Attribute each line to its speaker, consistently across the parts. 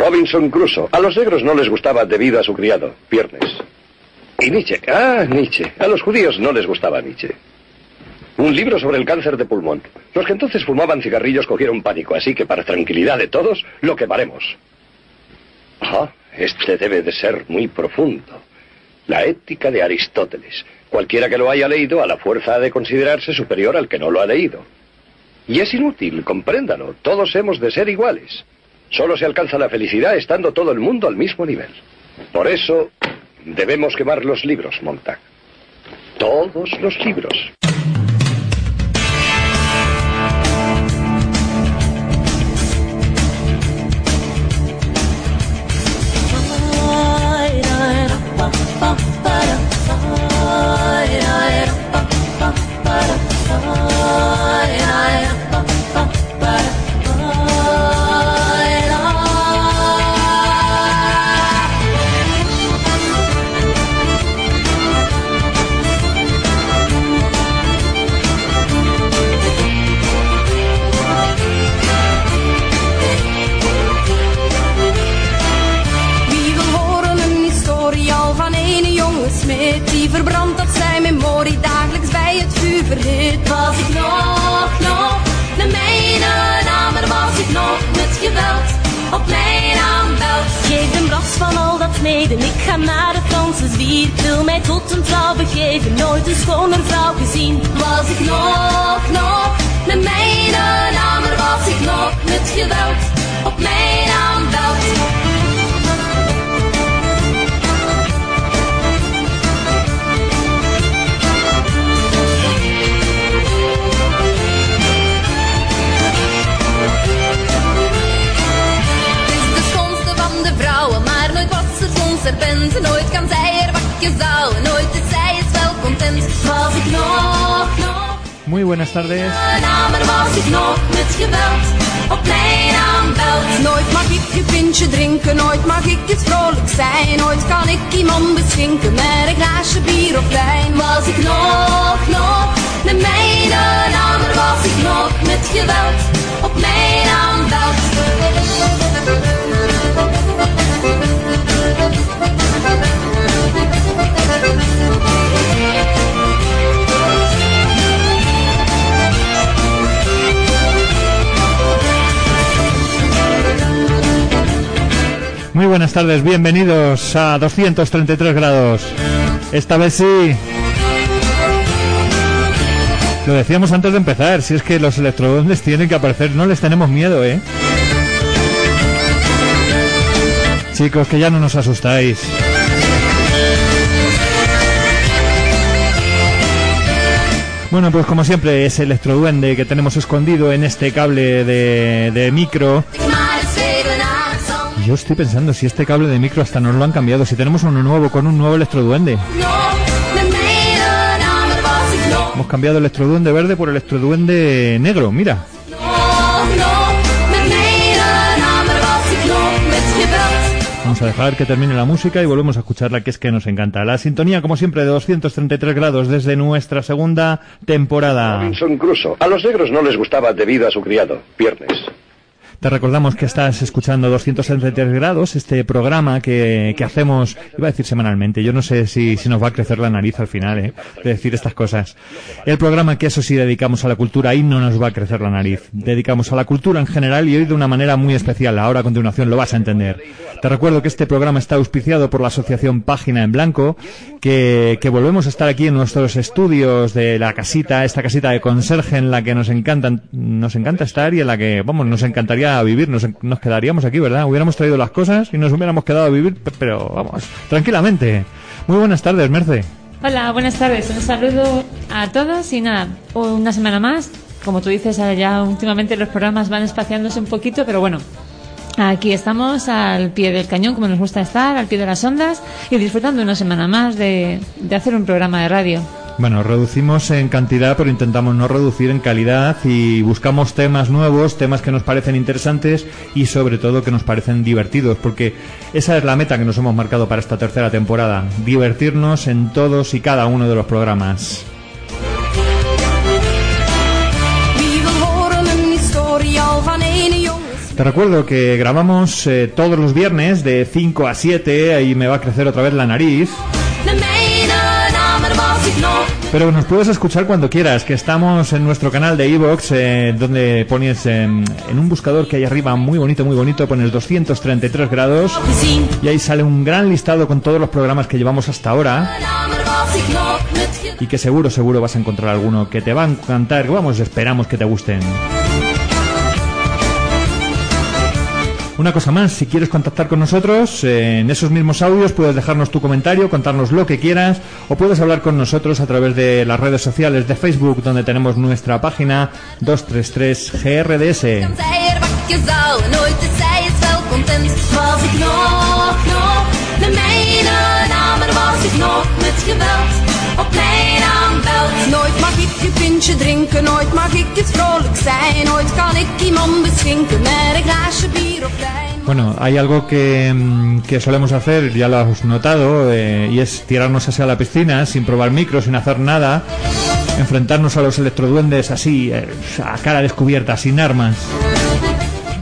Speaker 1: Robinson Crusoe. A los negros no les gustaba debido a su criado, Viernes. Y Nietzsche. Ah, Nietzsche. A los judíos no les gustaba Nietzsche. Un libro sobre el cáncer de pulmón. Los que entonces fumaban cigarrillos cogieron pánico, así que para tranquilidad de todos, lo quemaremos. Ah, este debe de ser muy profundo. La ética de Aristóteles. Cualquiera que lo haya leído a la fuerza ha de considerarse superior al que no lo ha leído. Y es inútil, compréndalo. Todos hemos de ser iguales. Solo se alcanza la felicidad estando todo el mundo al mismo nivel. Por eso debemos quemar los libros, Montag. Todos los libros.
Speaker 2: Meden, ik ga naar het Ik wil mij tot een trouw begeven, nooit een schoner vrouw gezien. Was ik nog, nog, de mijne naam er was ik nog. Met geweld op mijn
Speaker 3: Muy buenas tardes.
Speaker 2: een namer was ik nog met geweld op mijn aanbeld. Nooit mag ik je pintje drinken, nooit mag ik eens vrolijk zijn. Nooit kan ik iemand beschinken met een glaasje bier of wijn. Was ik nog, nog, de mijne namer was ik nog met geweld op mijn aanbeld.
Speaker 3: Muy buenas tardes, bienvenidos a 233 grados. Esta vez sí. Lo decíamos antes de empezar, si es que los electroduendes tienen que aparecer, no les tenemos miedo, ¿eh? Chicos, que ya no nos asustáis. Bueno, pues como siempre, ese electroduende que tenemos escondido en este cable de, de micro. Yo estoy pensando si este cable de micro hasta nos lo han cambiado, si tenemos uno nuevo con un nuevo electroduende. Hemos cambiado el electroduende verde por el electroduende negro, mira. Vamos a dejar que termine la música y volvemos a escucharla, que es que nos encanta. La sintonía, como siempre, de 233 grados desde nuestra segunda temporada.
Speaker 1: Robinson Crusoe. A los negros no les gustaba debido a su criado, Viernes.
Speaker 3: Te recordamos que estás escuchando 233 grados, este programa que, que hacemos, iba a decir semanalmente, yo no sé si, si nos va a crecer la nariz al final, ¿eh? de decir estas cosas. El programa que eso sí dedicamos a la cultura, ahí no nos va a crecer la nariz. Dedicamos a la cultura en general y hoy de una manera muy especial. Ahora a continuación lo vas a entender. Te recuerdo que este programa está auspiciado por la asociación Página en Blanco, que, que volvemos a estar aquí en nuestros estudios de la casita, esta casita de conserje en la que nos encantan, nos encanta estar y en la que, vamos, nos encantaría vivir, nos, nos quedaríamos aquí, ¿verdad? Hubiéramos traído las cosas y nos hubiéramos quedado a vivir, pe- pero vamos, tranquilamente. Muy buenas tardes, Merce.
Speaker 4: Hola, buenas tardes. Un saludo a todos y nada, una semana más. Como tú dices, ya últimamente los programas van espaciándose un poquito, pero bueno, aquí estamos al pie del cañón, como nos gusta estar, al pie de las ondas y disfrutando una semana más de, de hacer un programa de radio.
Speaker 3: Bueno, reducimos en cantidad, pero intentamos no reducir en calidad y buscamos temas nuevos, temas que nos parecen interesantes y sobre todo que nos parecen divertidos, porque esa es la meta que nos hemos marcado para esta tercera temporada, divertirnos en todos y cada uno de los programas. Te recuerdo que grabamos eh, todos los viernes de 5 a 7, ahí me va a crecer otra vez la nariz. Pero nos puedes escuchar cuando quieras, que estamos en nuestro canal de Evox, eh, donde pones eh, en un buscador que hay arriba, muy bonito, muy bonito, pones 233 grados y ahí sale un gran listado con todos los programas que llevamos hasta ahora y que seguro, seguro vas a encontrar alguno que te va a encantar, vamos, esperamos que te gusten. Una cosa más, si quieres contactar con nosotros, en esos mismos audios puedes dejarnos tu comentario, contarnos lo que quieras, o puedes hablar con nosotros a través de las redes sociales de Facebook, donde tenemos nuestra página 233GRDS. Bueno, hay algo que, mm, que solemos hacer, ya lo has notado, eh, y es tirarnos así a la piscina sin probar micro, sin hacer nada, enfrentarnos a los electroduendes así, eh, a cara descubierta, sin armas.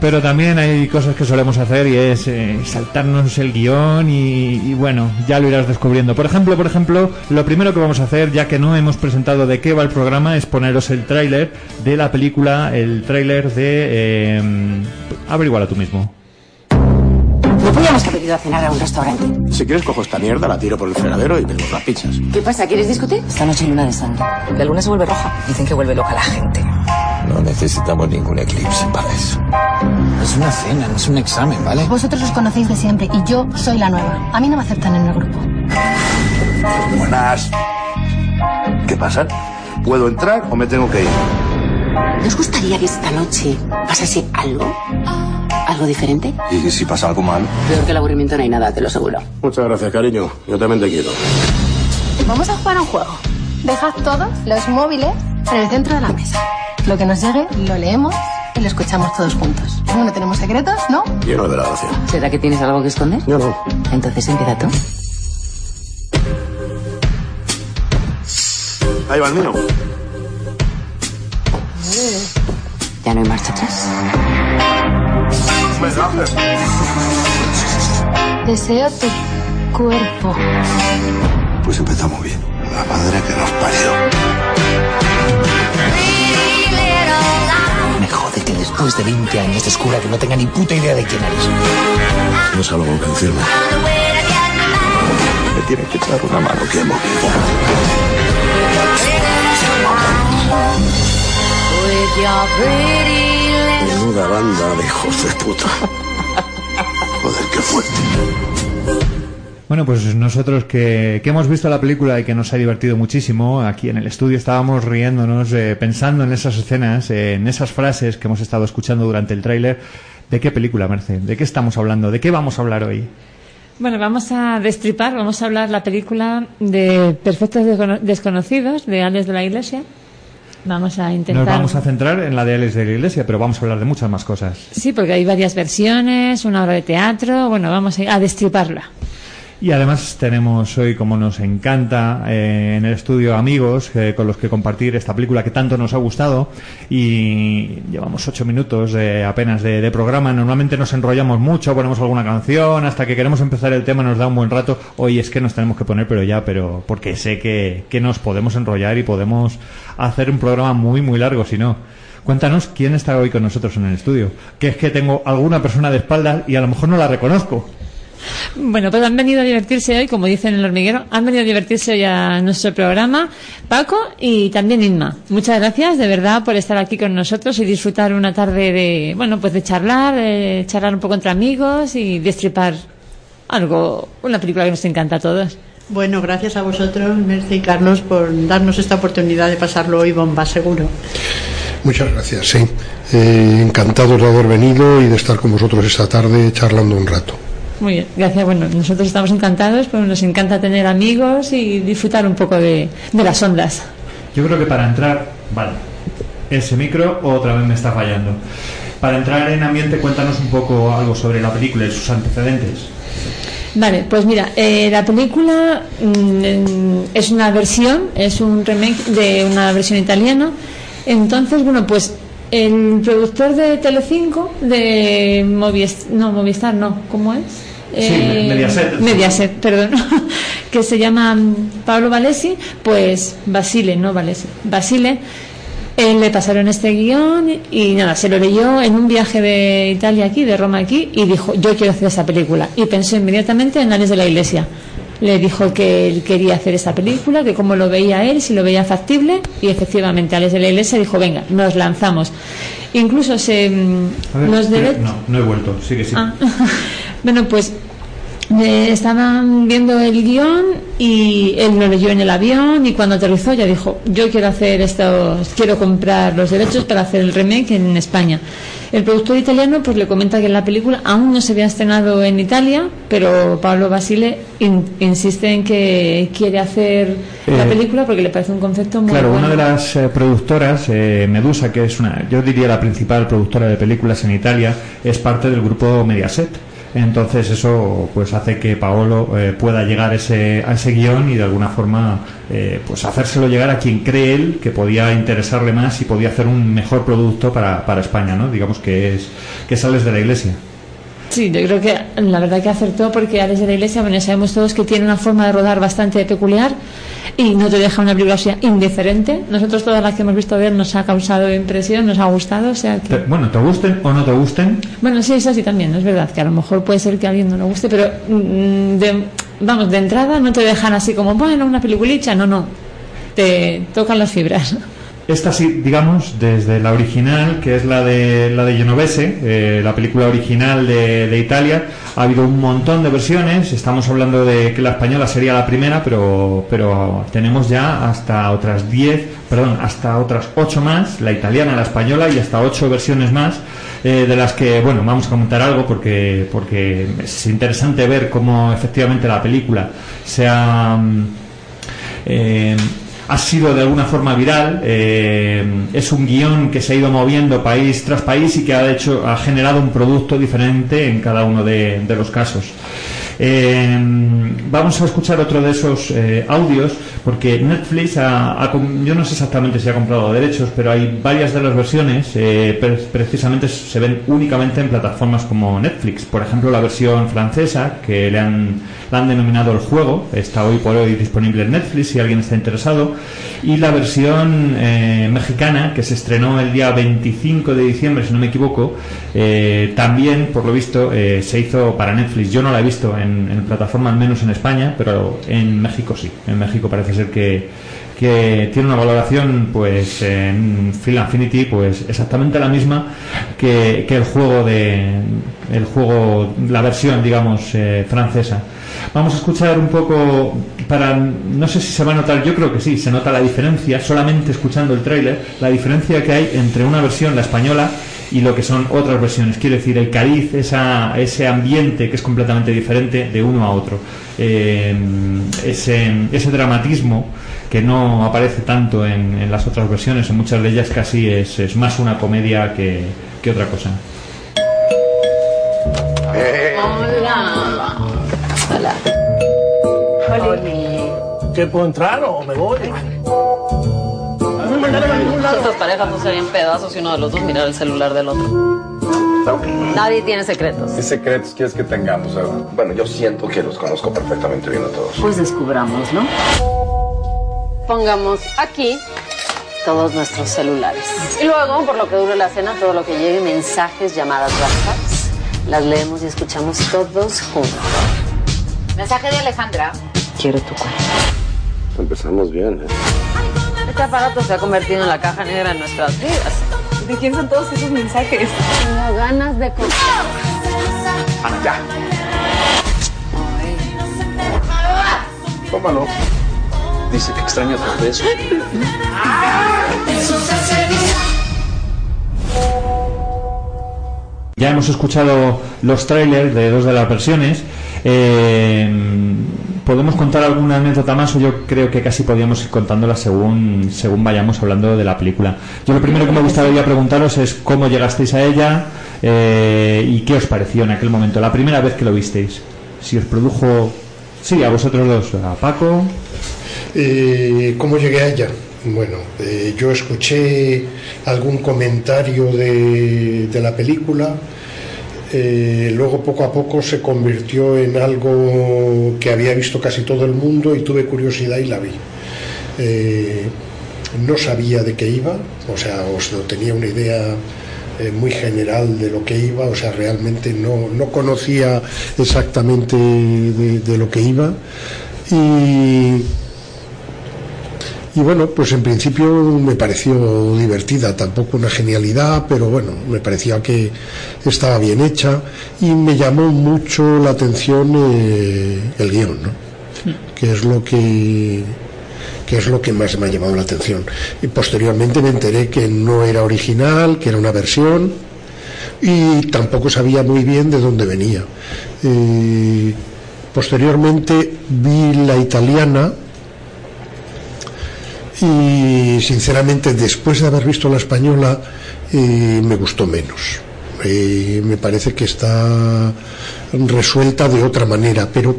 Speaker 3: Pero también hay cosas que solemos hacer y es eh, saltarnos el guion y, y bueno, ya lo irás descubriendo. Por ejemplo, por ejemplo, lo primero que vamos a hacer, ya que no hemos presentado de qué va el programa, es poneros el tráiler de la película, el tráiler de... Eh, averiguala tú mismo.
Speaker 5: No podíamos haber ido a cenar a un restaurante.
Speaker 6: Si quieres cojo esta mierda, la tiro por el fregadero y pedimos las pizzas.
Speaker 5: ¿Qué pasa? ¿Quieres discutir? Esta noche hay luna de sangre. La luna se vuelve roja. Dicen que vuelve loca la gente.
Speaker 6: No necesitamos ningún eclipse para eso. Es una cena, no es un examen, ¿vale?
Speaker 7: Vosotros os conocéis de siempre y yo soy la nueva. A mí no me aceptan en el grupo.
Speaker 8: Buenas. ¿Qué pasa? ¿Puedo entrar o me tengo que ir?
Speaker 5: ¿Nos gustaría que esta noche pasase algo? ¿Algo diferente?
Speaker 8: ¿Y si pasa algo mal?
Speaker 5: Peor que el aburrimiento no hay nada, te lo aseguro.
Speaker 6: Muchas gracias, cariño. Yo también te quiero.
Speaker 7: Vamos a jugar a un juego. Dejad todos los móviles en el centro de la mesa. Lo que nos llegue lo leemos y lo escuchamos todos juntos. Como no tenemos secretos, ¿no?
Speaker 6: Lleno de la gracia.
Speaker 5: ¿Será que tienes algo que esconder?
Speaker 6: Yo no.
Speaker 5: Entonces empieza tú.
Speaker 8: Ahí va el mío.
Speaker 5: Ya no hay marcha atrás.
Speaker 7: Deseo tu cuerpo.
Speaker 8: Pues empezamos bien. La madre que nos parió.
Speaker 5: Que después de 20 años descubra que no tenga ni puta idea de quién eres.
Speaker 6: ¿Tienes algo que decirme?
Speaker 8: Me tiene que echar una mano que hemos
Speaker 6: Menuda banda de hijos de puta.
Speaker 8: Joder, qué fuerte.
Speaker 3: Bueno, pues nosotros que, que hemos visto la película y que nos ha divertido muchísimo, aquí en el estudio estábamos riéndonos, eh, pensando en esas escenas, eh, en esas frases que hemos estado escuchando durante el tráiler. ¿De qué película, Merce? ¿De qué estamos hablando? ¿De qué vamos a hablar hoy?
Speaker 4: Bueno, vamos a destripar, vamos a hablar la película de Perfectos Descono- Desconocidos de Alex de la Iglesia. Vamos a intentar.
Speaker 3: Nos vamos a centrar en la de Alex de la Iglesia, pero vamos a hablar de muchas más cosas.
Speaker 4: Sí, porque hay varias versiones, una obra de teatro. Bueno, vamos a destriparla.
Speaker 3: Y además tenemos hoy, como nos encanta, eh, en el estudio amigos eh, con los que compartir esta película que tanto nos ha gustado. Y llevamos ocho minutos apenas de, de programa. Normalmente nos enrollamos mucho, ponemos alguna canción, hasta que queremos empezar el tema nos da un buen rato. Hoy es que nos tenemos que poner, pero ya, pero porque sé que, que nos podemos enrollar y podemos hacer un programa muy, muy largo, si no. Cuéntanos quién está hoy con nosotros en el estudio. Que es que tengo alguna persona de espaldas y a lo mejor no la reconozco.
Speaker 4: Bueno, pues han venido a divertirse hoy, como dicen en el hormiguero, han venido a divertirse hoy a nuestro programa Paco y también Inma. Muchas gracias, de verdad, por estar aquí con nosotros y disfrutar una tarde de, bueno, pues de charlar, de charlar un poco entre amigos y destripar algo, una película que nos encanta a todos.
Speaker 9: Bueno, gracias a vosotros, Merce y Carlos, por darnos esta oportunidad de pasarlo hoy bomba, seguro.
Speaker 10: Muchas gracias, sí. Eh, encantados de haber venido y de estar con vosotros esta tarde charlando un rato.
Speaker 4: Muy bien, gracias. Bueno, nosotros estamos encantados, pues nos encanta tener amigos y disfrutar un poco de, de las ondas.
Speaker 3: Yo creo que para entrar, vale, ese micro otra vez me está fallando. Para entrar en ambiente, cuéntanos un poco algo sobre la película y sus antecedentes.
Speaker 4: Vale, pues mira, eh, la película mm, es una versión, es un remake de una versión italiana. Entonces, bueno, pues El productor de Telecinco, de Movistar, no, Movistar no, ¿cómo es?
Speaker 3: Sí, Mediaset.
Speaker 4: Mediaset, perdón. que se llama Pablo Valesi, pues Basile, no Valesi, Basile. Él le pasaron este guion y nada, se lo leyó en un viaje de Italia aquí, de Roma aquí, y dijo, yo quiero hacer esa película. Y pensó inmediatamente en Alex de la Iglesia. Le dijo que él quería hacer esa película, que cómo lo veía él, si lo veía factible, y efectivamente Alex de la Iglesia dijo, venga, nos lanzamos. Incluso se... mm,
Speaker 3: ver,
Speaker 4: derechos...
Speaker 3: No, no he vuelto, sí que sí.
Speaker 4: Ah. bueno, pues eh, estaban viendo el guion y él lo leyó en el avión y cuando aterrizó ya dijo, yo quiero hacer esto, quiero comprar los derechos para hacer el remake en España. El productor italiano pues le comenta que la película aún no se había estrenado en Italia, pero Pablo Basile in- insiste en que quiere hacer la
Speaker 3: Eh,
Speaker 4: película porque le parece un concepto muy
Speaker 3: Claro,
Speaker 4: bueno.
Speaker 3: una de las eh, productoras, eh, Medusa, que es una, yo diría la principal productora de películas en Italia, es parte del grupo Mediaset. Entonces eso pues hace que Paolo eh, pueda llegar ese, a ese guion y de alguna forma eh, pues hacérselo llegar a quien cree él que podía interesarle más y podía hacer un mejor producto para, para España, ¿no? Digamos que es que sales de la iglesia.
Speaker 4: Sí, yo creo que la verdad que acertó porque Alex de la Iglesia, bueno, sabemos todos que tiene una forma de rodar bastante peculiar y no te deja una película indiferente. Nosotros todas las que hemos visto ver nos ha causado impresión, nos ha gustado, o sea que...
Speaker 3: Bueno, te gusten o no te gusten,
Speaker 4: Bueno, sí, eso sí también, es verdad que a lo mejor puede ser que a alguien no le guste, pero mm, de- vamos, de entrada no te dejan así como, bueno, una peliculita, no, no, te tocan las fibras.
Speaker 3: Esta sí, digamos, desde la original, que es la de la de Genovese, eh, la película original de, de Italia, ha habido un montón de versiones. Estamos hablando de que la española sería la primera, pero, pero tenemos ya hasta otras 10, perdón, hasta otras 8 más, la italiana, la española y hasta 8 versiones más, eh, de las que, bueno, vamos a comentar algo porque, porque es interesante ver cómo efectivamente la película se ha. mm, eh, ha sido de alguna forma viral. eh, es un guion que se ha ido moviendo país tras país y que ha hecho, ha generado un producto diferente en cada uno de, de los casos. Eh, vamos a escuchar otro de esos eh, audios porque Netflix ha, ha yo no sé exactamente si ha comprado derechos pero hay varias de las versiones eh, pre- precisamente se ven únicamente en plataformas como Netflix. Por ejemplo la versión francesa que le han, la han denominado el juego está hoy por hoy disponible en Netflix si alguien está interesado. Y la versión eh, mexicana que se estrenó el día 25 de diciembre si no me equivoco también por lo visto se hizo para Netflix. Yo no la he visto en, en plataforma al menos en España pero en México sí. En México parece ser que que tiene una valoración pues en Film Affinity pues exactamente la misma que, que el juego de el juego la versión digamos eh, francesa. Vamos a escuchar un poco para no sé si se va a notar yo creo que sí se nota la diferencia solamente escuchando el tráiler la diferencia que hay entre una versión la española y lo que son otras versiones. Quiero decir el cariz esa, ese ambiente que es completamente diferente de uno a otro. Eh, ese, ese dramatismo que no aparece tanto en, en las otras versiones en muchas de ellas casi es, es más una comedia que, que otra cosa.
Speaker 5: Hola.
Speaker 11: ¿Qué puedo entrar o me voy?
Speaker 12: Estas parejas no serían pedazos si uno de los dos mirara el celular del otro. Nadie tiene secretos.
Speaker 8: ¿Qué secretos quieres que tengamos, Eva? Bueno, yo siento que los conozco perfectamente bien a todos.
Speaker 12: Pues descubramos, ¿no? Pongamos aquí todos nuestros celulares. Y luego, por lo que dure la cena, todo lo que llegue, mensajes, llamadas, WhatsApps, las leemos y escuchamos todos juntos.
Speaker 13: Mensaje de Alejandra.
Speaker 12: Quiero tu cuerpo.
Speaker 8: Empezamos bien, ¿eh?
Speaker 12: Este aparato se ha convertido en la caja negra en nuestras vidas.
Speaker 13: ¿De quién son todos esos mensajes?
Speaker 12: Tengo ganas de comer.
Speaker 8: Ana, ya. Tómalo.
Speaker 6: Dice que extraña tu beso.
Speaker 3: Ya hemos escuchado los trailers de dos de las versiones. Eh, ¿Podemos contar alguna anécdota más o yo creo que casi podríamos ir contándola según, según vayamos hablando de la película? Yo lo primero que me gustaría preguntaros es cómo llegasteis a ella eh, y qué os pareció en aquel momento, la primera vez que lo visteis. Si os produjo... Sí, a vosotros dos, a Paco.
Speaker 10: Eh, ¿Cómo llegué a ella? Bueno, eh, yo escuché algún comentario de, de la película, eh, luego poco a poco se convirtió en algo que había visto casi todo el mundo y tuve curiosidad y la vi. Eh, no sabía de qué iba, o sea, no tenía una idea eh, muy general de lo que iba, o sea, realmente no, no conocía exactamente de, de lo que iba. Y, y bueno, pues en principio me pareció divertida, tampoco una genialidad, pero bueno, me parecía que estaba bien hecha y me llamó mucho la atención eh, el guion, ¿no? que es lo que que es lo que más me ha llamado la atención. Y posteriormente me enteré que no era original, que era una versión y tampoco sabía muy bien de dónde venía. Eh, posteriormente vi la italiana y sinceramente después de haber visto la española eh, me gustó menos. Eh, me parece que está resuelta de otra manera, pero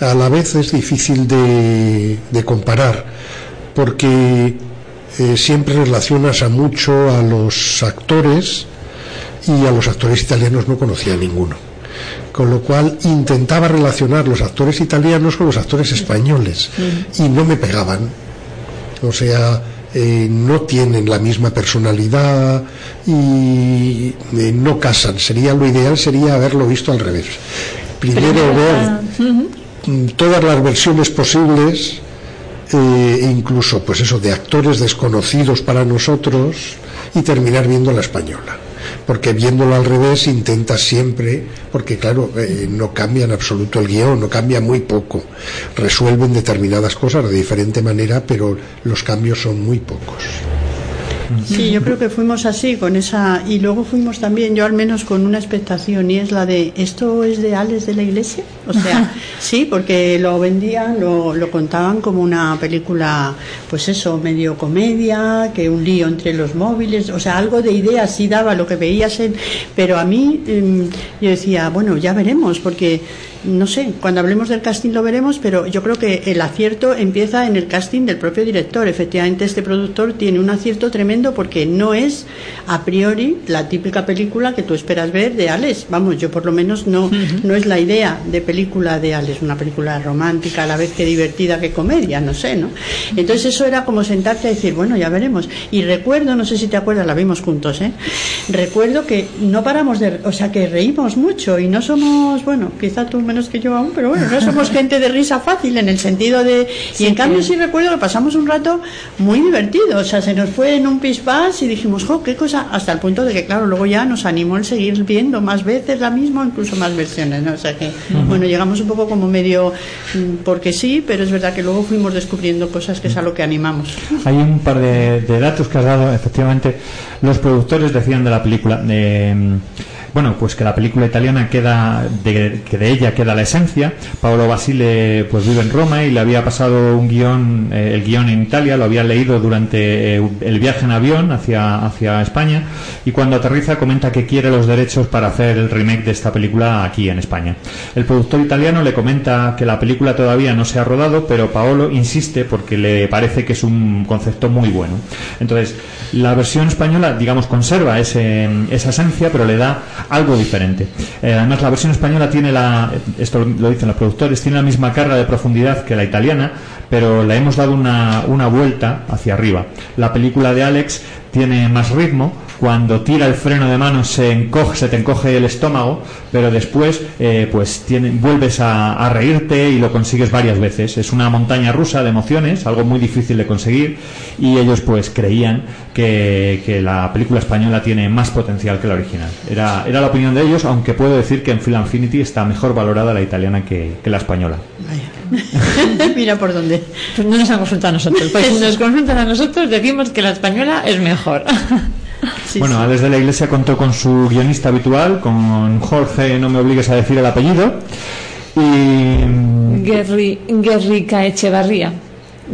Speaker 10: a la vez es difícil de, de comparar porque eh, siempre relacionas a mucho a los actores y a los actores italianos no conocía ninguno. Con lo cual intentaba relacionar los actores italianos con los actores españoles y no me pegaban. O sea, eh, no tienen la misma personalidad y eh, no casan. Sería lo ideal sería haberlo visto al revés. Primero ver mm, todas las versiones posibles eh, incluso pues eso de actores desconocidos para nosotros y terminar viendo la española porque viéndolo al revés intenta siempre porque claro eh, no cambia en absoluto el guion no cambia muy poco. Resuelven determinadas cosas de diferente manera pero los cambios son muy pocos
Speaker 9: Sí, yo creo que fuimos así, con esa. Y luego fuimos también, yo al menos con una expectación, y es la de: ¿esto es de Alex de la Iglesia? O sea, sí, porque lo vendían, lo, lo contaban como una película, pues eso, medio comedia, que un lío entre los móviles, o sea, algo de idea sí daba lo que veías en. Pero a mí, em, yo decía, bueno, ya veremos, porque no sé, cuando hablemos del casting lo veremos, pero yo creo que el acierto empieza en el casting del propio director. Efectivamente, este productor tiene un acierto tremendo porque no es a priori la típica película que tú esperas ver de Alex. Vamos, yo por lo menos no, no es la idea de película de Alex, una película romántica, a la vez que divertida, que comedia, no sé, ¿no? Entonces eso era como sentarte a decir, bueno, ya veremos. Y recuerdo, no sé si te acuerdas, la vimos juntos, ¿eh? Recuerdo que no paramos de, o sea, que reímos mucho y no somos, bueno, quizá tú menos que yo aún, pero bueno, no somos gente de risa fácil en el sentido de... Y en cambio sí recuerdo que pasamos un rato muy divertido, o sea, se nos fue en un pispás y dijimos, jo, qué cosa, hasta el punto de que, claro, luego ya nos animó el seguir viendo más veces la misma, incluso más versiones, ¿no? O sea que, bueno, llegamos un poco como medio, mm, porque sí, pero es verdad que luego fuimos descubriendo cosas que es a lo que animamos.
Speaker 3: Hay un par de, de datos que has dado, efectivamente, los productores decían de la película. eh, bueno, pues que la película italiana queda, de, que de ella queda la esencia. Paolo Basile pues vive en Roma y le había pasado un guion, eh, el guion en Italia, lo había leído durante eh, el viaje en avión hacia, hacia España y cuando aterriza comenta que quiere los derechos para hacer el remake de esta película aquí en España. El productor italiano le comenta que la película todavía no se ha rodado, pero Paolo insiste porque le parece que es un concepto muy bueno. Entonces, la versión española, digamos, conserva ese, esa esencia, pero le da algo diferente. Eh, además, la versión española tiene la, esto lo dicen los productores, tiene la misma carga de profundidad que la italiana, pero le hemos dado una, una vuelta hacia arriba. La película de Alex tiene más ritmo, cuando tira el freno de mano se encoge, se te encoge el estómago, pero después eh, pues tiene, vuelves a, a reírte y lo consigues varias veces. Es una montaña rusa de emociones, algo muy difícil de conseguir, y ellos pues creían que, que la película española tiene más potencial que la original. Era, era la opinión de ellos, aunque puedo decir que en Film Infinity está mejor valorada la italiana que, que la española.
Speaker 9: Mira por dónde.
Speaker 4: Pues no nos han consultado a nosotros. Pues si nos consultan a nosotros, decimos que la española es mejor.
Speaker 3: bueno, desde la Iglesia contó con su guionista habitual, con Jorge, no me obligues a decir el apellido, y
Speaker 4: Guerri, Guerrica Echevarría.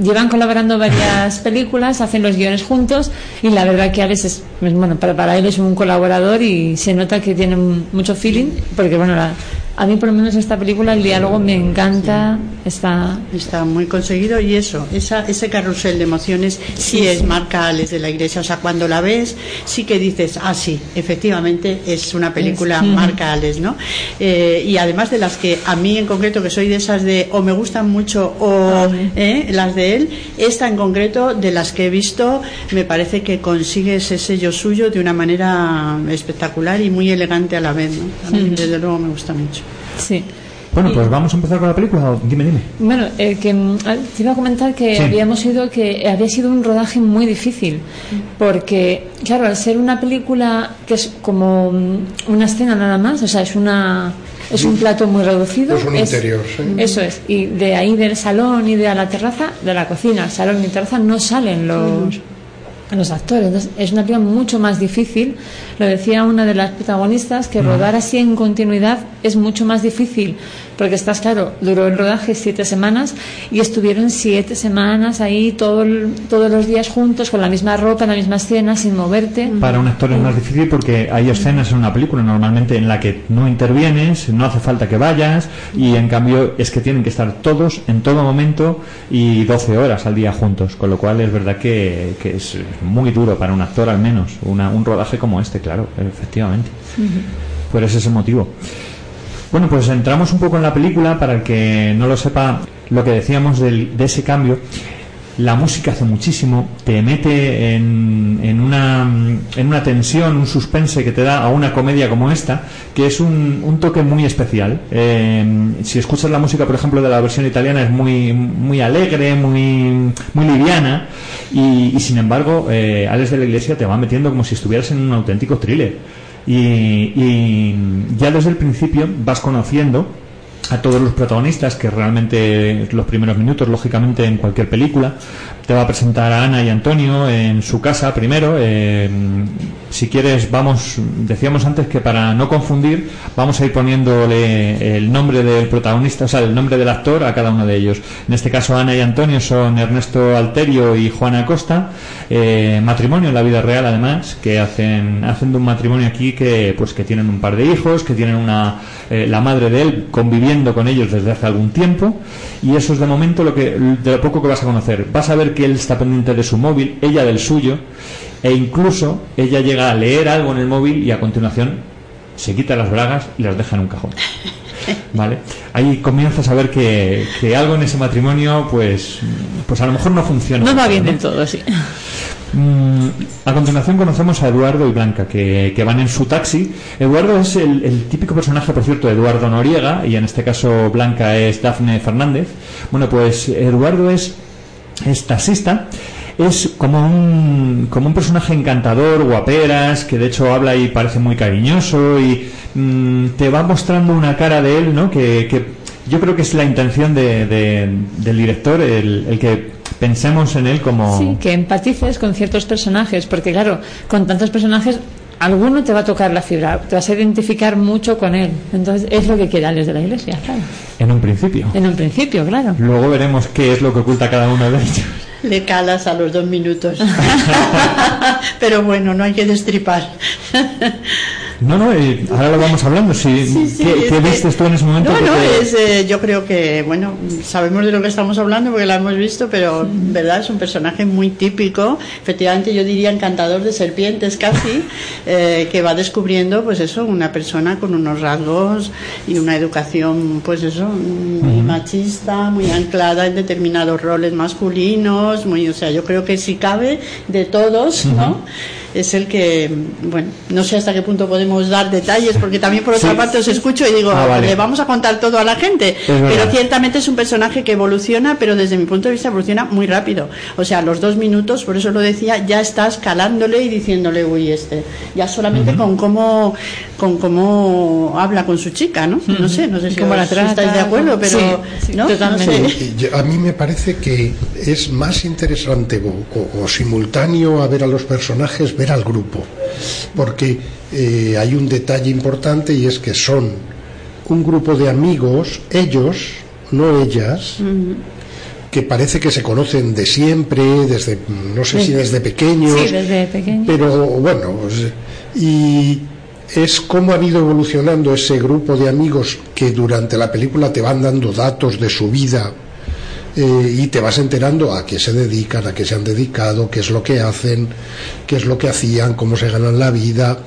Speaker 4: Llevan colaborando varias películas, hacen los guiones juntos y la verdad que Alex es, pues, bueno, para, para él es un colaborador y se nota que tienen mucho feeling porque bueno, la, A mí, por lo menos, esta película, el diálogo me encanta. Está.
Speaker 9: Está muy conseguido y eso, esa, ese carrusel de emociones sí, es marca Alex de la Iglesia. O sea, cuando la ves, sí que dices, ah, sí, efectivamente es una película
Speaker 4: Es-
Speaker 9: marca Alex, ¿no? Eh, y además de las que a mí en concreto, que soy de esas de o me gustan mucho o eh, las de él, esta en concreto, de las que he visto, me parece que consigue ese sello suyo de una manera espectacular y muy elegante a la vez, ¿no? A mí,
Speaker 4: Ujú.
Speaker 9: desde luego, me gusta mucho.
Speaker 4: Sí.
Speaker 3: Bueno, pues vamos a empezar con la película. Dime, dime.
Speaker 4: Bueno, eh, que mm, ah, te iba a comentar que
Speaker 3: Sí.
Speaker 4: habíamos oído que había sido un rodaje muy difícil, porque, claro, al ser una película que es como mm, una escena nada más, o sea, es una es un plato muy reducido.
Speaker 10: Es un interior, sí.
Speaker 4: Eso es. Y de ahí del salón y de la terraza, de la cocina, al salón y terraza no salen los los actores. Entonces, es una película mucho más difícil. Lo decía una de las protagonistas, que rodar así en continuidad es mucho más difícil, porque estás claro, duró el rodaje siete semanas y estuvieron siete semanas ahí todo el- todos los días juntos, con la misma ropa, en la misma escena, sin moverte.
Speaker 3: Para un actor es más difícil porque hay escenas en una película normalmente en la que no intervienes, no hace falta que vayas y en cambio es que tienen que estar todos en todo momento y 12 horas al día juntos, con lo cual es verdad que, que es muy duro para un actor al menos, una- un rodaje como este, claro, efectivamente. Por ese es el motivo. Bueno, pues entramos un poco en la película para el que no lo sepa lo que decíamos de ese cambio. La música hace muchísimo, te mete en, una, en una tensión, un suspense que te da a una comedia como esta, que es un, toque muy especial. Eh, si escuchas la música, por ejemplo, de la versión italiana, es muy, muy alegre, muy, muy liviana, y, y sin embargo, eh, Alex de la Iglesia te va metiendo como si estuvieras en un auténtico thriller. Y, y ya desde el principio vas conociendo a todos los protagonistas, que realmente los primeros minutos, lógicamente, en cualquier película. Te va a presentar a Ana y Antonio en su casa primero. eh, si quieres, vamos, decíamos antes que para no confundir, vamos a ir poniéndole el nombre del protagonista, o sea, el nombre del actor a cada uno de ellos. En este caso, Ana y Antonio son Ernesto Alterio y Juana Costa. eh, matrimonio en la vida real, además, que hacen, hacen de un matrimonio aquí que, pues, que tienen un par de hijos, que tienen una, eh, la madre de él conviviendo con ellos desde hace algún tiempo. Y eso es de momento lo que, de lo poco que vas a conocer. Vas a ver que él está pendiente de su móvil, ella del suyo, e incluso ella llega a leer algo en el móvil y a continuación se quita las bragas y las deja en un cajón. ¿Vale? Ahí comienzas a ver que, que algo en ese matrimonio, pues, pues a lo mejor no funciona.
Speaker 4: No va bien
Speaker 3: ¿no?
Speaker 4: del todo, sí.
Speaker 3: Mm, a continuación conocemos a Eduardo y Blanca, que, que van en su taxi. Eduardo es el, el típico personaje, por cierto, de Eduardo Noriega, y en este caso Blanca es Dafne Fernández. Bueno, pues Eduardo es, es taxista. Es como un, como un personaje encantador, guaperas, que de hecho habla y parece muy cariñoso y mm, te va mostrando una cara de él, ¿no? Que, yo creo que es la intención de- del director, el, el que pensemos en él como...
Speaker 4: Sí, que empatices con ciertos personajes, porque claro, con tantos personajes, alguno te va a tocar la fibra, te vas a identificar mucho con él. Entonces, es lo que quiere Alex de la Iglesia, claro.
Speaker 3: En un principio.
Speaker 4: En un principio, claro.
Speaker 3: Luego veremos qué es lo que oculta cada uno de ellos.
Speaker 9: Le calas a los dos minutos. Pero bueno, no hay que destripar.
Speaker 3: No, no, eh, ahora lo vamos hablando. Si,
Speaker 9: sí,
Speaker 3: ¿Qué,
Speaker 9: es
Speaker 3: qué
Speaker 9: que-
Speaker 3: vistes tú en ese momento?
Speaker 9: No,
Speaker 3: que
Speaker 9: no,
Speaker 3: te-
Speaker 9: es, eh, yo creo que, bueno, sabemos de lo que estamos hablando porque la hemos visto, pero verdad es un personaje muy típico, efectivamente yo diría encantador de serpientes casi, eh, que va descubriendo, pues eso, una persona con unos rasgos y una educación, pues eso, muy machista, muy anclada en determinados roles masculinos, muy, o sea, yo creo que si cabe de todos, ¿no? Es el que, bueno, no sé hasta qué punto podemos dar detalles, porque también por otra
Speaker 14: Sí.
Speaker 9: parte os escucho y digo,
Speaker 14: Ah, vale.
Speaker 9: le vamos a contar todo a la gente. Pero ciertamente es un personaje que evoluciona, pero desde mi punto de vista evoluciona muy rápido. O sea, a los dos minutos, por eso lo decía, ya estás calándole y diciéndole, uy, este. Ya solamente con cómo con cómo habla con su chica, ¿no? No sé, no sé si,
Speaker 4: Cómo la trata,
Speaker 9: estáis de acuerdo, pero
Speaker 4: Sí, sí,
Speaker 9: ¿no?
Speaker 4: totalmente.
Speaker 9: No sé.
Speaker 10: Yo- A mí me parece que es más interesante o, o- o simultáneo a ver a los personajes, ver al grupo. Porque eh, hay un detalle importante y es que son un grupo de amigos, ellos, no ellas, que parece que se conocen de siempre, desde, no sé si desde pequeños,
Speaker 4: Sí, desde pequeño.
Speaker 10: pero bueno, pues, y es cómo han ido evolucionando ese grupo de amigos que durante la película te van dando datos de su vida eh, y te vas enterando a qué se dedican, a qué se han dedicado, qué es lo que hacen, qué es lo que hacían, cómo se ganan la vida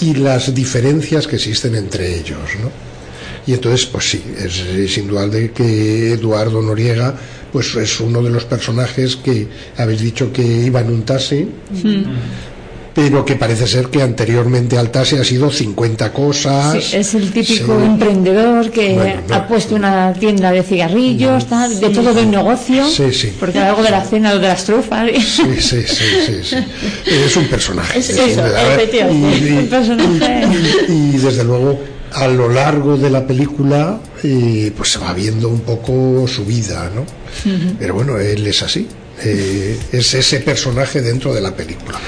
Speaker 10: y las diferencias que existen entre ellos, ¿no? Y entonces, pues sí, es, es indudable que Eduardo Noriega pues es uno de los personajes que habéis dicho que iba en un taxi, pero que parece ser que anteriormente al taxi ha sido 50 cosas.
Speaker 4: Sí, es el típico
Speaker 10: Sí.
Speaker 4: emprendedor que
Speaker 10: Bueno, no.
Speaker 4: ha puesto una tienda de cigarrillos, tal, de todo de un negocio,
Speaker 10: Sí, sí.
Speaker 4: porque algo de la cena o de las trufas.
Speaker 10: Sí, sí, sí, sí, sí. Es un personaje.
Speaker 4: Es
Speaker 10: es
Speaker 4: eso, efectivamente,
Speaker 10: y-
Speaker 4: un personaje.
Speaker 10: y desde luego a lo largo de la película eh, pues se va viendo un poco su vida, ¿no? Pero bueno, él es así. Eh, es ese personaje dentro de la película.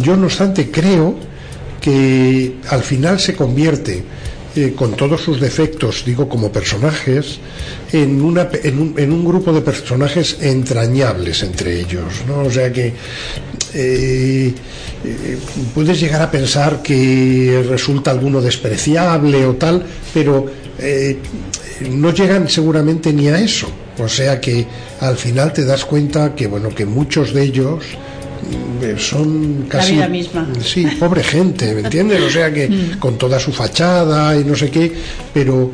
Speaker 10: Yo, no obstante, creo que al final se convierte, eh, con todos sus defectos, digo, como personajes, en, una, en, un, en un grupo de personajes entrañables entre ellos, ¿no? O sea que eh, eh, puedes llegar a pensar que resulta alguno despreciable o tal, pero no llegan seguramente ni a eso. O sea que al final te das cuenta que bueno que muchos de ellos mm, son casi
Speaker 9: vida misma.
Speaker 10: sí pobre gente me entiendes o sea que con toda su fachada y no sé qué pero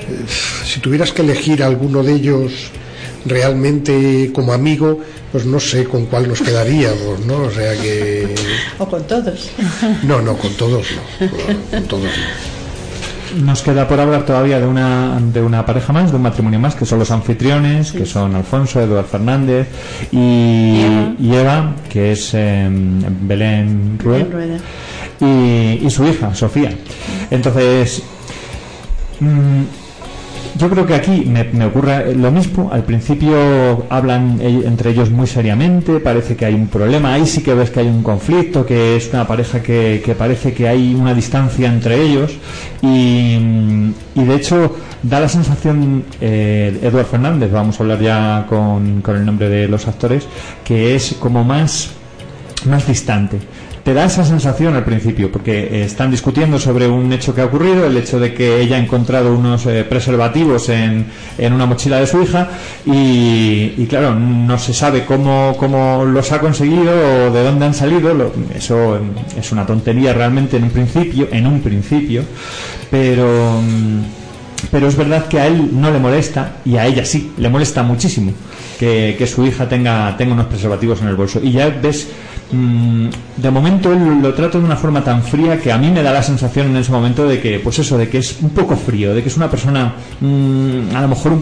Speaker 10: eh, si tuvieras que elegir alguno de ellos realmente como amigo pues no sé con cuál nos quedaríamos no o sea que
Speaker 9: O con todos.
Speaker 10: no no con todos no con todos no
Speaker 3: Nos queda por hablar todavía de una, de una pareja más, de un matrimonio más, que son los anfitriones, que son Alfonso, Eduardo Fernández y, y Eva, que es eh, Belén Rueda,
Speaker 9: En rueda.
Speaker 3: y, y su hija, Sofía. Entonces, mm, yo creo que aquí me, me ocurre lo mismo. Al principio hablan entre ellos muy seriamente, parece que hay un problema. Ahí sí que ves que hay un conflicto, que es una pareja que, parece que hay una distancia entre ellos. Y, de hecho, da la sensación, eh, Eduardo Fernández, vamos a hablar ya con, con el nombre de los actores, que es como más más distante. Te da esa sensación al principio, porque eh, están discutiendo sobre un hecho que ha ocurrido, el hecho de que ella ha encontrado unos eh, preservativos en, en una mochila de su hija y, y claro, no se sabe cómo, cómo los ha conseguido o de dónde han salido. lo- eso es una tontería realmente en un principio, en un principio, pero mm, pero es verdad que a él no le molesta y a ella sí, le molesta muchísimo que, que su hija tenga, tenga unos preservativos en el bolso. Y ya ves, mm, de momento él lo trata de una forma tan fría que a mí me da la sensación en ese momento de que, pues eso, de que es un poco frío, de que es una persona mm, a lo mejor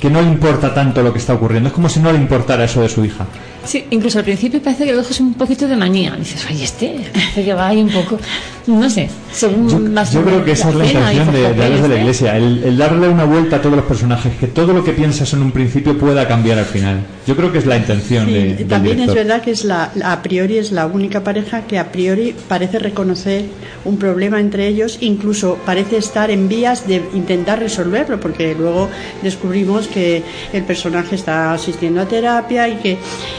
Speaker 3: que no le importa tanto lo que está ocurriendo. Es como si no le importara eso de su hija.
Speaker 4: Sí, incluso al principio parece que lo dejas un poquito de manía. Dices, oye, este, parece que va ahí un poco, no sé, según más
Speaker 3: Yo creo que esa es la intención de, de de la. Iglesia, el, el darle una vuelta a todos los personajes, que todo lo que piensas en un principio pueda cambiar al final. Yo creo que es la intención de, del
Speaker 9: También es verdad que es la- a priori es la única pareja que a priori parece reconocer un problema entre ellos, incluso parece estar en vías de intentar resolverlo, porque luego descubrimos que el personaje está asistiendo a terapia y que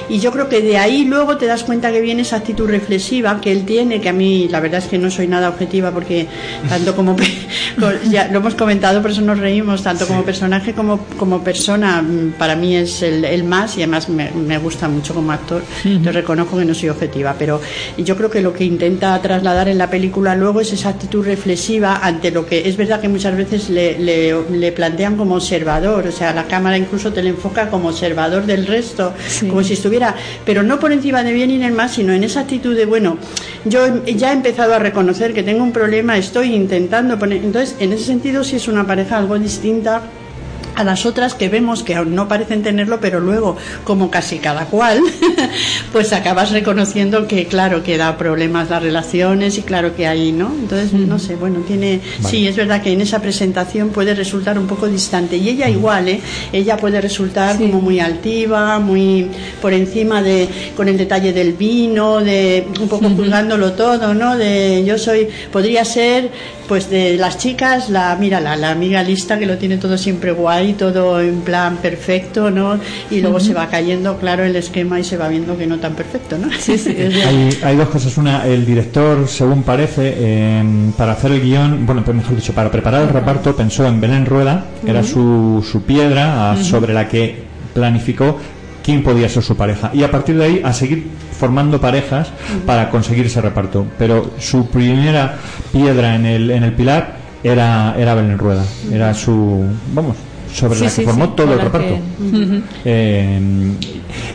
Speaker 9: y yo creo que de ahí luego te das cuenta que viene esa actitud reflexiva que él tiene, que a mí la verdad es que no soy nada objetiva porque tanto como ya lo hemos comentado, por eso nos reímos, tanto como personaje como como persona mm, para mí es el, el más y además me, me gusta mucho como actor. Te reconozco que no soy objetiva, pero yo creo que lo que intenta trasladar en la película luego es esa actitud reflexiva ante lo que es verdad que muchas veces le, le- le plantean como observador, o sea, la cámara incluso te le enfoca como observador del resto, como si estuviera, pero no por encima de bien y del más, sino en esa actitud de, bueno, yo ya he empezado a reconocer que tengo un problema, estoy intentando poner, entonces en ese sentido sí es una pareja algo distinta a las otras que vemos que aún no parecen tenerlo, pero luego, como casi cada cual, pues acabas reconociendo que, claro, que da problemas las relaciones y claro que hay, ¿no? Entonces, no sé, bueno, tiene. Sí, es verdad que en esa presentación puede resultar un poco distante. Y ella igual, ¿eh? Ella puede resultar como muy altiva, muy por encima de. con el detalle del vino, de un poco juzgándolo todo, ¿no? De yo soy. podría ser, pues de las chicas, la, mira, la, la amiga lista que lo tiene todo siempre guay, todo en plan perfecto, ¿no? Y luego se va cayendo, claro, el esquema y se va viendo que no tan perfecto, ¿no?
Speaker 4: Sí, sí.
Speaker 3: Hay, hay dos cosas. Una, el director, según parece, em, para hacer el guion, bueno, pues mejor dicho, para preparar el reparto, pensó en Belén Rueda, que era su, su piedra sobre la que planificó quién podía ser su pareja. Y a partir de ahí, a seguir formando parejas para conseguir ese reparto. Pero su primera piedra en el, en el pilar era, era Belén Rueda. Era su. Vamos. Sobre
Speaker 4: Sí,
Speaker 3: la que
Speaker 4: sí,
Speaker 3: formó
Speaker 4: sí,
Speaker 3: todo el reparto.
Speaker 4: que-.
Speaker 3: Eh,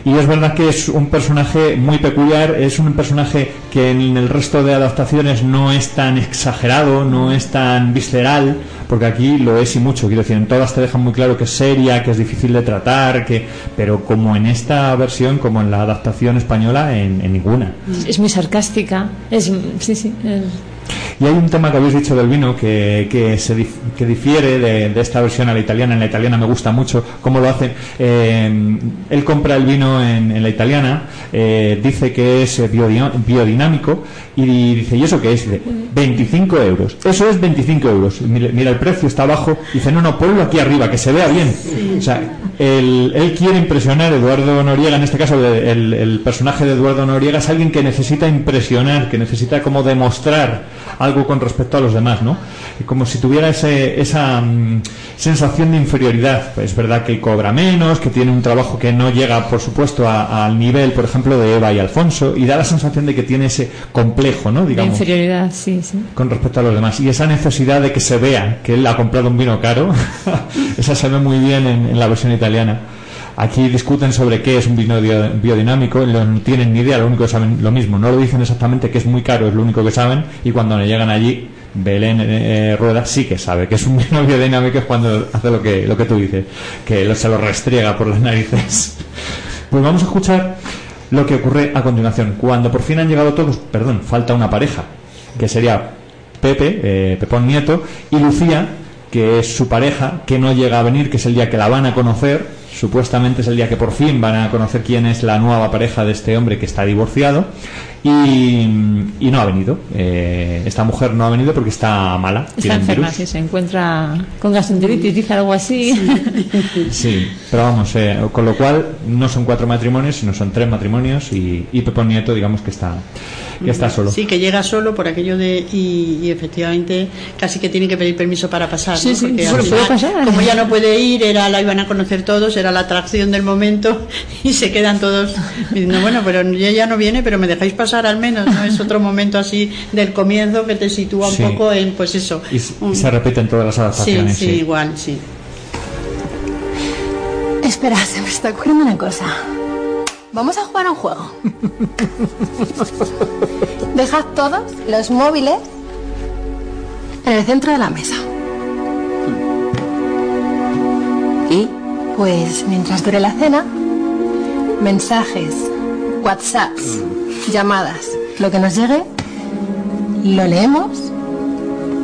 Speaker 3: y es verdad que es un personaje muy peculiar, es un personaje que en el resto de adaptaciones no es tan exagerado, no es tan visceral, porque aquí lo es y mucho, quiero decir, en todas te dejan muy claro que es seria, que es difícil de tratar, que pero como en esta versión, como en la adaptación española, en, en ninguna.
Speaker 4: Es muy sarcástica. Es, sí, sí. es-
Speaker 3: Y hay un tema que habéis dicho del vino que, que, se dif- que difiere de, de esta versión a la italiana. En la italiana me gusta mucho cómo lo hacen. Eh, él compra el vino en, en la italiana, eh, dice que es biodi- biodinámico y dice, ¿y eso qué es? Dice, 25 euros. Eso es 25 euros. Mira, mira, el precio está abajo. Dice, no, no, ponlo aquí arriba, que se vea bien. O sea, él, él quiere impresionar, Eduardo Noriega, en este caso el, el personaje de Eduardo Noriega es alguien que necesita impresionar, que necesita como demostrar algo con respecto a los demás, ¿no? Y Como si tuviera ese, esa mm, sensación de inferioridad. Pues es verdad que él cobra menos, que tiene un trabajo que no llega, por supuesto, a- al nivel, por ejemplo, de Eva y Alfonso, y da la sensación de que tiene ese complejo, ¿no?
Speaker 4: de
Speaker 3: Digamos
Speaker 4: inferioridad, sí, sí.
Speaker 3: con respecto a los demás. Y esa necesidad de que se vea que él ha comprado un vino caro, esa se ve muy bien en, en la versión italiana. Aquí discuten sobre qué es un vino bio- biodinámico, no tienen ni idea, lo único que saben lo mismo, no lo dicen exactamente que es muy caro, es lo único que saben, y cuando llegan allí, Belén eh, Rueda sí que sabe que es un vino biodinámico es cuando hace lo que, lo que tú dices, que lo- se lo restriega por las narices. Pues vamos a escuchar lo que ocurre a continuación. Cuando por fin han llegado todos, perdón, falta una pareja, que sería Pepe, eh, Pepón Nieto, y Lucía, que es su pareja, que no llega a venir, que es el día que la van a conocer. Supuestamente es el día que por fin van a conocer quién es la nueva pareja de este hombre que está divorciado. Y, y no ha venido. Eh, esta mujer no ha venido porque está mala.
Speaker 4: Está enferma,
Speaker 3: virus.
Speaker 4: sí, se encuentra con gastroenteritis, dice algo así.
Speaker 3: Sí, pero vamos, eh, con lo cual no son cuatro matrimonios, sino son tres matrimonios y, y Pepón Nieto, digamos que está, que está solo.
Speaker 9: Sí, que llega solo por aquello de. Y, y efectivamente casi que tiene que pedir permiso para pasar.
Speaker 4: Sí,
Speaker 9: ¿no?
Speaker 4: sí,
Speaker 9: Porque
Speaker 4: bueno,
Speaker 9: final,
Speaker 4: pasar.
Speaker 9: Como ya no puede ir, era la iban a conocer todos, era la atracción del momento y se quedan todos diciendo, bueno, pero ella ya no viene, pero me dejáis pasar al menos, ¿no? Es otro momento así del comienzo que te sitúa un
Speaker 3: Sí.
Speaker 9: poco en, pues eso.
Speaker 3: Y, se repite en todas las
Speaker 9: Sí,
Speaker 3: adaptaciones.
Speaker 9: sí,
Speaker 3: sí.
Speaker 9: igual, sí.
Speaker 7: Espera, se me está ocurriendo una cosa. Vamos a jugar a un juego. Dejad todos los móviles en el centro de la mesa.
Speaker 5: ¿Y?
Speaker 7: Pues mientras dure la cena, mensajes, WhatsApps, llamadas, lo que nos llegue, lo leemos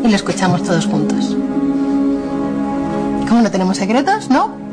Speaker 7: y lo escuchamos todos juntos. ¿Cómo no tenemos secretos, no?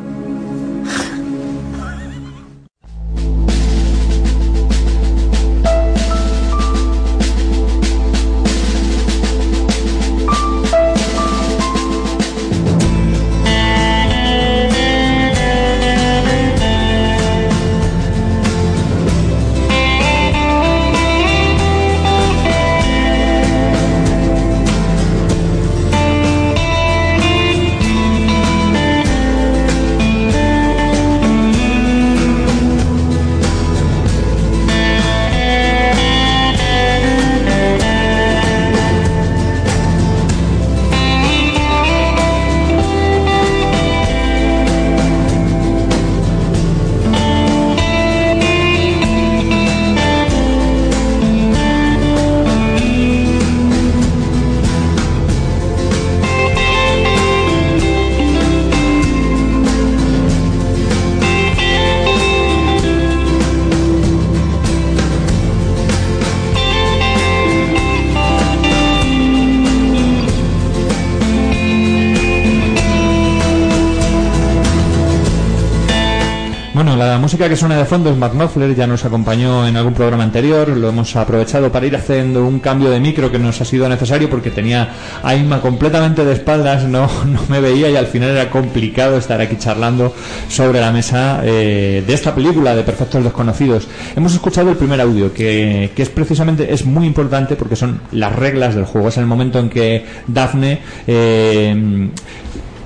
Speaker 3: Música que suena de fondo es Mark Knopfler, ya nos acompañó en algún programa anterior, lo hemos aprovechado para ir haciendo un cambio de micro que nos ha sido necesario porque tenía a Inma completamente de espaldas, no, no me veía y al final era complicado estar aquí charlando sobre la mesa eh, de esta película de Perfectos Desconocidos. Hemos escuchado el primer audio que, que es precisamente, es muy importante porque son las reglas del juego, es el momento en que Daphne eh,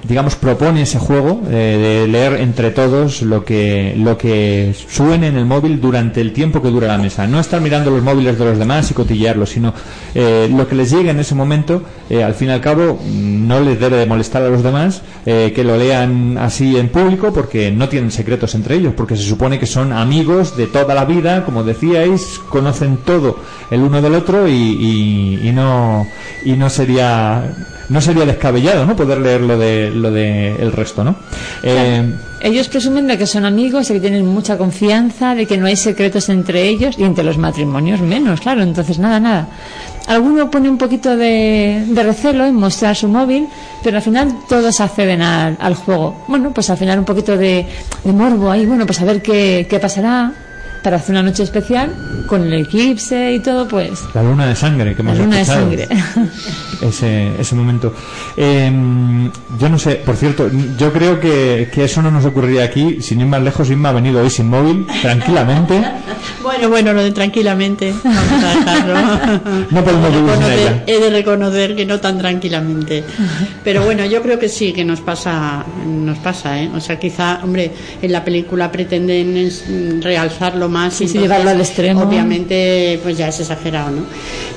Speaker 3: digamos propone ese juego eh, de leer entre todos lo que lo que suene en el móvil durante el tiempo que dura la mesa. No estar mirando los móviles de los demás y cotillearlos sino eh, lo que les llegue en ese momento eh, al fin y al cabo no les debe de molestar a los demás eh, que lo lean así en público porque no tienen secretos entre ellos porque se supone que son amigos de toda la vida como decíais conocen todo el uno del otro y, y- y no y no sería no sería descabellado no poder leer lo de lo de el resto no Eh,
Speaker 4: Ellos presumen de que son amigos, de que tienen mucha confianza, de que no hay secretos entre ellos y entre los matrimonios menos, claro. Entonces, nada, nada. Alguno pone un poquito de, de recelo en mostrar su móvil, pero al final todos acceden al, al juego. Bueno, pues al final un poquito de, de morbo ahí, bueno, pues a ver qué, qué pasará para hacer una noche especial con el eclipse y todo, pues
Speaker 3: la luna de sangre que
Speaker 4: la
Speaker 3: hemos
Speaker 4: luna de
Speaker 3: escuchado.
Speaker 4: sangre.
Speaker 3: ese, ese momento. Eh, yo no sé, por cierto, yo creo que, que eso no nos ocurriría aquí. Sin ir más lejos, Inma ha venido hoy sin móvil, tranquilamente.
Speaker 9: Bueno, bueno, lo de tranquilamente. Vamos a dejarlo.
Speaker 3: No podemos
Speaker 9: de
Speaker 3: vivir sin ella.
Speaker 9: He de reconocer que no tan tranquilamente. Pero bueno, yo creo que sí, que nos pasa, nos pasa, ¿eh? O sea, quizá, hombre, en la película pretenden es, más.
Speaker 4: Sí,
Speaker 9: y
Speaker 4: sí,
Speaker 9: entonces,
Speaker 4: llevarlo al extremo.
Speaker 9: Obviamente, pues ya es exagerado, ¿no?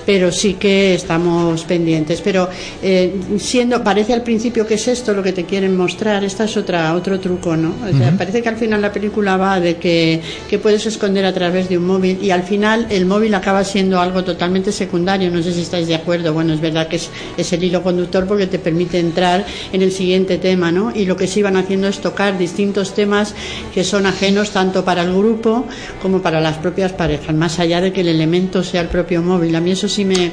Speaker 9: Pero sí que estamos pendientes. Pero eh, siendo, parece al principio que es esto lo que te quieren mostrar, esta es otra, otro truco, ¿no? O sea,
Speaker 14: Ujú.
Speaker 9: parece que al final la película va de que, que puedes esconder a través de un móvil y al final el móvil acaba siendo algo totalmente secundario. No sé si estáis de acuerdo. Bueno, es verdad que es, es el hilo conductor porque te permite entrar en el siguiente tema, ¿no? Y lo que se iban haciendo es tocar distintos temas que son ajenos tanto para el grupo como para las propias parejas, más allá de que el elemento sea el propio móvil. A mí eso sí me,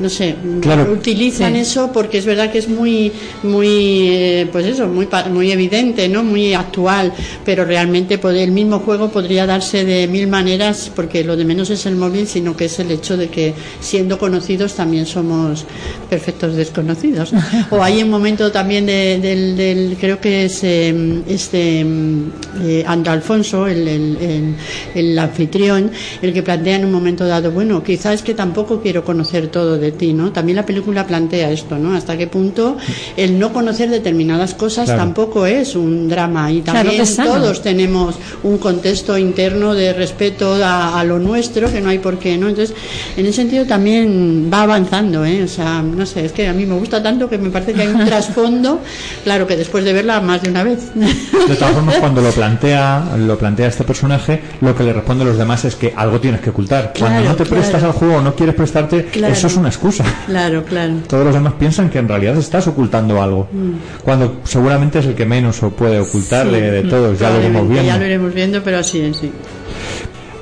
Speaker 9: no sé,
Speaker 3: Claro.
Speaker 9: utilizan
Speaker 3: Sí.
Speaker 9: eso porque es verdad que es muy, muy, eh, pues eso, muy, pa- muy evidente, ¿no? Muy actual, pero realmente puede- el mismo juego podría darse de mil maneras porque lo de menos es el móvil, sino que es el hecho de que siendo conocidos también somos perfectos desconocidos. o hay un momento también de- del, del- creo que es eh, este mm, eh, André Alfonso, el, el- el- el anfitrión, el que plantea en un momento dado, bueno, quizás es que tampoco quiero conocer todo de ti, ¿no? También la película plantea esto, ¿no? Hasta qué punto el no conocer determinadas cosas
Speaker 14: Claro.
Speaker 9: tampoco es un drama y
Speaker 4: Claro
Speaker 9: también
Speaker 4: sano.
Speaker 9: todos tenemos un contexto interno de respeto a, a lo nuestro que no hay por qué, ¿no? Entonces, en ese sentido también va avanzando, ¿eh? O sea, no sé, es que a mí me gusta tanto que me parece que hay un trasfondo, claro que después de verla más de una vez.
Speaker 3: De todas formas, cuando lo plantea, lo plantea este personaje, lo que le responde a los demás es que algo tienes que ocultar. Cuando no te prestas al juego o no quieres prestarte,
Speaker 9: Claro.
Speaker 3: eso es una excusa.
Speaker 9: Claro, claro.
Speaker 3: Todos los demás piensan que en realidad estás ocultando algo.
Speaker 9: Mm.
Speaker 3: Cuando seguramente es el que menos o puede ocultar
Speaker 9: Sí,
Speaker 3: de, de
Speaker 9: mm,
Speaker 3: todos, ya lo iremos viendo.
Speaker 9: Ya lo iremos viendo, pero así es, sí.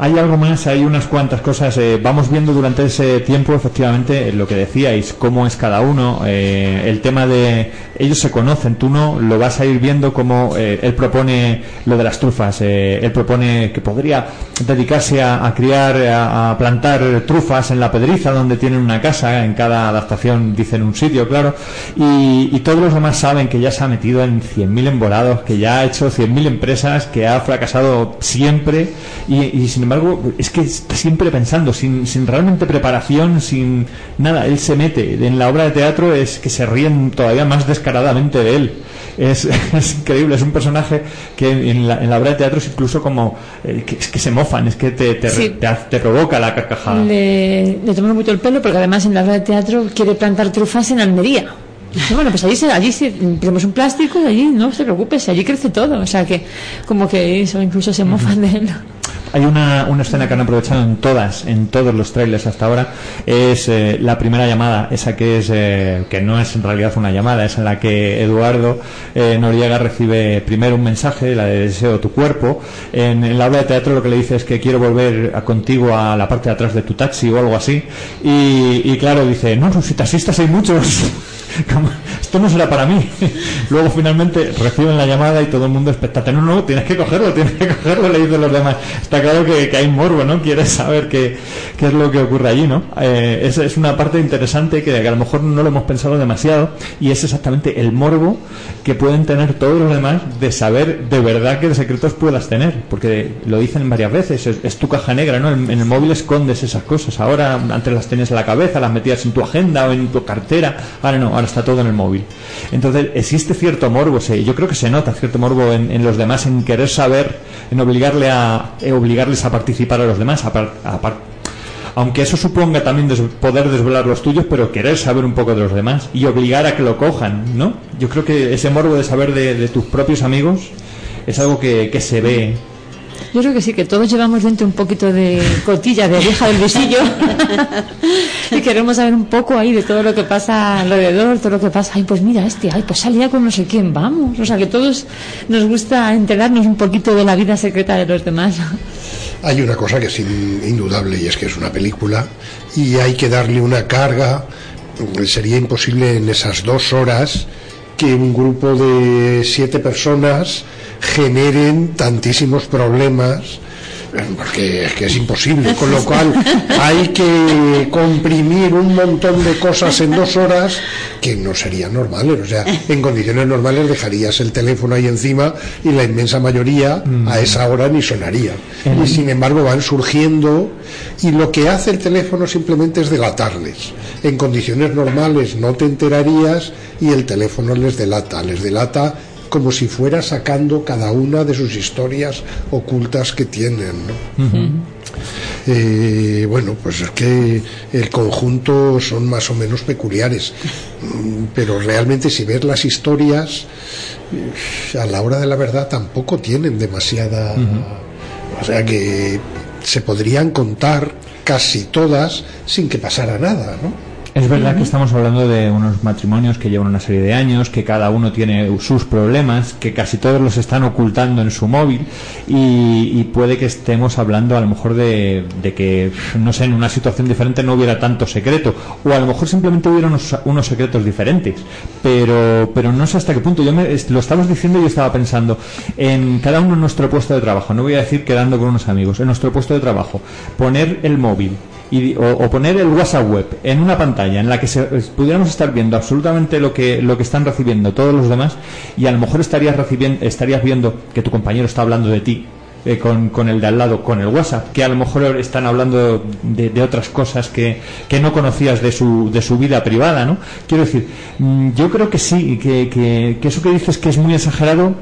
Speaker 3: Hay algo más, hay unas cuantas cosas. eh, vamos viendo durante ese tiempo, efectivamente, eh, lo que decíais, cómo es cada uno. eh, el tema de ellos se conocen, tú no, lo vas a ir viendo como eh, él propone lo de las trufas. eh, él propone que podría dedicarse a, criar, a, plantar trufas en la pedriza, donde tienen una casa. En cada adaptación dicen un sitio, claro. Y, y todos los demás saben que ya se ha metido en 100.000 embolados, que ya ha hecho 100.000 empresas, que ha fracasado siempre. Y, y sin embargo, es que está siempre pensando, sin, sin realmente preparación, sin nada. Él se mete. En la obra de teatro es que se ríen todavía más descaradamente de él. Es, es increíble, es un personaje que en la, en la obra de teatro es incluso como eh, que, es que se mofan, es que te, te,
Speaker 4: Sí.
Speaker 3: te, te provoca la carcajada.
Speaker 4: Le, le toman mucho el pelo porque además en la obra de teatro quiere plantar trufas en Almería. Bueno, pues allí, se- allí se- tenemos un plástico y allí no se preocupes, allí crece todo. O sea que como que eso incluso se mofan de él.
Speaker 3: Hay una, una escena que han aprovechado en todas, en todos los trailers hasta ahora, es eh, la primera llamada, esa que es eh, que no es en realidad una llamada, es en la que Eduardo eh, Noriega recibe primero un mensaje, la de deseo tu cuerpo. En, en la obra de teatro lo que le dice es que quiero volver a- contigo a la parte de atrás de tu taxi o algo así. Y, y claro, dice, no, si taxistas hay muchos. Esto no será para mí. Luego finalmente reciben la llamada y todo el mundo expectante. No, no, tienes que cogerlo, tienes que cogerlo, le dicen los demás. Está claro que, que hay morbo, ¿no? Quieres saber qué, qué es lo que ocurre allí, ¿no? Eh, esa es una parte interesante que, a lo mejor no lo hemos pensado demasiado y es exactamente el morbo que pueden tener todos los demás de saber de verdad qué secretos puedas tener. Porque lo dicen varias veces, es, tu caja negra, ¿no? En el móvil escondes esas cosas. Ahora antes las tenías en la cabeza, las metías en tu agenda o en tu cartera. Ahora no, está todo en el móvil. Entonces existe cierto morbo, se- yo creo que se nota cierto morbo en, los demás, en querer saber, en obligarle a, eh, obligarles a participar a los demás, a par- a aunque eso suponga también des- poder desvelar los tuyos, pero querer saber un poco de los demás y obligar a que lo cojan, ¿no? Yo creo que ese morbo de saber de, tus propios amigos es algo que se ve.
Speaker 4: Yo creo que sí, que todos llevamos dentro un poquito de cotilla de vieja del visillo y queremos saber un poco ahí de todo lo que pasa alrededor, todo lo que pasa. Ay, pues mira este, ay, pues salía con no sé quién, vamos. O sea, que todos nos gusta enterarnos un poquito de la vida secreta de los demás.
Speaker 10: Hay una cosa que es in- indudable y es que es una película y hay que darle una carga. Sería imposible en esas dos horas que un grupo de siete personas generen tantísimos problemas porque es que es imposible, con lo cual hay que comprimir un montón de cosas en dos horas que no serían normales. O sea, en condiciones normales dejarías el teléfono ahí encima y la inmensa mayoría a esa hora ni sonaría. Y sin embargo van surgiendo y lo que hace el teléfono simplemente es delatarles. En condiciones normales no te enterarías y el teléfono les delata, les delata como si fuera sacando cada una de sus historias ocultas que tienen. ¿no? Eh, bueno, pues es que el conjunto son más o menos peculiares, Mm, pero realmente si ves las historias, eh, a la hora de la verdad tampoco tienen demasiada... O sea que se podrían contar casi todas sin que pasara nada, ¿no?
Speaker 3: Es verdad que estamos hablando de unos matrimonios que llevan una serie de años, que cada uno tiene sus problemas, que casi todos los están ocultando en su móvil y, y puede que estemos hablando a lo mejor de, de que, no sé, en una situación diferente no hubiera tanto secreto o a lo mejor simplemente hubiera unos, unos secretos diferentes, pero, pero no sé hasta qué punto. Yo me, lo estabas diciendo y yo estaba pensando en cada uno en nuestro puesto de trabajo, no voy a decir quedando con unos amigos, en nuestro puesto de trabajo, poner el móvil y, o, o poner el WhatsApp web en una pantalla en la que se, pudiéramos estar viendo absolutamente lo que lo que están recibiendo todos los demás y a lo mejor estarías recibiendo estarías viendo que tu compañero está hablando de ti eh, con, con el de al lado con el WhatsApp que a lo mejor están hablando de, de otras cosas que, que no conocías de su de su vida privada no quiero decir mm, yo creo que sí que, que, que eso que dices que es muy exagerado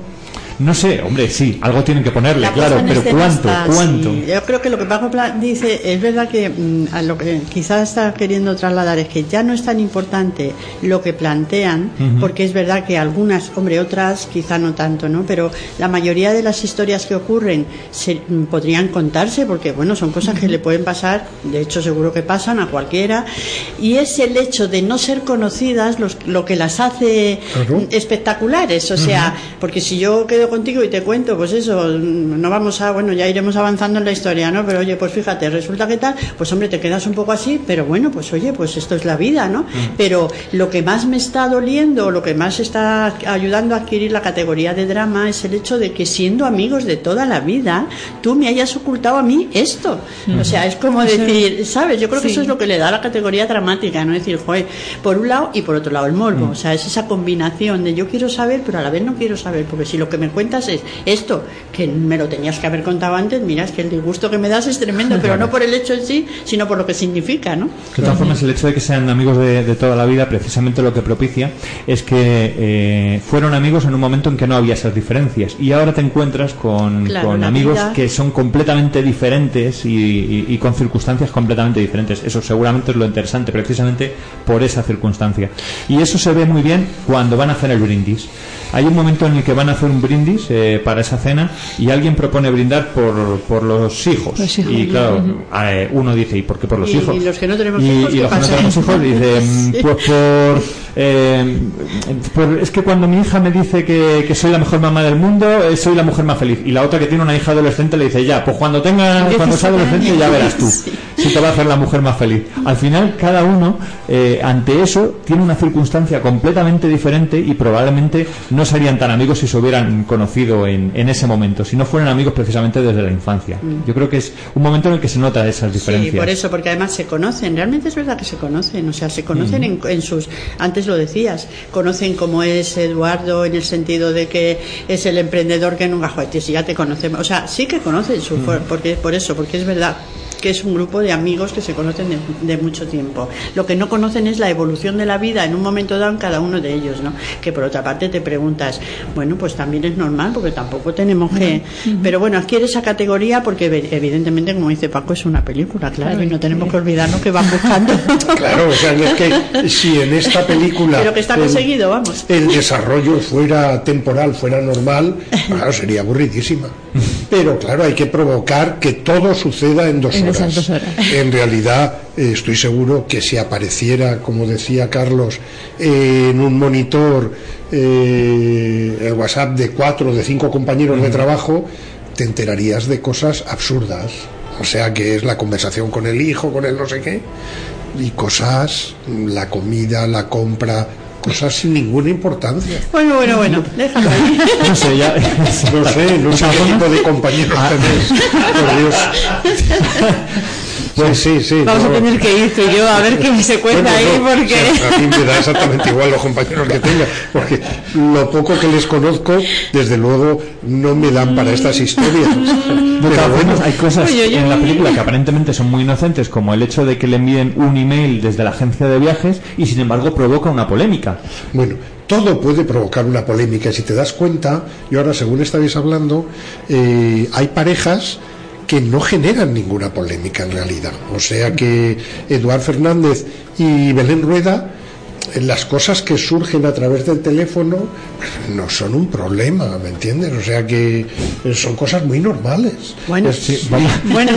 Speaker 3: no sé, hombre, sí, algo tienen que ponerle,
Speaker 9: La
Speaker 3: claro, pero ¿cuánto?
Speaker 9: está,
Speaker 3: ¿Cuánto?
Speaker 9: sí. Yo creo que lo que Paco Pla- dice es verdad que mm, a lo que quizás está queriendo trasladar es que ya no es tan importante lo que plantean, porque es verdad que algunas, hombre, otras quizá no tanto, ¿no? Pero la mayoría de las historias que ocurren se, mm, podrían contarse porque, bueno, son cosas que le pueden pasar, de hecho seguro que pasan a cualquiera, y es el hecho de no ser conocidas los- lo que las hace
Speaker 10: Claro.
Speaker 9: espectaculares, o sea, porque si yo quedo contigo y te cuento, pues eso, mm, no vamos a, bueno, ya iremos avanzando en la historia, ¿no? Pero oye, pues fíjate, resulta que tal, pues hombre, te quedas un poco así, pero bueno, pues oye, pues esto es la vida, ¿no? Pero lo que más me está doliendo, lo que más está ayudando a adquirir la categoría de drama es el hecho de que siendo amigos de toda la vida, tú me hayas ocultado a mí esto. O sea, es como decir, ¿sabes? Yo creo que
Speaker 4: Sí.
Speaker 9: eso es lo que le da la categoría dramática, ¿no? Es decir, joder, por un lado y por otro lado el morbo. O sea, es esa combinación de yo quiero saber, pero a la vez no quiero saber, porque si lo que me cuentas es esto, que me lo tenías que haber contado antes, mira, es que el disgusto que me das es tremendo, pero no por el hecho en sí, sino por lo que significa, ¿no?
Speaker 3: De todas formas, el hecho de que sean amigos de, de toda la vida, precisamente lo que propicia es que eh, fueron amigos en un momento en que no había esas diferencias. Y ahora te encuentras con,
Speaker 9: Claro,
Speaker 3: con amigos
Speaker 9: vida-
Speaker 3: que son completamente diferentes y, y- y con circunstancias completamente diferentes. Eso seguramente es lo interesante, precisamente por esa circunstancia. Y eso se ve muy bien cuando van a hacer el brindis. Hay un momento en el que van a hacer un brindis eh, para esa cena y alguien propone brindar por, por los hijos.
Speaker 9: Los hijos.
Speaker 3: Y claro, eh, uno dice, ¿y por qué por los
Speaker 9: Y-
Speaker 3: hijos?
Speaker 9: y los que no tenemos
Speaker 3: Y-
Speaker 9: hijos,
Speaker 3: y
Speaker 9: ¿qué
Speaker 3: los que no tenemos hijos dicen,
Speaker 9: Sí.
Speaker 3: pues por, eh, es que cuando mi hija me dice que, que soy la mejor mamá del mundo, eh, soy la mujer más feliz. Y la otra que tiene una hija adolescente le dice, ya, pues cuando tenga, cuando sea adolescente ya verás tú si te va a hacer la mujer más feliz. Al final, cada uno, eh, ante eso, tiene una circunstancia completamente diferente y probablemente no serían tan amigos si se hubieran conocido en, en ese momento, si no fueran amigos precisamente desde la infancia. Yo creo que es un momento en el que se nota esas
Speaker 9: Sí,
Speaker 3: diferencias.
Speaker 9: por eso, porque además se conocen, realmente es verdad que se conocen, o sea, se conocen en, en sus, antes lo decías, conocen cómo es Eduardo en el sentido de que es el emprendedor que nunca, joder, si ya te conocemos, o sea, sí que conocen su, for- porque por eso, porque es verdad que es un grupo de amigos que se conocen de, de mucho tiempo. Lo que no conocen es la evolución de la vida en un momento dado en cada uno de ellos, ¿no? Que por otra parte te preguntas, bueno, pues también es normal porque tampoco tenemos que... Pero bueno, adquiere esa categoría porque evi- evidentemente, como dice Paco, es una película, claro, y no tenemos que olvidarnos que van buscando.
Speaker 10: Claro, o sea, es que si en esta película
Speaker 9: Pero que está
Speaker 10: el-
Speaker 9: conseguido, vamos.
Speaker 10: el desarrollo fuera temporal, fuera normal, claro, sería aburridísima. Pero claro, hay que provocar que todo suceda en dos
Speaker 4: En
Speaker 10: horas.
Speaker 4: esas dos horas.
Speaker 10: En realidad, eh, estoy seguro que si apareciera, como decía Carlos, eh, en un monitor eh, el WhatsApp de cuatro o de cinco compañeros de trabajo, te enterarías de cosas absurdas. O sea, que es la conversación con el hijo, con el no sé qué, y cosas, la comida, la compra, cosas sin ninguna importancia.
Speaker 9: Bueno, bueno, bueno, déjalo ahí.
Speaker 3: No sé, ya.
Speaker 10: No sé, no sé qué tipo de compañeros tenéis. Por Dios. Sí, sí, sí.
Speaker 4: Vamos a
Speaker 10: no.
Speaker 4: tener que ir tú y yo a ver qué se cuenta
Speaker 10: Bueno,
Speaker 4: ahí
Speaker 10: no,
Speaker 4: porque...
Speaker 10: sí, a mí me da exactamente igual los compañeros que tenga, porque lo poco que les conozco, desde luego, no me dan para estas historias. Pero bueno,
Speaker 3: hay cosas en la película que aparentemente son muy inocentes, como el hecho de que le envíen un email desde la agencia de viajes y sin embargo provoca una polémica.
Speaker 10: Bueno, todo puede provocar una polémica. Si te das cuenta, y ahora según estabais hablando, eh, hay parejas que no generan ninguna polémica en realidad. O sea que Eduard Fernández y Belén Rueda, las cosas que surgen a través del teléfono no son un problema, ¿me entiendes? O sea que eh, son cosas muy normales.
Speaker 9: Bueno,
Speaker 10: sí,
Speaker 9: bueno,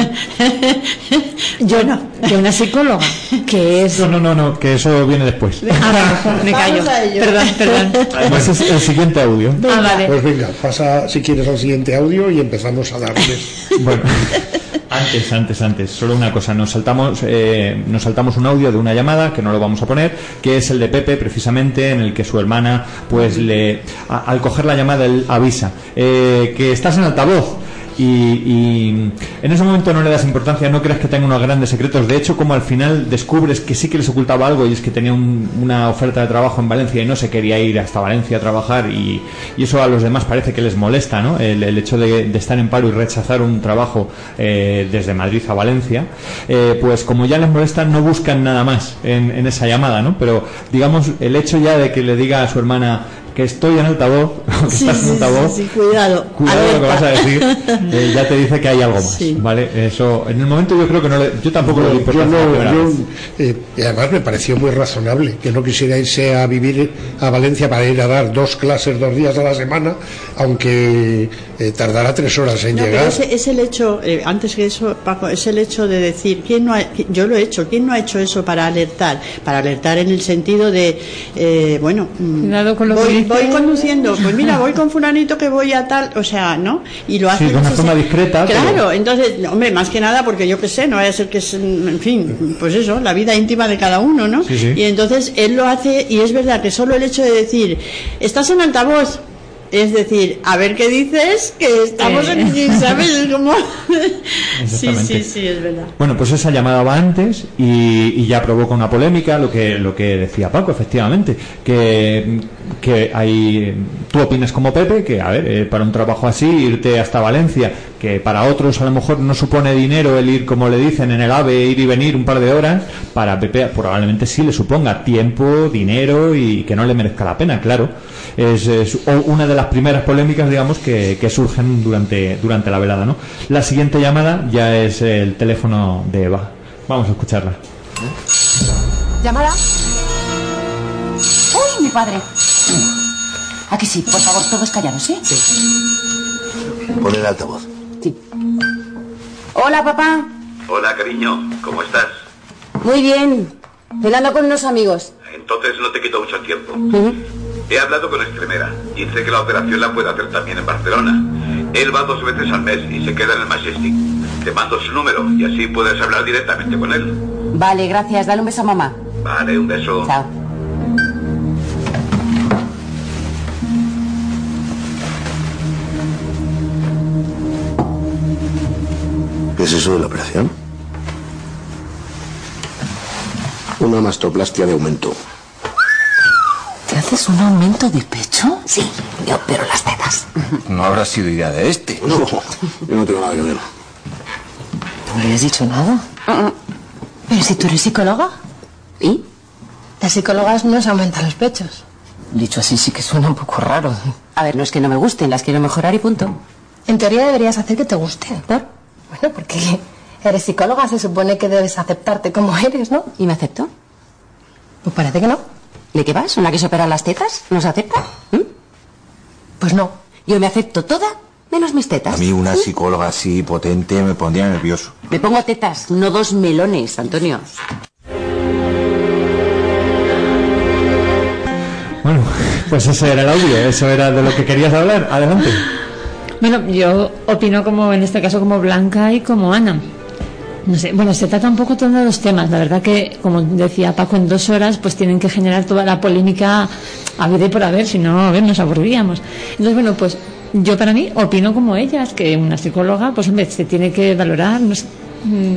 Speaker 4: Yo no, de una psicóloga, que es...
Speaker 3: No, no, no, no, que eso viene después.
Speaker 4: Ah, vale, me callo. Perdón, perdón.
Speaker 3: Además es el siguiente audio.
Speaker 4: Ah, vale.
Speaker 10: Pues venga, pasa si quieres al siguiente audio y empezamos a darles.
Speaker 3: Bueno, antes, antes, antes, solo una cosa, nos saltamos, eh, nos saltamos un audio de una llamada que no lo vamos a poner, que es el de Pepe, precisamente, en el que su hermana, pues le, a- al coger la llamada, él avisa eh, que estás en altavoz. Y, y en ese momento no le das importancia, no creas que tenga unos grandes secretos. De hecho, como al final descubres que sí que les ocultaba algo y es que tenía un- una oferta de trabajo en Valencia y no se quería ir hasta Valencia a trabajar y, eso a los demás parece que les molesta, ¿no? El, hecho de, de estar en paro y rechazar un trabajo eh, desde Madrid a Valencia, eh, pues como ya les molesta no buscan nada más en, en esa llamada, ¿no? Pero digamos el hecho ya de que le diga a su hermana que estoy en altavoz, que
Speaker 9: sí,
Speaker 3: estás en
Speaker 9: sí,
Speaker 3: altavoz,
Speaker 9: sí, sí, cuidado.
Speaker 3: Cuidado lo que vas a decir, eh, ya te dice que hay algo más,
Speaker 9: Sí.
Speaker 3: ¿vale? Eso, en el momento yo creo que no le, yo tampoco le
Speaker 10: yo no, yo,
Speaker 3: vez.
Speaker 10: eh, además me pareció muy razonable que no quisiera irse a vivir a Valencia para ir a dar dos clases dos días a la semana, aunque eh, tardará tres horas en
Speaker 9: No, pero
Speaker 10: llegar.
Speaker 9: ese- es el hecho, eh, antes que eso, Paco, es el hecho de decir, ¿quién no ha- yo lo he hecho, ¿quién no ha hecho eso para alertar? Para alertar en el sentido de, eh, bueno, mm,
Speaker 4: Cuidado con lo que
Speaker 9: voy. Voy conduciendo, pues mira, voy con fulanito que voy a tal, o sea, ¿no? Y lo hace
Speaker 3: de una forma discreta, pero-
Speaker 9: Claro, entonces, hombre, más que nada porque yo qué sé, no vaya a ser que es, en fin, pues eso, la vida íntima de cada uno, ¿no?
Speaker 3: Sí, sí.
Speaker 9: Y entonces él lo hace y es verdad que solo el hecho de decir, estás en altavoz, es decir, a ver qué dices, que estamos
Speaker 4: Eh.
Speaker 9: en, ¿sabes? Es como... sí, sí, sí, es verdad.
Speaker 3: Bueno, pues esa llamada va antes y, y ya provoca una polémica, lo que, lo que decía Paco, efectivamente, que, que hay, tú opinas como Pepe, que a ver, eh, para un trabajo así, irte hasta Valencia, que para otros a lo mejor no supone dinero el ir, como le dicen, en el AVE, ir y venir un par de horas, para Pepe probablemente sí le suponga tiempo, dinero y que no le merezca la pena, claro. Es, una de las primeras polémicas, digamos, que, que surgen durante, durante la velada, ¿no? La siguiente llamada ya es el teléfono de Eva. Vamos a escucharla.
Speaker 5: ¿Llamada? ¡Uy, mi padre! Aquí sí, por favor, todos callados, ¿eh? Sí.
Speaker 6: Pon el altavoz.
Speaker 5: Hola, papá.
Speaker 14: Hola, cariño, ¿cómo estás?
Speaker 5: Muy bien. Cenando con unos amigos.
Speaker 14: entonces no te quito mucho tiempo. He hablado con Estremera. Dice que la operación la puede hacer también en Barcelona. Él va dos veces al mes y se queda en el Majestic. Te mando su número y así puedes hablar directamente con él.
Speaker 5: Vale, gracias. Dale un beso a mamá.
Speaker 14: Vale, un beso.
Speaker 5: Chao.
Speaker 15: ¿Qué es eso de la operación? Una mastoplastia de aumento.
Speaker 5: ¿Te haces un aumento de pecho? Sí, yo opero las tetas.
Speaker 6: No habrá sido idea de este.
Speaker 15: No, yo no tengo nada que ver.
Speaker 5: ¿No me habías dicho nada? Pero si tú eres psicóloga. ¿Y?
Speaker 7: Las psicólogas no se aumentan los pechos.
Speaker 5: Dicho así sí que suena un poco raro. A ver, no es que no me gusten, las quiero mejorar y punto.
Speaker 7: En teoría deberías hacer que te gusten.
Speaker 5: ¿Por?
Speaker 7: Bueno, porque eres psicóloga, se supone que debes aceptarte como eres, ¿no?
Speaker 5: ¿Y me acepto?
Speaker 7: Pues parece que no.
Speaker 5: ¿De qué vas? ¿Una que se opera las tetas? ¿No se acepta? ¿Mm?
Speaker 7: Pues no.
Speaker 5: Yo me acepto toda, menos mis tetas.
Speaker 6: A mí una psicóloga así potente me pondría nervioso.
Speaker 5: Me pongo tetas, no dos melones, Antonio.
Speaker 3: Bueno, pues ese era el audio, eso era de lo que querías hablar. Adelante.
Speaker 4: Bueno, yo opino como en este caso como Blanca y como Ana. No sé, bueno, se trata un poco todos los temas. La verdad que, como decía Paco, en dos horas pues tienen que generar toda la polémica a ver y por haber, si no, a ver, nos aburriríamos. Entonces, bueno, pues yo para mí opino como ellas, que una psicóloga, pues hombre, se tiene que valorar, no sé, mm,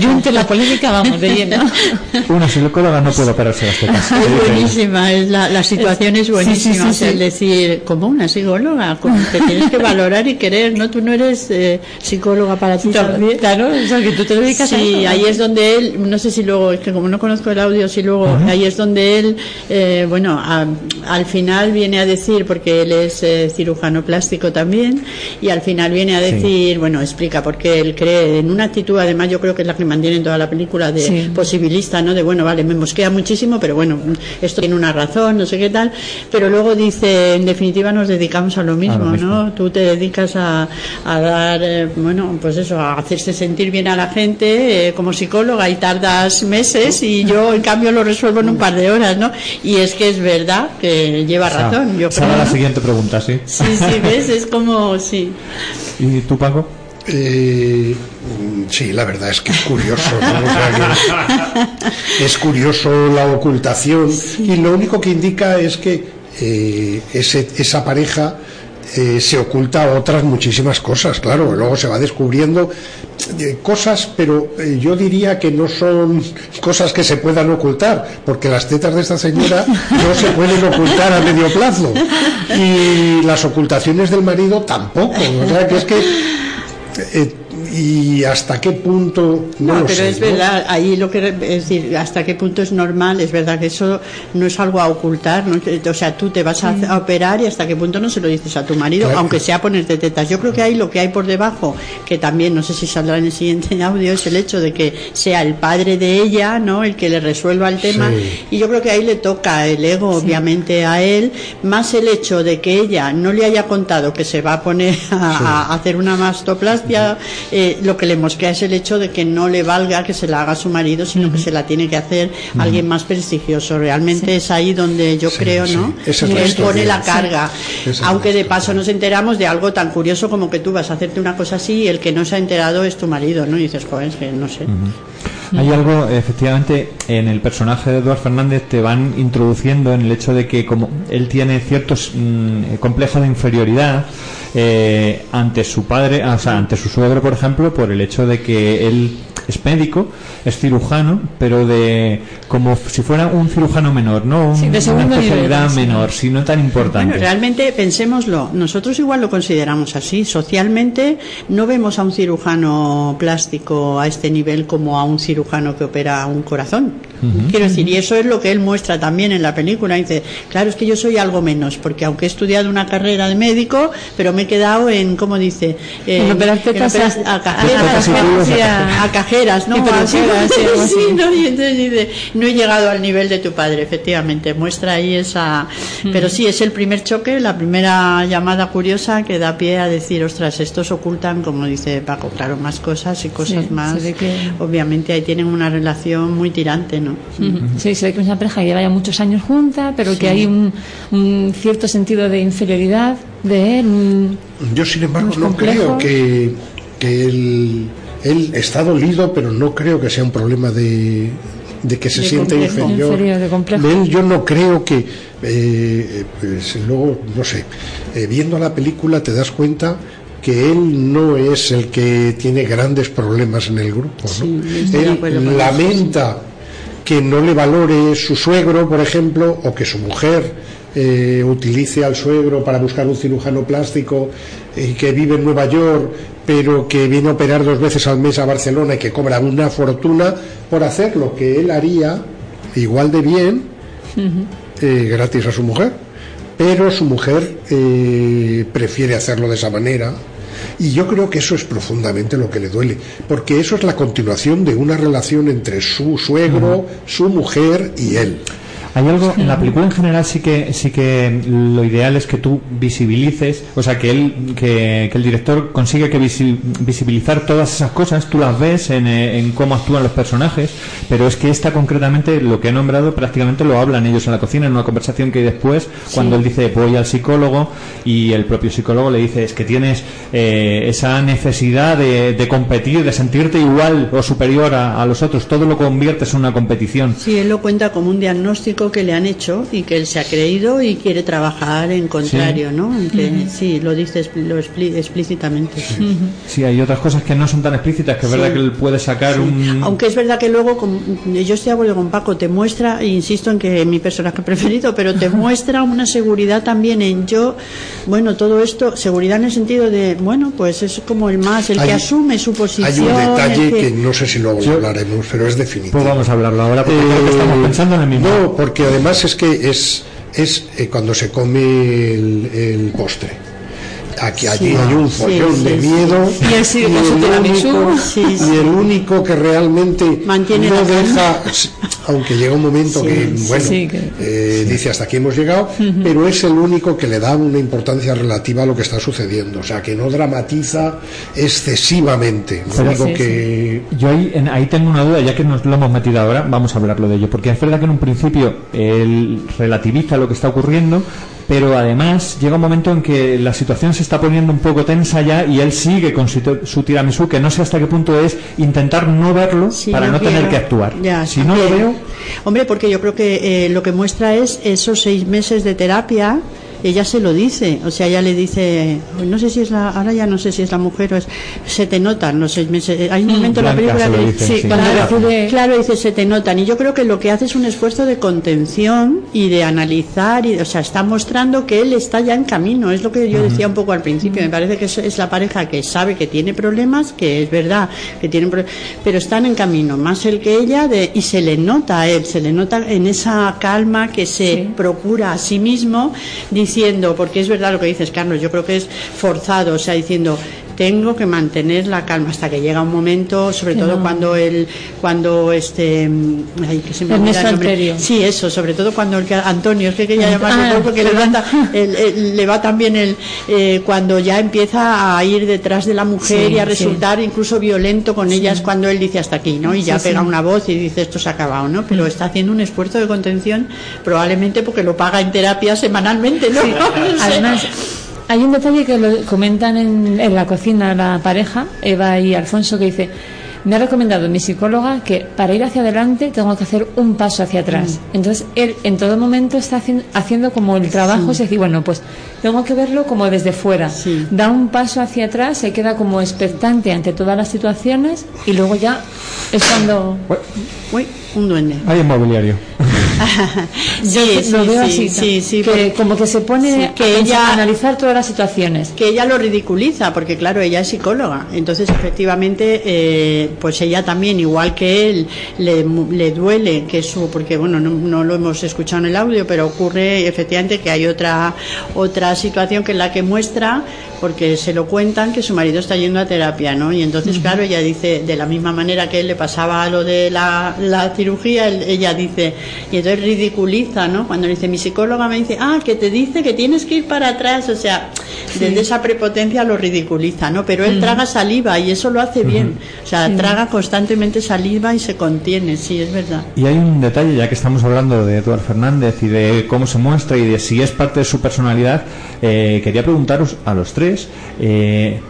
Speaker 4: yo entre la polémica vamos de lleno.
Speaker 3: Una psicóloga no puede operarse las tetas.
Speaker 9: Es buenísima, es la, la situación es buenísima.
Speaker 4: Sí, sí, sí,
Speaker 9: el decir, como una psicóloga, te tienes que valorar y querer, ¿no? Tú no eres eh, psicóloga para ti también.
Speaker 4: Claro, o sea, que tú te dedicas a
Speaker 9: Sí,
Speaker 4: eso.
Speaker 9: ahí es donde él, no sé si luego, es que como no conozco el audio, si luego, ahí es donde él, eh, bueno, a- al final viene a decir, porque él es eh, cirujano plástico también, y al final viene a decir, bueno, explica, porque él cree en una actitud, además yo creo que es la que mantiene en toda la película de
Speaker 4: Sí.
Speaker 9: posibilista, ¿no? De bueno, vale, me mosquea muchísimo, pero bueno, esto tiene una razón, no sé qué tal, pero luego dice, en definitiva nos dedicamos a lo mismo,
Speaker 3: mismo.
Speaker 9: ¿no? Tú te dedicas a, a dar, eh, bueno, pues eso, a hacerse sentir bien a la gente eh, como psicóloga y tardas meses y yo en cambio lo resuelvo en un par de horas, ¿no? Y es que es verdad que lleva razón, yo creo.
Speaker 3: la
Speaker 9: ¿no?
Speaker 3: siguiente pregunta, sí.
Speaker 9: Sí, sí, ves, es como, sí.
Speaker 3: ¿Y tú, Paco?
Speaker 10: Eh, sí, la verdad es que es curioso. ¿no? O sea, que es curioso la ocultación y lo único que indica es que eh, ese- esa pareja eh, se oculta otras muchísimas cosas, claro, luego se va descubriendo eh, cosas, pero eh, yo diría que no son cosas que se puedan ocultar, porque las tetas de esta señora no se pueden ocultar a medio plazo y las ocultaciones del marido tampoco, o sea que es que eh, y hasta qué punto no,
Speaker 9: No,
Speaker 10: lo
Speaker 9: pero
Speaker 10: sé,
Speaker 9: es
Speaker 10: ¿no?
Speaker 9: verdad, ahí lo que, es decir, hasta qué punto es normal, es verdad que eso no es algo a ocultar, ¿no? O sea, tú te vas a, a operar y hasta qué punto no se lo dices a tu marido,
Speaker 10: Claro.
Speaker 9: aunque sea ponerte tetas. Yo creo que ahí lo que hay por debajo, que también no sé si saldrá en el siguiente audio, es el hecho de que sea el padre de ella, ¿no? El que le resuelva el tema.
Speaker 10: Sí.
Speaker 9: Y yo creo que ahí le toca el ego, obviamente, a él, más el hecho de que ella no le haya contado que se va a poner a, a hacer una mastoplastia, eh, lo que le mosquea es el hecho de que no le valga que se la haga su marido, sino que se la tiene que hacer alguien más prestigioso. Realmente es ahí donde yo creo,
Speaker 10: sí.
Speaker 9: ¿no?
Speaker 10: Esa es
Speaker 9: él
Speaker 10: historia.
Speaker 9: pone la carga. Aunque de paso nos enteramos de algo tan curioso como que tú vas a hacerte una cosa así y el que no se ha enterado es tu marido, ¿no? Y dices, joder, es que no sé.
Speaker 3: Hay algo, efectivamente, en el personaje de Eduardo Fernández te van introduciendo en el hecho de que como él tiene ciertos mm, complejos de inferioridad eh, ante su padre, o sea, ante su suegro, por ejemplo, por el hecho de que él es médico, es cirujano, pero de como si fuera un cirujano menor, no Un-
Speaker 4: Sí, de
Speaker 3: una
Speaker 4: nivel,
Speaker 3: especialidad
Speaker 4: sí.
Speaker 3: menor, si no tan importante.
Speaker 9: Bueno, realmente pensémoslo, nosotros igual lo consideramos así. Socialmente no vemos a un cirujano plástico a este nivel como a un cirujano que opera un corazón. Quiero decir, y eso es lo que él muestra también en la película. Dice, claro, es que yo soy algo menos, porque aunque he estudiado una carrera de médico, pero me he quedado en, ¿cómo dice?
Speaker 4: En operar tetas
Speaker 9: operar
Speaker 4: a-
Speaker 9: a cajeras,
Speaker 4: culos a cajeras.
Speaker 9: a cajeras, ¿no?
Speaker 4: Sí, pero
Speaker 9: Así,
Speaker 4: cajeras, sí, algo así.
Speaker 9: sí, ¿no? Y entonces dice, no he llegado al nivel de tu padre, efectivamente, muestra ahí esa... Pero sí, es el primer choque, la primera llamada curiosa que da pie a decir, ostras, estos ocultan, como dice Paco, claro, más cosas y cosas
Speaker 4: Sí,
Speaker 9: más.
Speaker 4: que-
Speaker 9: Obviamente ahí tienen una relación muy tirante, ¿no?
Speaker 4: Ujú. Sí, se ve que es una pareja que lleva ya muchos años junta, pero que hay un, un cierto sentido de inferioridad de él.
Speaker 10: Yo, sin embargo, no creo que, que él, él está dolido, pero no creo que sea un problema de, de que se
Speaker 4: De
Speaker 10: siente
Speaker 4: complejo.
Speaker 10: inferior.
Speaker 4: Inferior, de complejo.
Speaker 10: Él, yo no creo que. eh, pues, luego, no sé, eh, viendo la película te das cuenta que él no es el que tiene grandes problemas en el grupo. él lamenta que no le valore su suegro, por ejemplo, o que su mujer eh, utilice al suegro para buscar un cirujano plástico y que vive en Nueva York, pero que viene a operar dos veces al mes a Barcelona y que cobra una fortuna por hacer lo que él haría igual de bien eh, gratis a su mujer. Pero su mujer eh, prefiere hacerlo de esa manera. Y yo creo que eso es profundamente lo que le duele, porque eso es la continuación de una relación entre su suegro, su mujer y él.
Speaker 3: Hay algo en la película en general sí que sí que lo ideal es que tú visibilices, o sea que él que, que el director consigue que visi- visibilizar todas esas cosas, tú las ves en, eh, en cómo actúan los personajes, pero es que esta concretamente lo que he nombrado prácticamente lo hablan ellos en la cocina en una conversación que hay después cuando él dice voy al psicólogo y el propio psicólogo le dice es que tienes eh, esa necesidad de, de competir, de sentirte igual o superior a, a los otros, todo lo conviertes en una competición.
Speaker 9: Sí, él lo cuenta como un diagnóstico que le han hecho y que él se ha creído y quiere trabajar en contrario, ¿no? En que,
Speaker 3: Ujú.
Speaker 9: Sí, lo dice lo expli- explícitamente. sí.
Speaker 3: Sí, hay otras cosas que no son tan explícitas, que es
Speaker 9: Sí.
Speaker 3: verdad que él puede sacar un...
Speaker 9: Aunque es verdad que luego, yo estoy de acuerdo con Paco, te muestra, e insisto en que es mi personaje preferido, pero te muestra una seguridad también en yo, bueno, todo esto, seguridad en el sentido de, bueno, pues es como el más, el que asume su posición.
Speaker 10: Hay un detalle
Speaker 9: que-
Speaker 10: que no sé si luego lo hablaremos, pero es definitivo.
Speaker 3: Pues vamos a hablarlo ahora, porque creo que estamos pensando en el mismo.
Speaker 10: No, porque además es que es, es eh, cuando se come el, el postre. Aquí, allí
Speaker 9: Sí.
Speaker 10: hay un follón
Speaker 9: sí,
Speaker 10: de
Speaker 9: sí.
Speaker 10: miedo
Speaker 9: Y
Speaker 10: el único,
Speaker 9: Sí, sí.
Speaker 10: y el único que realmente
Speaker 9: Mantiene
Speaker 10: no deja, aunque llega un momento
Speaker 9: Sí,
Speaker 10: que bueno
Speaker 9: sí, que-
Speaker 10: eh, dice hasta aquí hemos llegado, pero es el único que le da una importancia relativa a lo que está sucediendo, o sea que no dramatiza excesivamente. No
Speaker 3: Pero-
Speaker 10: digo que
Speaker 3: Yo ahí, en- ahí tengo una duda, ya que nos lo hemos metido ahora, vamos a hablarlo de ello, porque es verdad que en un principio él relativiza lo que está ocurriendo, pero además llega un momento en que la situación se está poniendo un poco tensa ya y él sigue con su, su tiramisú, que no sé hasta qué punto es intentar no verlo
Speaker 9: Sí,
Speaker 3: para
Speaker 9: no
Speaker 3: no tener que actuar.
Speaker 9: Ya,
Speaker 3: si no lo veo,
Speaker 9: Hombre, porque yo creo que eh, lo que muestra es esos seis meses de terapia. Ella se lo dice, o sea, ella le dice, no sé si es la, ahora ya no sé si es la mujer o es, se te notan los seis meses. Hay un momento en la película que
Speaker 3: dice, sí.
Speaker 9: cuando
Speaker 3: Claro.
Speaker 9: dice se te notan. Y yo creo que lo que hace es un esfuerzo de contención y de analizar, y, o sea, está mostrando que él está ya en camino. Es lo que yo decía un poco al principio. Me parece que es, es la pareja que sabe que tiene problemas, que es verdad que tienen problemas, pero están en camino, más él que ella, de, y se le nota a él, se le nota en esa calma que se procura a sí mismo, diciendo, porque es verdad lo que dices, Carlos, yo creo que es forzado, o sea, diciendo, tengo que mantener la calma hasta que llega un momento, sobre
Speaker 4: Que
Speaker 9: todo
Speaker 4: no.
Speaker 9: cuando él, cuando este, mm, ay, que se me el nombre.
Speaker 4: Alterio.
Speaker 9: Sí, eso, sobre todo cuando el que, Antonio, es que quería
Speaker 4: Ah,
Speaker 9: llamarle
Speaker 4: ah,
Speaker 9: porque le,
Speaker 4: perdón.
Speaker 9: va ta- el- el- le va también el, eh, cuando ya empieza a ir detrás de la mujer
Speaker 4: Sí,
Speaker 9: y a
Speaker 4: sí.
Speaker 9: resultar incluso violento con ella es cuando él dice hasta aquí, ¿no? Y ya
Speaker 4: Sí,
Speaker 9: pega
Speaker 4: sí.
Speaker 9: una voz y dice esto se ha acabado, ¿no? Pero está haciendo un esfuerzo de contención probablemente porque lo paga en terapia semanalmente, ¿no? No sé.
Speaker 4: Además, hay un detalle que lo comentan en, en la cocina la pareja, Eva y Alfonso, que dice, me ha recomendado mi psicóloga que para ir hacia adelante tengo que hacer un paso hacia atrás. Entonces, él en todo momento está haciendo, haciendo como el trabajo,
Speaker 9: Sí.
Speaker 4: es decir, bueno, pues tengo que verlo como desde fuera. Da un paso hacia atrás, se queda como expectante ante todas las situaciones y luego ya es cuando...
Speaker 9: Uy, un duende.
Speaker 3: hay inmobiliario.
Speaker 4: Yo
Speaker 9: Sí,
Speaker 4: lo
Speaker 9: sí,
Speaker 4: veo
Speaker 9: sí,
Speaker 4: así,
Speaker 9: sí, sí,
Speaker 4: que
Speaker 9: porque-
Speaker 4: como que se pone
Speaker 9: que ella-
Speaker 4: a analizar todas las situaciones.
Speaker 9: que ella lo ridiculiza porque claro ella es psicóloga entonces efectivamente eh, pues ella también igual que él le, le duele que su porque bueno no, no lo hemos escuchado en el audio pero ocurre efectivamente que hay otra otra situación que es la que muestra porque se lo cuentan que su marido está yendo a terapia, ¿no? Y entonces, claro, ella dice, de la misma manera que él le pasaba lo de la, la cirugía, él- ella dice, y entonces ridiculiza, ¿no? Cuando le dice, mi psicóloga me dice, ah, que te dice que tienes que ir para atrás, o sea, desde esa prepotencia lo ridiculiza, ¿no? Pero él traga saliva y eso lo hace bien, o sea,
Speaker 3: Sí.
Speaker 9: traga constantemente saliva y se contiene, sí, es verdad.
Speaker 3: Y hay un detalle, ya que estamos hablando de Eduard Fernández y de cómo se muestra y de si es parte de su personalidad, eh, quería preguntaros a los tres, eh,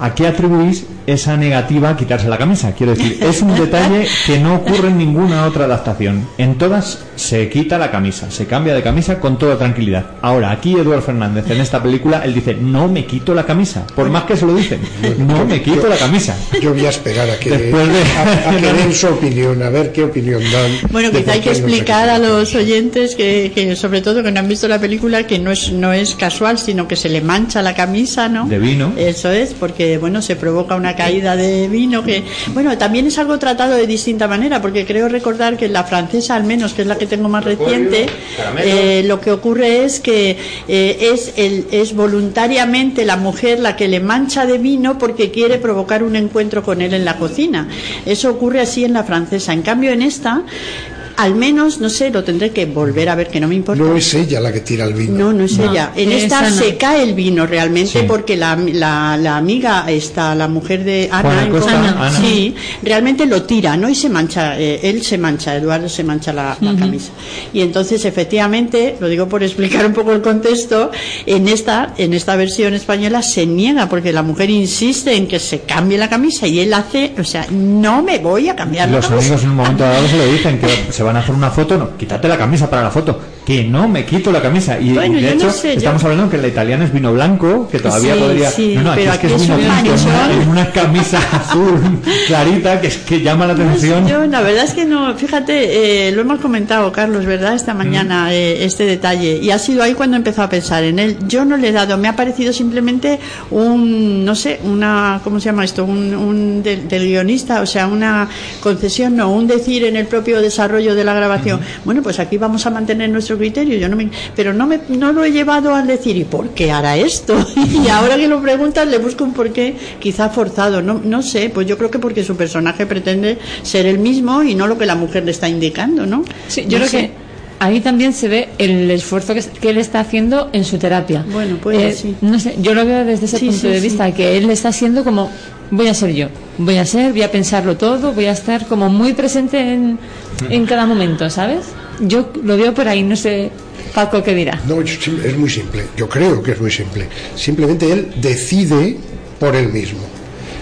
Speaker 3: ¿a qué atribuís esa negativa a quitarse la camisa? Quiero decir, es un detalle que no ocurre en ninguna otra adaptación. En todas se quita la camisa, se cambia de camisa con toda tranquilidad. Ahora, aquí Eduard Fernández, en esta película, él dice, no me quito la camisa, por más que se lo dicen, no me quito la camisa.
Speaker 10: Yo voy a esperar a que,
Speaker 3: Después de-
Speaker 10: a, a que den su opinión, a ver qué opinión dan.
Speaker 9: Bueno, quizá hay que explicar a los oyentes que, que, sobre todo que no han visto la película, que no es no es casual, sino que se le mancha la camisa, ¿no?
Speaker 3: De vino.
Speaker 9: Eso es, porque bueno, se provoca una caída de vino que, bueno, también es algo tratado de distinta manera, porque creo recordar que en la francesa, al menos, que es la que tengo más reciente, eh, lo que ocurre es que eh, es el, es voluntariamente la mujer la que le mancha de vino porque quiere provocar un encuentro con él en la cocina. Eso ocurre así en la francesa. En cambio, en esta al menos, no sé, lo tendré que volver a ver, que no me importa.
Speaker 10: No es ella la que tira el vino.
Speaker 9: No, no es ella. En esta
Speaker 10: Esa no.
Speaker 9: se cae el vino realmente
Speaker 10: Sí.
Speaker 9: porque la, la, la amiga, esta, la mujer de Ana,
Speaker 3: Costa, Ana.
Speaker 9: sí, realmente lo tira, ¿no? Y se mancha, eh, él se mancha, Eduardo se mancha la, la camisa. Y entonces, efectivamente, lo digo por explicar un poco el contexto, en esta, en esta versión española se niega porque la mujer insiste en que se cambie la camisa y él hace, o sea, no me voy a cambiar la
Speaker 3: Los
Speaker 9: camisa.
Speaker 3: amigos en un momento dado se lo dicen, que se van a hacer una foto, no, quítate la camisa para la foto, que no me quito la camisa. Y,
Speaker 9: Bueno,
Speaker 3: y de
Speaker 9: no
Speaker 3: hecho,
Speaker 9: yo-
Speaker 3: estamos hablando que la italiana es vino blanco, que todavía
Speaker 9: Sí,
Speaker 3: podría...
Speaker 9: sí,
Speaker 3: no, no, aquí
Speaker 9: pero
Speaker 3: es que es vino una, en una camisa azul clarita, que es que llama la atención.
Speaker 9: Yo, la verdad es que no, fíjate, eh, lo hemos comentado, Carlos, ¿verdad? Esta mañana, eh, este detalle. Y ha sido ahí cuando empezó a pensar en él. Yo no le he dado, me ha parecido simplemente un, no sé, una, ¿cómo se llama esto? Un, un del, del guionista, o sea, una concesión, no, un decir en el propio desarrollo de la grabación. Bueno, pues aquí vamos a mantener nuestro criterio, yo no me, pero no me, no lo he llevado al decir, ¿y por qué hará esto? y ahora que lo preguntas, le busco un porqué, quizá forzado, no, no sé, pues yo creo que porque su personaje pretende ser el mismo y no lo que la mujer le está indicando, ¿no?
Speaker 4: Sí, yo
Speaker 9: No
Speaker 4: creo
Speaker 9: sé.
Speaker 4: que ahí también se ve el esfuerzo que, que él está haciendo en su terapia.
Speaker 9: Bueno, pues sí.
Speaker 4: No sé, yo lo veo desde ese
Speaker 9: Sí,
Speaker 4: punto
Speaker 9: sí,
Speaker 4: de
Speaker 9: sí.
Speaker 4: vista, que él está siendo como, voy a ser yo, voy a ser, voy a pensarlo todo, voy a estar como muy presente en, en cada momento, ¿sabes? Yo lo veo por ahí, no sé, Paco, ¿qué dirá?
Speaker 10: No, es muy simple. Yo creo que es muy simple. Simplemente él decide por él mismo.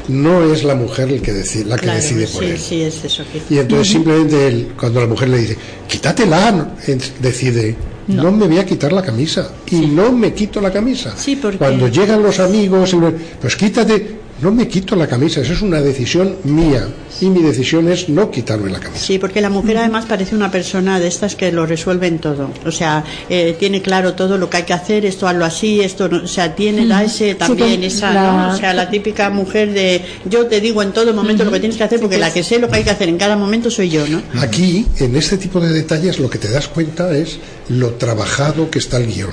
Speaker 10: No es la mujer el que decide, la que
Speaker 9: Claro,
Speaker 10: decide por
Speaker 9: sí,
Speaker 10: él.
Speaker 9: sí, es eso. que-
Speaker 10: Y entonces simplemente él, cuando la mujer le dice, quítatela, decide, no. me voy a quitar la camisa. Y no me quito la camisa.
Speaker 9: porque-
Speaker 10: Cuando llegan los amigos, pues quítate, no me quito la camisa. Eso es una decisión mía. Y mi decisión es no quitarme la camisa.
Speaker 9: Sí, porque la mujer además parece una persona de estas que lo resuelven todo. O sea, eh, tiene claro todo lo que hay que hacer, esto hazlo así, esto no, o sea, tiene da ese también esa,
Speaker 4: la-
Speaker 9: ¿no? o sea, la típica mujer de yo te digo en todo momento lo que tienes que hacer porque la que sé lo que hay que hacer en cada momento soy yo, ¿no?
Speaker 10: Aquí, en este tipo de detalles, lo que te das cuenta es lo trabajado que está el guion.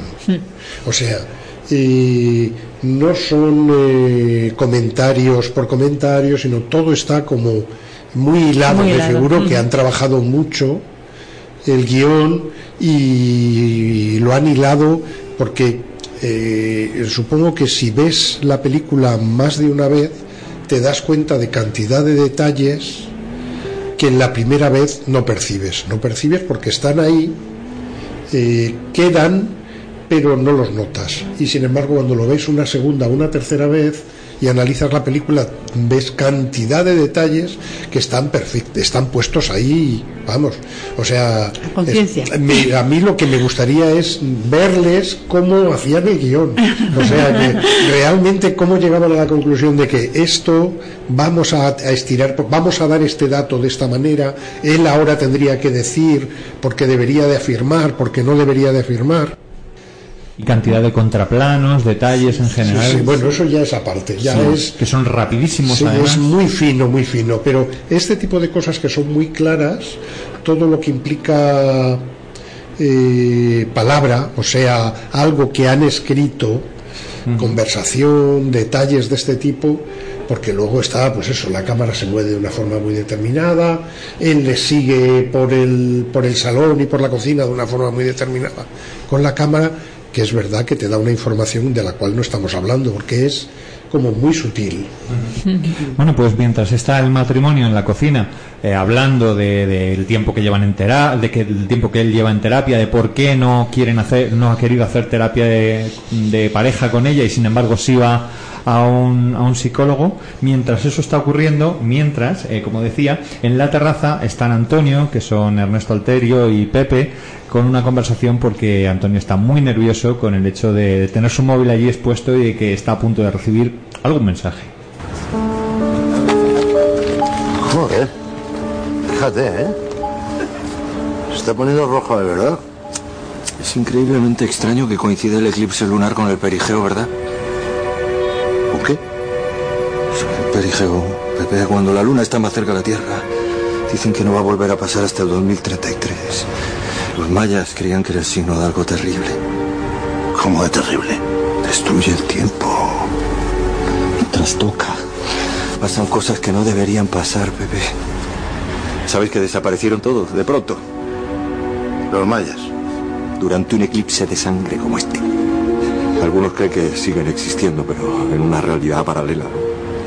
Speaker 10: O sea, eh, no son eh, comentarios por comentarios, sino todo está como muy hilado.
Speaker 16: Muy
Speaker 10: Me figuro que
Speaker 16: Ujú.
Speaker 10: han trabajado mucho el guion y lo han hilado porque eh, supongo que si ves la película más de una vez te das cuenta de cantidad de detalles que en la primera vez no percibes. No percibes porque están ahí, eh, quedan, pero no los notas. Y sin embargo, cuando lo ves una segunda, una tercera vez y analizas la película, ves cantidad de detalles que están perfectos, están puestos ahí, vamos. O sea,
Speaker 9: conciencia.
Speaker 10: es- me- a mí lo que me gustaría es verles cómo hacían el guion. O sea, que realmente cómo llegaban a la conclusión de que esto vamos a, a estirar, vamos a dar este dato de esta manera, él ahora tendría que decir porque debería de afirmar, porque no debería de afirmar.
Speaker 3: Y cantidad de contraplanos, detalles en general.
Speaker 10: Sí, sí, bueno, eso ya es aparte, ya
Speaker 3: Sí,
Speaker 10: es
Speaker 3: que son rapidísimos además.
Speaker 10: es muy fino, muy fino, pero este tipo de cosas que son muy claras, todo lo que implica eh, palabra, o sea, algo que han escrito, conversación, detalles de este tipo, porque luego está, pues eso, la cámara se mueve de una forma muy determinada, él le sigue por el, por el salón y por la cocina de una forma muy determinada con la cámara, que es verdad que te da una información de la cual no estamos hablando, porque es como muy sutil.
Speaker 3: Bueno, pues mientras está el matrimonio en la cocina eh, hablando de- del tiempo que llevan en terapia, de que el tiempo que él lleva en terapia, de por qué no quieren hacer, no ha querido hacer terapia de, de pareja con ella y sin embargo sí va a un, a un psicólogo. Mientras eso está ocurriendo, mientras, eh, como decía, en la terraza están Antonio, que son Ernesto Alterio y Pepe, con una conversación porque Antonio está muy nervioso con el hecho de, tener su móvil allí expuesto y de que está a punto de recibir algún mensaje.
Speaker 15: Joder. Fíjate, ¿eh? Se está poniendo roja de verdad.
Speaker 6: Es increíblemente extraño que coincida el eclipse lunar con el perigeo, ¿verdad? Perigeo, Pepe, cuando la luna está más cerca de la Tierra. Dicen que no va a volver a pasar hasta el 2033. Los mayas creían que era el signo de algo terrible.
Speaker 15: ¿Cómo de terrible?
Speaker 6: Destruye el tiempo. Trastoca. Pasan cosas que no deberían pasar, Pepe. ¿Sabes que desaparecieron todos de pronto?
Speaker 15: Los mayas.
Speaker 6: Durante un eclipse de sangre como este. Algunos creen que siguen existiendo, pero en una realidad paralela.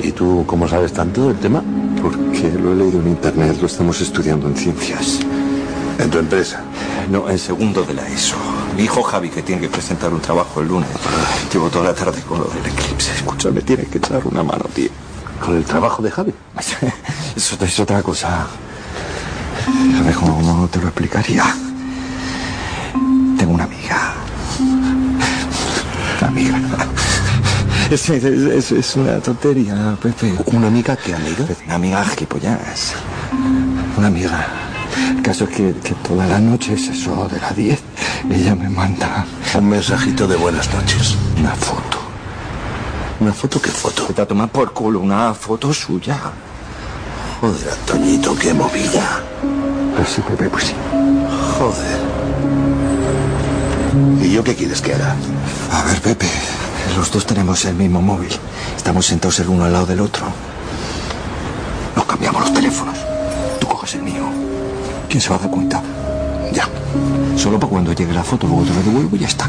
Speaker 15: ¿Y tú cómo sabes tanto del tema?
Speaker 6: Porque lo he leído en internet, lo estamos estudiando en ciencias.
Speaker 15: ¿En tu empresa?
Speaker 6: No, en segundo de la ESO. Mi hijo Javi, que tiene que presentar un trabajo el lunes. Llevo toda la tarde con lo del eclipse. Escúchame, tiene que echar una mano, tío.
Speaker 15: ¿Con el trabajo de Javi?
Speaker 6: Eso es otra cosa. A ver cómo te lo explicaría. Tengo una amiga. Una amiga. Es, es- es- es una tontería, Pepe.
Speaker 15: ¿Una amiga qué amiga?
Speaker 6: Una amiga gilipollas. Una amiga. El caso es que, que toda la noche, es eso de las 10, ella me manda
Speaker 15: Un mensajito de buenas noches.
Speaker 6: una foto.
Speaker 15: ¿Una foto qué foto?
Speaker 6: Te a tomar por culo una foto suya.
Speaker 15: Joder, Antoñito, qué movida.
Speaker 6: Pues sí, Pepe, pues sí.
Speaker 15: Joder. ¿Y yo qué quieres que haga?
Speaker 6: A ver, Pepe, los dos tenemos el mismo móvil. Estamos sentados el uno al lado del otro. Nos cambiamos los teléfonos. Tú coges el mío. ¿Quién se va a dar cuenta?
Speaker 15: Ya.
Speaker 6: Solo para cuando llegue la foto, luego te la devuelvo y ya está.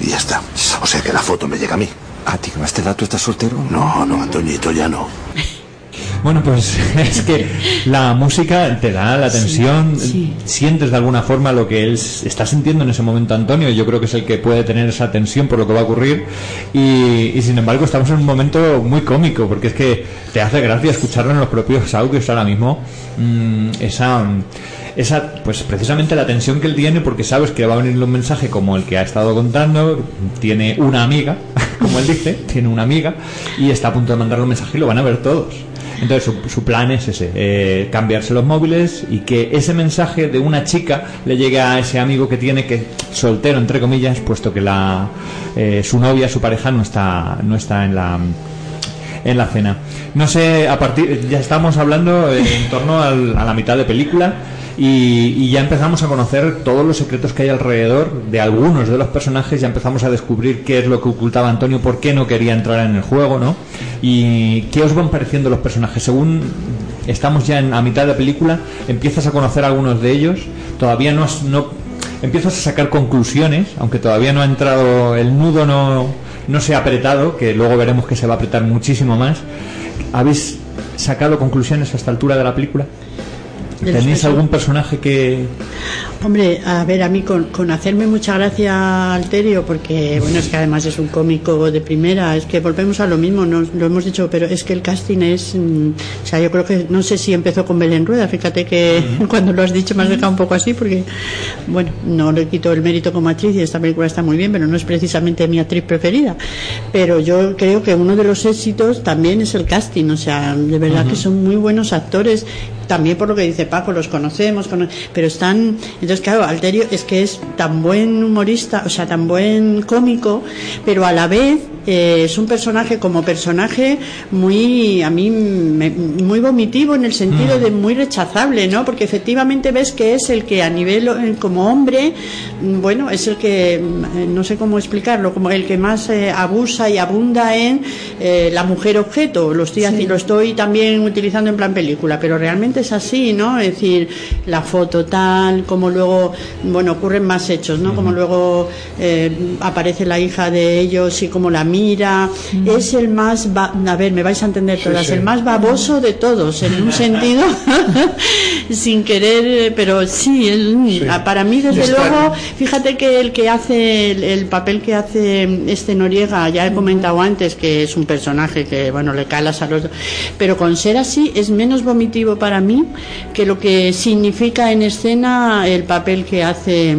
Speaker 15: Y ya está. O sea que la foto me llega a mí.
Speaker 6: ¿A ti que más te soltero?
Speaker 15: No, no, Antoñito, ya no.
Speaker 3: Bueno, pues es que la música te da la tensión, sientes de alguna forma lo que él está sintiendo en ese momento Antonio, yo creo que es el que puede tener esa tensión por lo que va a ocurrir. Y, y sin embargo estamos en un momento muy cómico porque es que te hace gracia escucharlo en los propios audios ahora mismo, mm, esa... Esa, pues precisamente la tensión que él tiene porque sabes que va a venir un mensaje como el que ha estado contando, tiene una amiga, como él dice, tiene una amiga y está a punto de mandarle un mensaje y lo van a ver todos. Entonces su, su plan es ese, eh, cambiarse los móviles y que ese mensaje de una chica le llegue a ese amigo que tiene que soltero entre comillas, puesto que la eh, su novia, su pareja no está no está en la en la cena. No sé, a partir ya estamos hablando en torno al- a la mitad de película y, y ya empezamos a conocer todos los secretos que hay alrededor de algunos de los personajes, ya empezamos a descubrir qué es lo que ocultaba Antonio, por qué no quería entrar en el juego, ¿no? Y qué os van pareciendo los personajes. Según estamos ya en, a mitad de película, empiezas a conocer algunos de ellos, todavía no, has- no empiezas a sacar conclusiones, aunque todavía no ha entrado el nudo, no, no se ha apretado, que luego veremos que se va a apretar muchísimo más. ¿Habéis sacado conclusiones a esta altura de la película? ¿Tenéis algún personaje que,
Speaker 9: Hombre, a ver, a mí con, con hacerme mucha gracia Alterio, porque bueno, es que además es un cómico de primera, es que volvemos a lo mismo, nos, lo hemos dicho, pero es que el casting es, mm, o sea, yo creo que, no sé si empezó con Belén Rueda, fíjate que cuando lo has dicho me has dejado un poco así, porque, bueno, no le quito el mérito como actriz y esta película está muy bien, pero no es precisamente mi actriz preferida. Pero yo creo que uno de los éxitos también es el casting, o sea, de verdad que son muy buenos actores también por lo que dice Paco, los conocemos, cono- pero están, entonces claro, Alterio es que es tan buen humorista, o sea, tan buen cómico, pero a la vez eh, es un personaje como personaje muy, a mí, me- muy vomitivo en el sentido
Speaker 3: Mm.
Speaker 9: de muy rechazable, ¿no? Porque efectivamente ves que es el que a nivel, eh, como hombre, mm, bueno, es el que, eh, no sé cómo explicarlo, como el que más eh, abusa y abunda en eh, la mujer objeto. Lo estoy, haci- lo estoy también utilizando en plan película, pero realmente es así, ¿no? Es decir, la foto tal, como luego, bueno, ocurren más hechos, ¿no? Como luego eh, aparece la hija de ellos y como la mira. Es el más, a ver, me vais a entender todas,
Speaker 10: sí.
Speaker 9: el más baboso de todos, en un sentido, sin querer, pero sí, para mí desde
Speaker 10: Está-
Speaker 9: luego, fíjate que el que hace el, el papel que hace este Noriega, ya he comentado antes que es un personaje que, bueno, le calas a los dos, pero con ser así es menos vomitivo para mí que lo que significa en escena el papel que hace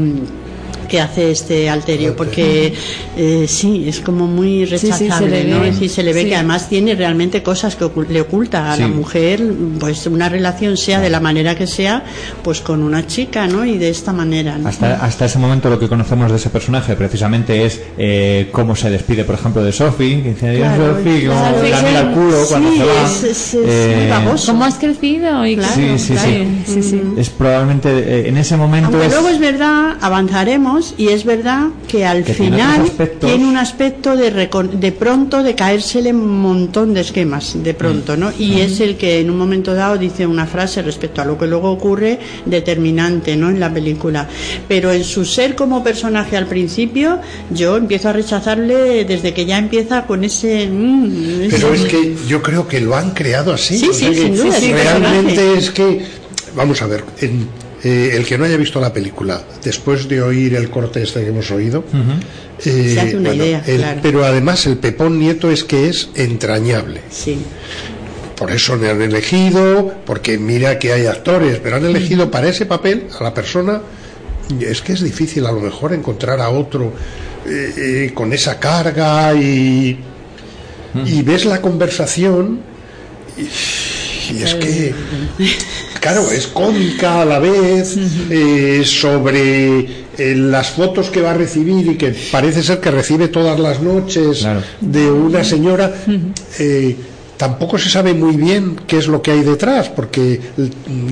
Speaker 9: que hace este alterio porque eh, sí es como muy
Speaker 4: Sí, sí, se
Speaker 9: rechazable ¿no?
Speaker 4: ve.
Speaker 9: Es decir, se le ve
Speaker 4: Sí.
Speaker 9: que además tiene realmente cosas que ocu- le oculta a la mujer pues una relación sea de la manera que sea pues con una chica ¿no? y de esta manera ¿no?
Speaker 3: Hasta, hasta ese momento lo que conocemos de ese personaje precisamente es eh, cómo se despide, por ejemplo, de Sophie, que dice,
Speaker 9: Claro,
Speaker 3: Sophie, como
Speaker 4: claro,
Speaker 3: al culo cuando
Speaker 9: sí,
Speaker 3: se va.
Speaker 9: es- es- es
Speaker 3: Eh,
Speaker 9: baboso.
Speaker 4: ¿Cómo has crecido? Y claro,
Speaker 3: Sí, sí,
Speaker 4: claro,
Speaker 3: sí.
Speaker 4: sí, sí.
Speaker 3: Es probablemente eh, en ese momento
Speaker 9: Aunque
Speaker 3: es...
Speaker 9: luego es verdad, avanzaremos y es verdad que al
Speaker 3: Que
Speaker 9: final tiene un aspecto de, recon- de pronto de caérsele un montón de esquemas, de pronto, ¿no? Y es el que en un momento dado dice una frase respecto a lo que luego ocurre determinante, ¿no? En la película. Pero en su ser como personaje al principio, yo empiezo a rechazarle desde que ya empieza con ese... mm, ese-
Speaker 10: Pero es que yo creo que lo han creado así.
Speaker 9: Sí,
Speaker 10: o
Speaker 9: sí, sin duda, un
Speaker 10: Realmente es que, vamos a ver, en, eh, el que no haya visto la película, después de oír el corte este que hemos oído, eh,
Speaker 9: Se hace una idea,
Speaker 10: el-
Speaker 9: claro.
Speaker 10: pero además el Pepón Nieto es que es entrañable.
Speaker 9: Sí.
Speaker 10: Por eso le han elegido, porque mira que hay actores, pero han elegido para ese papel a la persona. Es que es difícil a lo mejor encontrar a otro eh, eh, con esa carga y, y ves la conversación y, y es que, claro, es cómica a la vez, eh, sobre eh, las fotos que va a recibir y que parece ser que recibe todas las noches de una señora. eh, tampoco se sabe muy bien qué es lo que hay detrás, porque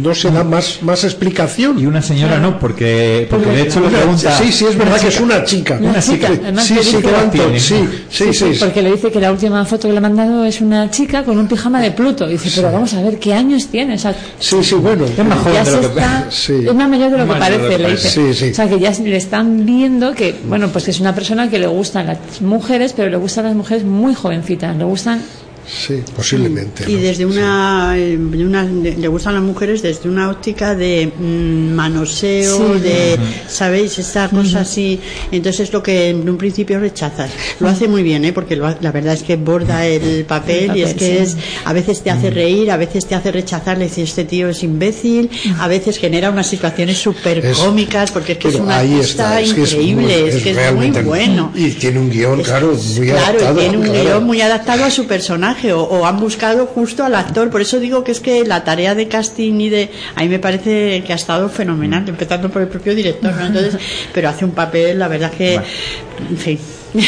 Speaker 10: no se da más, más explicación.
Speaker 3: Y una señora no, porque, porque de hecho le pregunta...
Speaker 10: Sí, sí, es verdad que es una chica.
Speaker 4: Una chica, además
Speaker 10: Sí,
Speaker 4: le
Speaker 10: sí, sí, sí, sí, sí.
Speaker 4: Porque le dice que la última foto que le ha mandado es una chica con un pijama de Pluto. Dice, pero vamos a ver, ¿qué años tiene? O sea,
Speaker 10: Sí, sí, bueno.
Speaker 3: Es más joven
Speaker 4: ya
Speaker 3: de
Speaker 4: se
Speaker 3: lo que
Speaker 4: está,
Speaker 10: Sí.
Speaker 4: es más mayor de lo que parece, le dice.
Speaker 10: Sí, sí.
Speaker 4: O sea, que ya le están viendo que, bueno, pues que es una persona que le gustan las mujeres, pero le gustan las mujeres muy jovencitas, le gustan
Speaker 10: Sí, posiblemente.
Speaker 9: Y
Speaker 10: ¿no?
Speaker 9: desde una, eh, de una- le gustan las mujeres desde una óptica de mm, manoseo,
Speaker 4: Sí.
Speaker 9: de, ¿sabéis? Esta cosa así. Entonces es lo que en un principio rechazas. Lo hace muy bien, ¿eh? Porque lo ha- la verdad es que borda el papel,
Speaker 4: El
Speaker 9: y es que
Speaker 4: sí.
Speaker 9: es, a veces te hace reír, a veces te hace rechazar, le dice este tío es imbécil, a veces genera unas situaciones súper cómicas porque es que es una
Speaker 10: ahí
Speaker 9: artista
Speaker 10: está, es que es
Speaker 9: increíble,
Speaker 10: muy-
Speaker 9: es, que es muy bueno.
Speaker 10: Y tiene un guion, claro, muy
Speaker 9: Claro, y
Speaker 10: adaptado.
Speaker 9: tiene un
Speaker 10: claro.
Speaker 9: guion muy adaptado a su personaje o, o han buscado justo al actor. Por eso digo que es que la tarea de casting y de. A mí me parece que ha estado fenomenal, empezando por el propio director, ¿no? Entonces, pero hace un papel, la verdad que. En fin.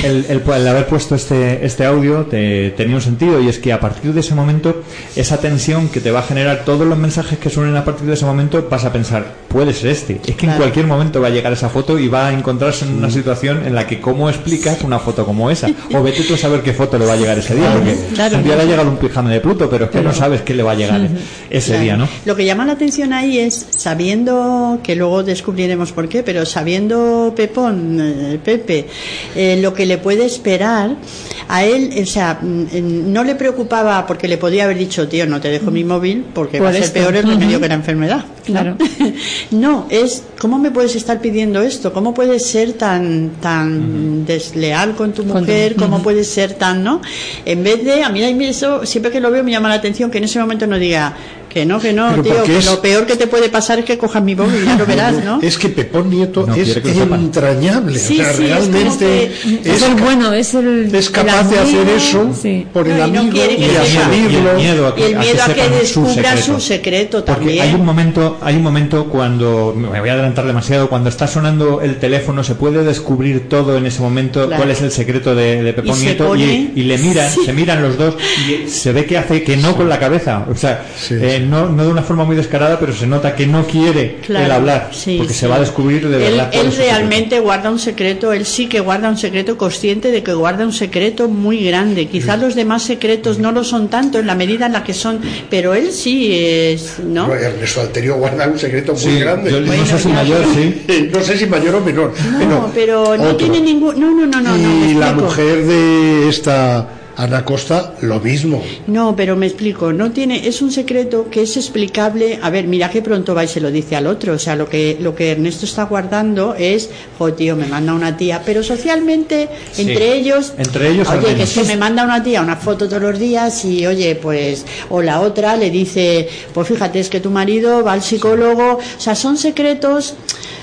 Speaker 3: El, el- el haber puesto este, este audio te- tenía un sentido y es que a partir de ese momento esa tensión que te va a generar todos los mensajes que suenen a partir de ese momento vas a pensar puede ser este es que en cualquier momento va a llegar esa foto y va a encontrarse en una situación en la que cómo explicas una foto como esa o vete tú a saber qué foto le va a llegar ese día porque
Speaker 9: Claro.
Speaker 3: un día le ha llegado un pijama de Pluto pero es que no sabes qué le va a llegar ese
Speaker 9: Claro.
Speaker 3: día ¿no?
Speaker 9: Lo que llama la atención ahí es, sabiendo, que luego descubriremos por qué, pero sabiendo Pepón, eh, Pepe, eh, lo que le puede esperar, a él, o sea, mm, eh, no le preocupaba porque le podía haber dicho, tío, no te dejo mi móvil porque
Speaker 4: Por
Speaker 9: va a ser
Speaker 4: esto.
Speaker 9: peor el remedio
Speaker 4: Ujú.
Speaker 9: que la enfermedad.
Speaker 4: Claro.
Speaker 9: No, es, ¿cómo me puedes estar pidiendo esto? ¿Cómo puedes ser tan, tan desleal con tu
Speaker 4: Con tu-
Speaker 9: mujer? ¿Cómo puedes ser tan, no? En vez de, a mí a mí eso, siempre que lo veo me llama la atención que en ese momento no diga, que no, que no,
Speaker 10: Pero
Speaker 9: tío, que
Speaker 10: es-
Speaker 9: lo peor que te puede pasar es que cojas mi móvil, ya lo verás, ¿no?
Speaker 10: Es que Pepón Nieto
Speaker 3: No
Speaker 10: es
Speaker 3: que
Speaker 10: entrañable.
Speaker 9: Sí,
Speaker 10: o sea,
Speaker 9: sí, es como
Speaker 10: realmente
Speaker 9: que-
Speaker 4: Es el bueno, es el.
Speaker 10: es capaz
Speaker 4: el
Speaker 10: de hacer
Speaker 4: amigo,
Speaker 10: eso
Speaker 4: sí.
Speaker 10: por el
Speaker 9: No, y no
Speaker 10: amigo
Speaker 9: que
Speaker 10: y asumirlo.
Speaker 3: Y el miedo a
Speaker 9: Y el miedo a que descubra su secreto
Speaker 3: Porque
Speaker 9: también.
Speaker 3: hay un momento, hay un momento cuando me voy a adelantar demasiado. Cuando está sonando el teléfono, se puede descubrir todo en ese momento
Speaker 9: Claro.
Speaker 3: cuál es el secreto de, de Pepón
Speaker 9: Y
Speaker 3: Nieto
Speaker 9: pone-
Speaker 3: y, y le miran,
Speaker 9: Sí.
Speaker 3: se miran los dos y se ve que hace que no con la cabeza. O sea, eh, no, no de una forma muy descarada, pero se nota que no quiere
Speaker 9: Claro,
Speaker 3: el hablar
Speaker 9: sí,
Speaker 3: porque
Speaker 9: sí.
Speaker 3: se va a descubrir de
Speaker 9: Él,
Speaker 3: verdad.
Speaker 9: él
Speaker 3: secreto.
Speaker 9: realmente guarda un secreto, él sí que guarda un secreto consciente de que guarda un secreto muy grande. Quizás los demás secretos no lo son tanto en la medida en la que son, pero él sí es, ¿no?
Speaker 10: No, Ernesto Alterio guarda un secreto muy grande.
Speaker 3: yo no Bueno, sé si mayor, sí.
Speaker 10: No sé si mayor o menor.
Speaker 9: No, pero no tiene ningún. No, no, no, no. no,
Speaker 10: y la mujer de esta Ana Costa, lo mismo.
Speaker 9: No, pero me explico, no tiene, es un secreto que es explicable. A ver, mira que pronto va y se lo dice al otro. O sea, lo que lo que Ernesto está guardando es, jo tío, me manda una tía, pero socialmente
Speaker 3: Sí.
Speaker 9: entre ellos,
Speaker 3: Entre ellos
Speaker 9: oye, que es que me manda una tía una foto todos los días y oye, pues, o la otra le dice, pues fíjate, es que tu marido va al psicólogo. O sea, son secretos.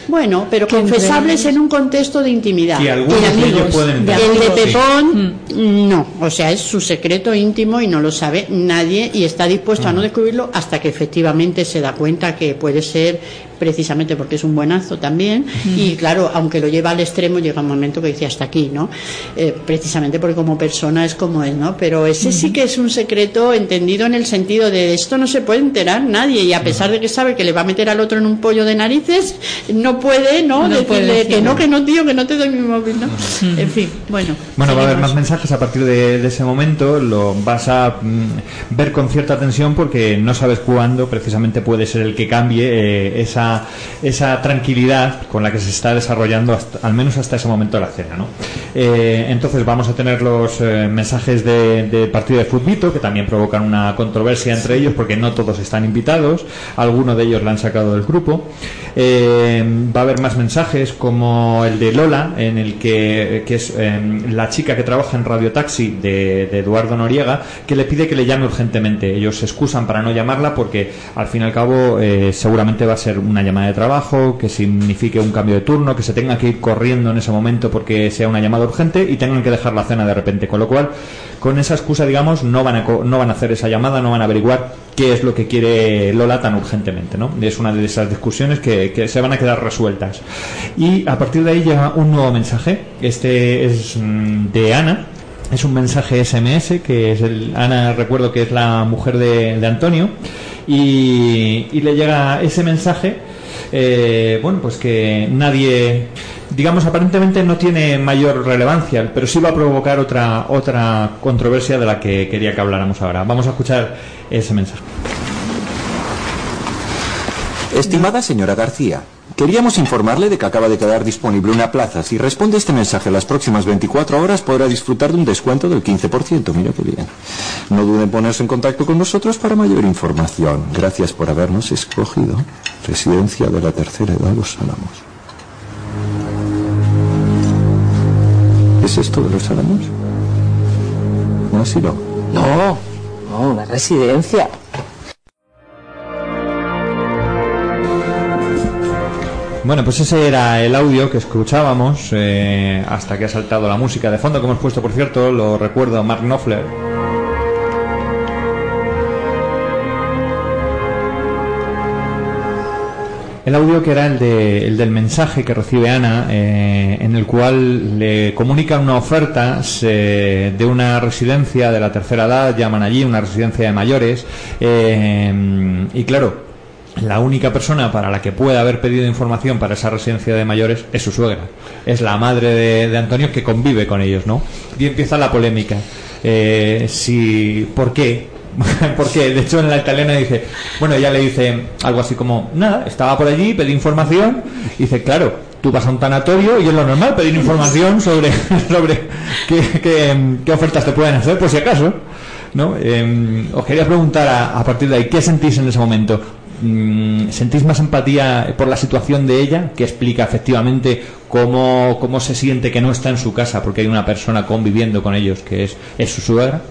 Speaker 9: Bueno, pero confesables en un contexto de intimidad.
Speaker 3: Que algunos
Speaker 9: De
Speaker 3: de ellos
Speaker 9: amigos.
Speaker 3: pueden
Speaker 9: De
Speaker 3: entender.
Speaker 9: El de
Speaker 3: Sí.
Speaker 9: Pepón, no. O sea, es su secreto íntimo y no lo sabe nadie y está dispuesto a no descubrirlo hasta que efectivamente se da cuenta que puede ser precisamente porque es un buenazo también y claro, aunque lo lleva al extremo llega un momento que dice hasta aquí, ¿no? Eh, precisamente porque como persona es como es, ¿no? Pero ese sí que es un secreto entendido en el sentido de esto no se puede enterar nadie y a pesar de que sabe que le va a meter al otro en un pollo de narices, no puede, ¿no?
Speaker 4: No puede
Speaker 9: Decirle que no, que no, tío, que no te doy mi móvil, ¿no? En fin, bueno.
Speaker 3: Bueno, va a haber más mensajes a partir de, de ese momento. Lo vas a mm, ver con cierta tensión porque no sabes cuándo precisamente puede ser el que cambie eh, esa, esa tranquilidad con la que se está desarrollando al menos hasta ese momento de la cena. ¿no? Eh, entonces vamos a tener los eh, mensajes de, partido de futbito que también provocan una controversia entre ellos porque no todos están invitados. Algunos de ellos la han sacado del grupo. Eh, va a haber más mensajes como el de Lola, en el que, que es la chica que trabaja en Radio Taxi de, de Eduardo Noriega, que le pide que le llame urgentemente. Ellos se excusan para no llamarla porque al fin y al cabo seguramente va a ser una llamada de trabajo, que signifique un cambio de turno, que se tenga que ir corriendo en ese momento porque sea una llamada urgente y tengan que dejar la cena de repente. Con lo cual, con esa excusa, digamos, no van a, no van a hacer esa llamada, no van a averiguar qué es lo que quiere Lola tan urgentemente, ¿no? Es una de esas discusiones que, que se van a quedar resueltas. Y a partir de ahí llega un nuevo mensaje. Este es mm, de Ana. Es un mensaje SMS que es el Ana recuerdo que es la mujer de, Antonio y, y le llega ese mensaje eh, bueno pues que nadie digamos aparentemente no tiene mayor relevancia pero sí va a provocar otra otra controversia de la que quería que habláramos ahora. Vamos a escuchar ese mensaje.
Speaker 16: Estimada señora García, queríamos informarle de que acaba de quedar disponible una plaza. Si responde este mensaje en las próximas 24 horas podrá disfrutar de un descuento del 15%. Mira qué bien. No dude en ponerse en contacto con nosotros para mayor información. Gracias por habernos escogido. Residencia de la tercera edad Los Álamos. ¿Es esto de Los Álamos? ¿Un asilo?
Speaker 17: No, no, una residencia.
Speaker 3: Bueno, pues ese era el audio que escuchábamos eh, hasta que ha saltado la música de fondo que hemos puesto, por cierto, lo recuerdo, Mark Knopfler. El audio que era el, de- el del mensaje que recibe Ana, eh, en el cual le comunican una oferta de una residencia de la tercera edad, llaman allí una residencia de mayores, eh, y claro, la única persona para la que puede haber pedido información para esa residencia de mayores es su suegra. Es la madre de, Antonio que convive con ellos, ¿no? Y empieza la polémica. Eh, si, ¿Por qué? ¿Por qué? De hecho, en la italiana dice, bueno, ella le dice algo así como, nada, estaba por allí, pedí información, y dice, claro, tú vas a un tanatorio y es lo normal pedir información sobre, sobre qué, ofertas te pueden hacer, por si acaso. ¿no? Eh, os quería preguntar a, a partir de ahí, ¿qué sentís en ese momento? Mm, ¿Sentís más empatía por la situación de ella, que explica efectivamente cómo, cómo se siente que no está en su casa porque hay una persona conviviendo con ellos que es, su suegra?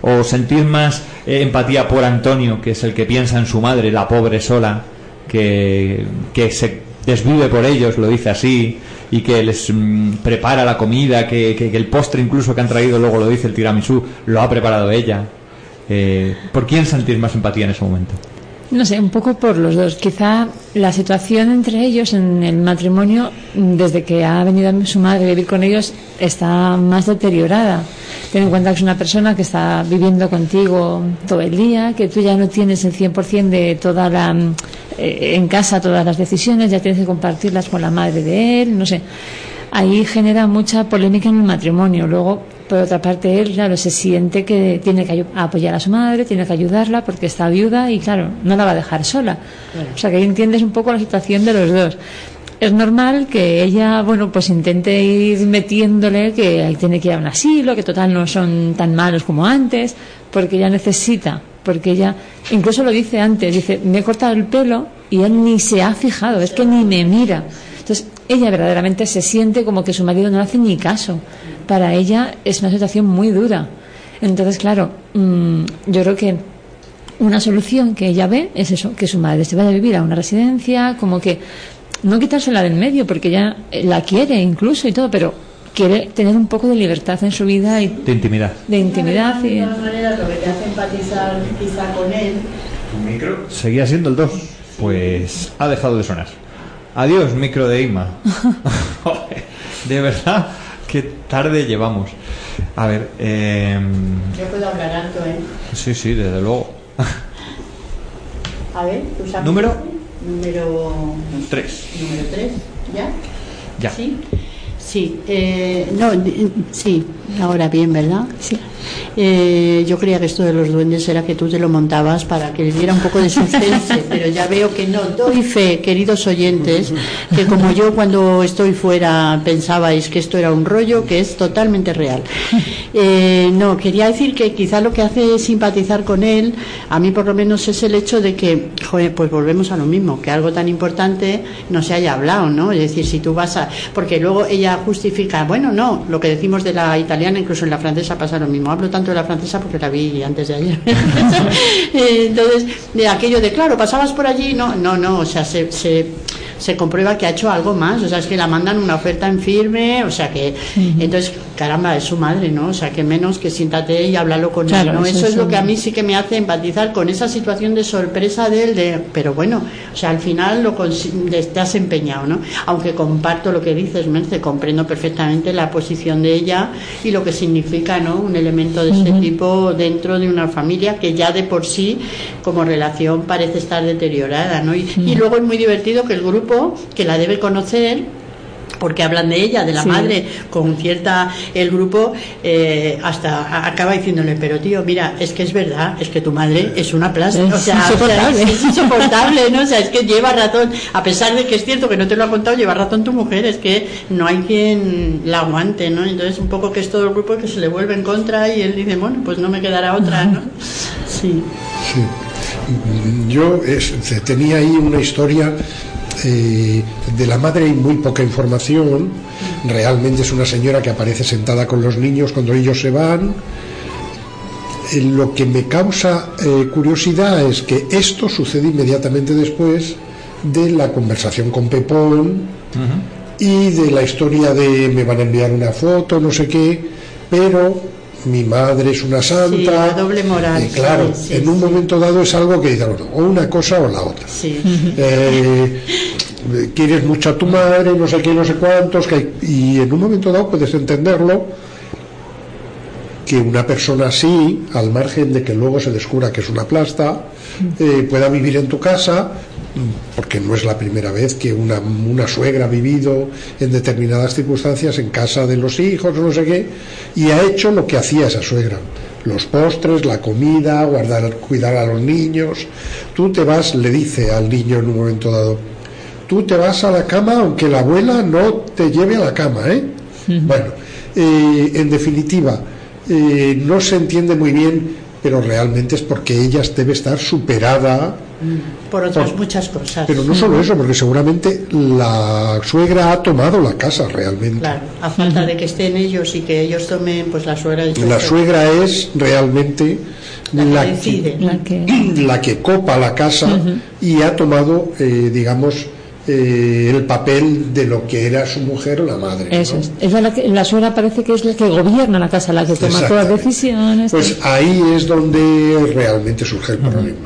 Speaker 3: ¿O sentís más eh, empatía por Antonio, que es el que piensa en su madre, la pobre sola, que, que se desvive por ellos, lo dice así, y que les mm, prepara la comida, que, que- el postre incluso que han traído, luego lo dice el tiramisú, lo ha preparado ella? Eh, ¿Por quién sentís más empatía en ese momento?
Speaker 4: No sé, un poco por los dos. Quizá la situación entre ellos en el matrimonio, desde que ha venido su madre a vivir con ellos, está más deteriorada. Ten en cuenta que es una persona que está viviendo contigo todo el día, que tú ya no tienes el 100% de toda la. eh, en casa todas las decisiones, ya tienes que compartirlas con la madre de él, no sé. Ahí genera mucha polémica en el matrimonio. Luego, por otra parte, él, claro, se siente que tiene que apoyar a su madre, tiene que ayudarla porque está viuda y, claro, no la va a dejar sola. O sea, que ahí entiendes un poco la situación de los dos. Es normal que ella, bueno, pues intente ir metiéndole que ahí tiene que ir a un asilo, que total no son tan malos como antes, porque ella necesita, porque ella, incluso lo dice antes, dice, me he cortado el pelo y él ni se ha fijado, es que ni me mira. Entonces, ella verdaderamente se siente como que su marido no le hace ni caso. Para ella es una situación muy dura. Entonces, claro, mm, yo creo que una solución que ella ve es eso, que su madre se vaya a vivir a una residencia, como que no quitársela del medio, porque ella eh, la quiere incluso y todo, pero quiere tener un poco de libertad en su vida y
Speaker 3: De intimidad.
Speaker 4: de intimidad. Y,
Speaker 9: De todas maneras, lo que te hace empatizar quizá con él
Speaker 3: Micro. Seguía siendo el 2. Pues ha dejado de sonar. Adiós, micro de Ima. De verdad, qué tarde llevamos. A ver, eh,
Speaker 9: Yo puedo hablar alto, ¿eh?
Speaker 3: sí, sí, desde luego.
Speaker 9: A ver, ¿tú sabes?
Speaker 3: Número
Speaker 9: Número
Speaker 3: 3.
Speaker 9: Número 3, ¿ya?
Speaker 3: Ya.
Speaker 9: Sí. Sí, eh, no, sí, ahora bien, ¿verdad? Sí. Eh, yo creía que esto de los duendes era que tú te lo montabas para que le diera un poco de suspense, pero ya veo que no. Doy fe, queridos oyentes, que como yo cuando estoy fuera pensabais que esto era un rollo, que es totalmente real. Eh, no, quería decir que quizá lo que hace simpatizar con él, a mí por lo menos es el hecho de que, joder, pues volvemos a lo mismo, que algo tan importante no se haya hablado, ¿no? Es decir, si tú vas a... Porque luego ella justifica, bueno, no, lo que decimos de la italiana, incluso en la francesa pasa lo mismo. Hablo tanto de la francesa porque la vi antes de ayer. Eh, Entonces, de aquello de, claro, pasabas por allí, no, no, no, o sea, se... se se comprueba que ha hecho algo más, o sea, es que la mandan una oferta en firme, o sea que, entonces, caramba, es su madre, ¿no? O sea, que menos que siéntate y háblalo con
Speaker 4: Claro,
Speaker 9: él, ¿no?
Speaker 4: eso
Speaker 9: Eso, es lo que a mí sí que me hace empatizar con esa situación de sorpresa de él, de, pero bueno, o sea, al final lo te has empeñado, ¿no? Aunque comparto lo que dices, Merce, comprendo perfectamente la posición de ella y lo que significa, ¿no? Un elemento de este tipo dentro de una familia que ya de por sí, como relación, parece estar deteriorada, ¿no? Y, y luego es muy divertido que el grupo, que la debe conocer, porque hablan de ella, de la
Speaker 4: Sí.
Speaker 9: madre, con cierta el grupo eh, hasta acaba diciéndole, pero tío, mira, es que es verdad, es que tu madre es una plasta,
Speaker 4: Es
Speaker 9: o sea,
Speaker 4: insoportable.
Speaker 9: o sea, es insoportable, ¿no? O sea, es que lleva razón, a pesar de que es cierto que no te lo ha contado, lleva razón tu mujer, es que no hay quien la aguante, ¿no? Entonces un poco que es todo el grupo que se le vuelve en contra y él dice, bueno, pues no me quedará otra, ¿no? Sí.
Speaker 10: Sí. Yo es- tenía ahí una historia eh, de la madre y muy poca información. Realmente es una señora que aparece sentada con los niños cuando ellos se van. Eh, lo que me causa eh, curiosidad es que esto sucede inmediatamente después de la conversación con Pepón y de la historia de me van a enviar una foto, no sé qué, pero mi madre es una santa.
Speaker 9: Sí, la doble moral,
Speaker 10: Eh, claro,
Speaker 9: sí,
Speaker 10: en un momento dado es algo que dice, bueno, o una cosa o la otra. Eh, quieres mucho a tu madre, no sé qué, no sé cuántos, que, y en un momento dado puedes entenderlo que una persona así, al margen de que luego se descubra que es una plasta, eh, pueda vivir en tu casa, porque no es la primera vez que una, una suegra ha vivido en determinadas circunstancias en casa de los hijos o no sé qué, y ha hecho lo que hacía esa suegra. Los postres, la comida, guardar, cuidar a los niños. Tú te vas, le dice al niño en un momento dado, tú te vas a la cama aunque la abuela no te lleve a la cama, ¿eh? Bueno, eh, en definitiva, eh, no se entiende muy bien, pero realmente es porque ella debe estar superada.
Speaker 9: Por otras
Speaker 10: Por-
Speaker 9: muchas cosas.
Speaker 10: Pero no solo eso, porque seguramente la suegra ha tomado la casa realmente.
Speaker 9: Claro, a falta de que estén ellos y que ellos tomen, pues la suegra dice,
Speaker 10: La suegra es realmente la,
Speaker 9: que decide.
Speaker 4: La que...
Speaker 10: la que copa la casa y ha tomado, eh, digamos, eh, el papel de lo que era su mujer o la madre. ¿no?
Speaker 4: Eso es. Es la, que, la suegra parece que es la que gobierna la casa, la que toma todas las decisiones.
Speaker 10: Pues ahí es donde realmente surge el problema.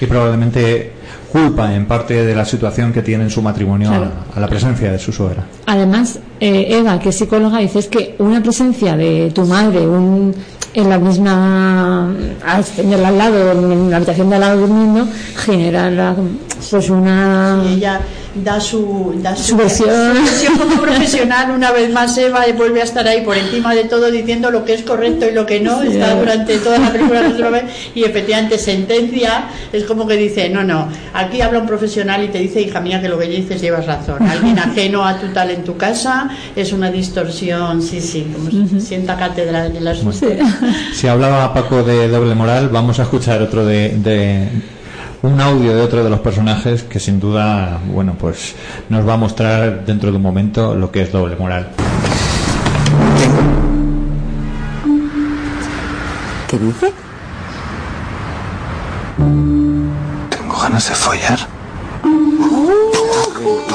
Speaker 3: Y probablemente culpa en parte de la situación que tiene en su matrimonio
Speaker 4: Claro.
Speaker 3: a, a la presencia de su suegra.
Speaker 4: Además, eh, Eva, que es psicóloga, dice es que una presencia de tu madre un, en la misma, al tenerla al lado, en la habitación de al lado durmiendo, genera pues una...
Speaker 9: da su, da
Speaker 4: Su versión.
Speaker 9: su versión como profesional. Una vez más, Eva vuelve a estar ahí por encima de todo diciendo lo que es correcto y lo que no.
Speaker 4: Sí.
Speaker 9: Está durante toda la película y efectivamente sentencia. Es como que dice: No, no, aquí habla un profesional y te dice, hija mía, que lo que dices llevas razón. Alguien ajeno a tu tal en tu casa es una distorsión. Sí, sí, como se sienta cátedra en las
Speaker 3: Si hablaba Paco de doble moral, vamos a escuchar otro de, de- un audio de otro de los personajes que sin duda, bueno, pues nos va a mostrar dentro de un momento lo que es doble moral.
Speaker 6: ¿Qué dice? Tengo ganas de follar.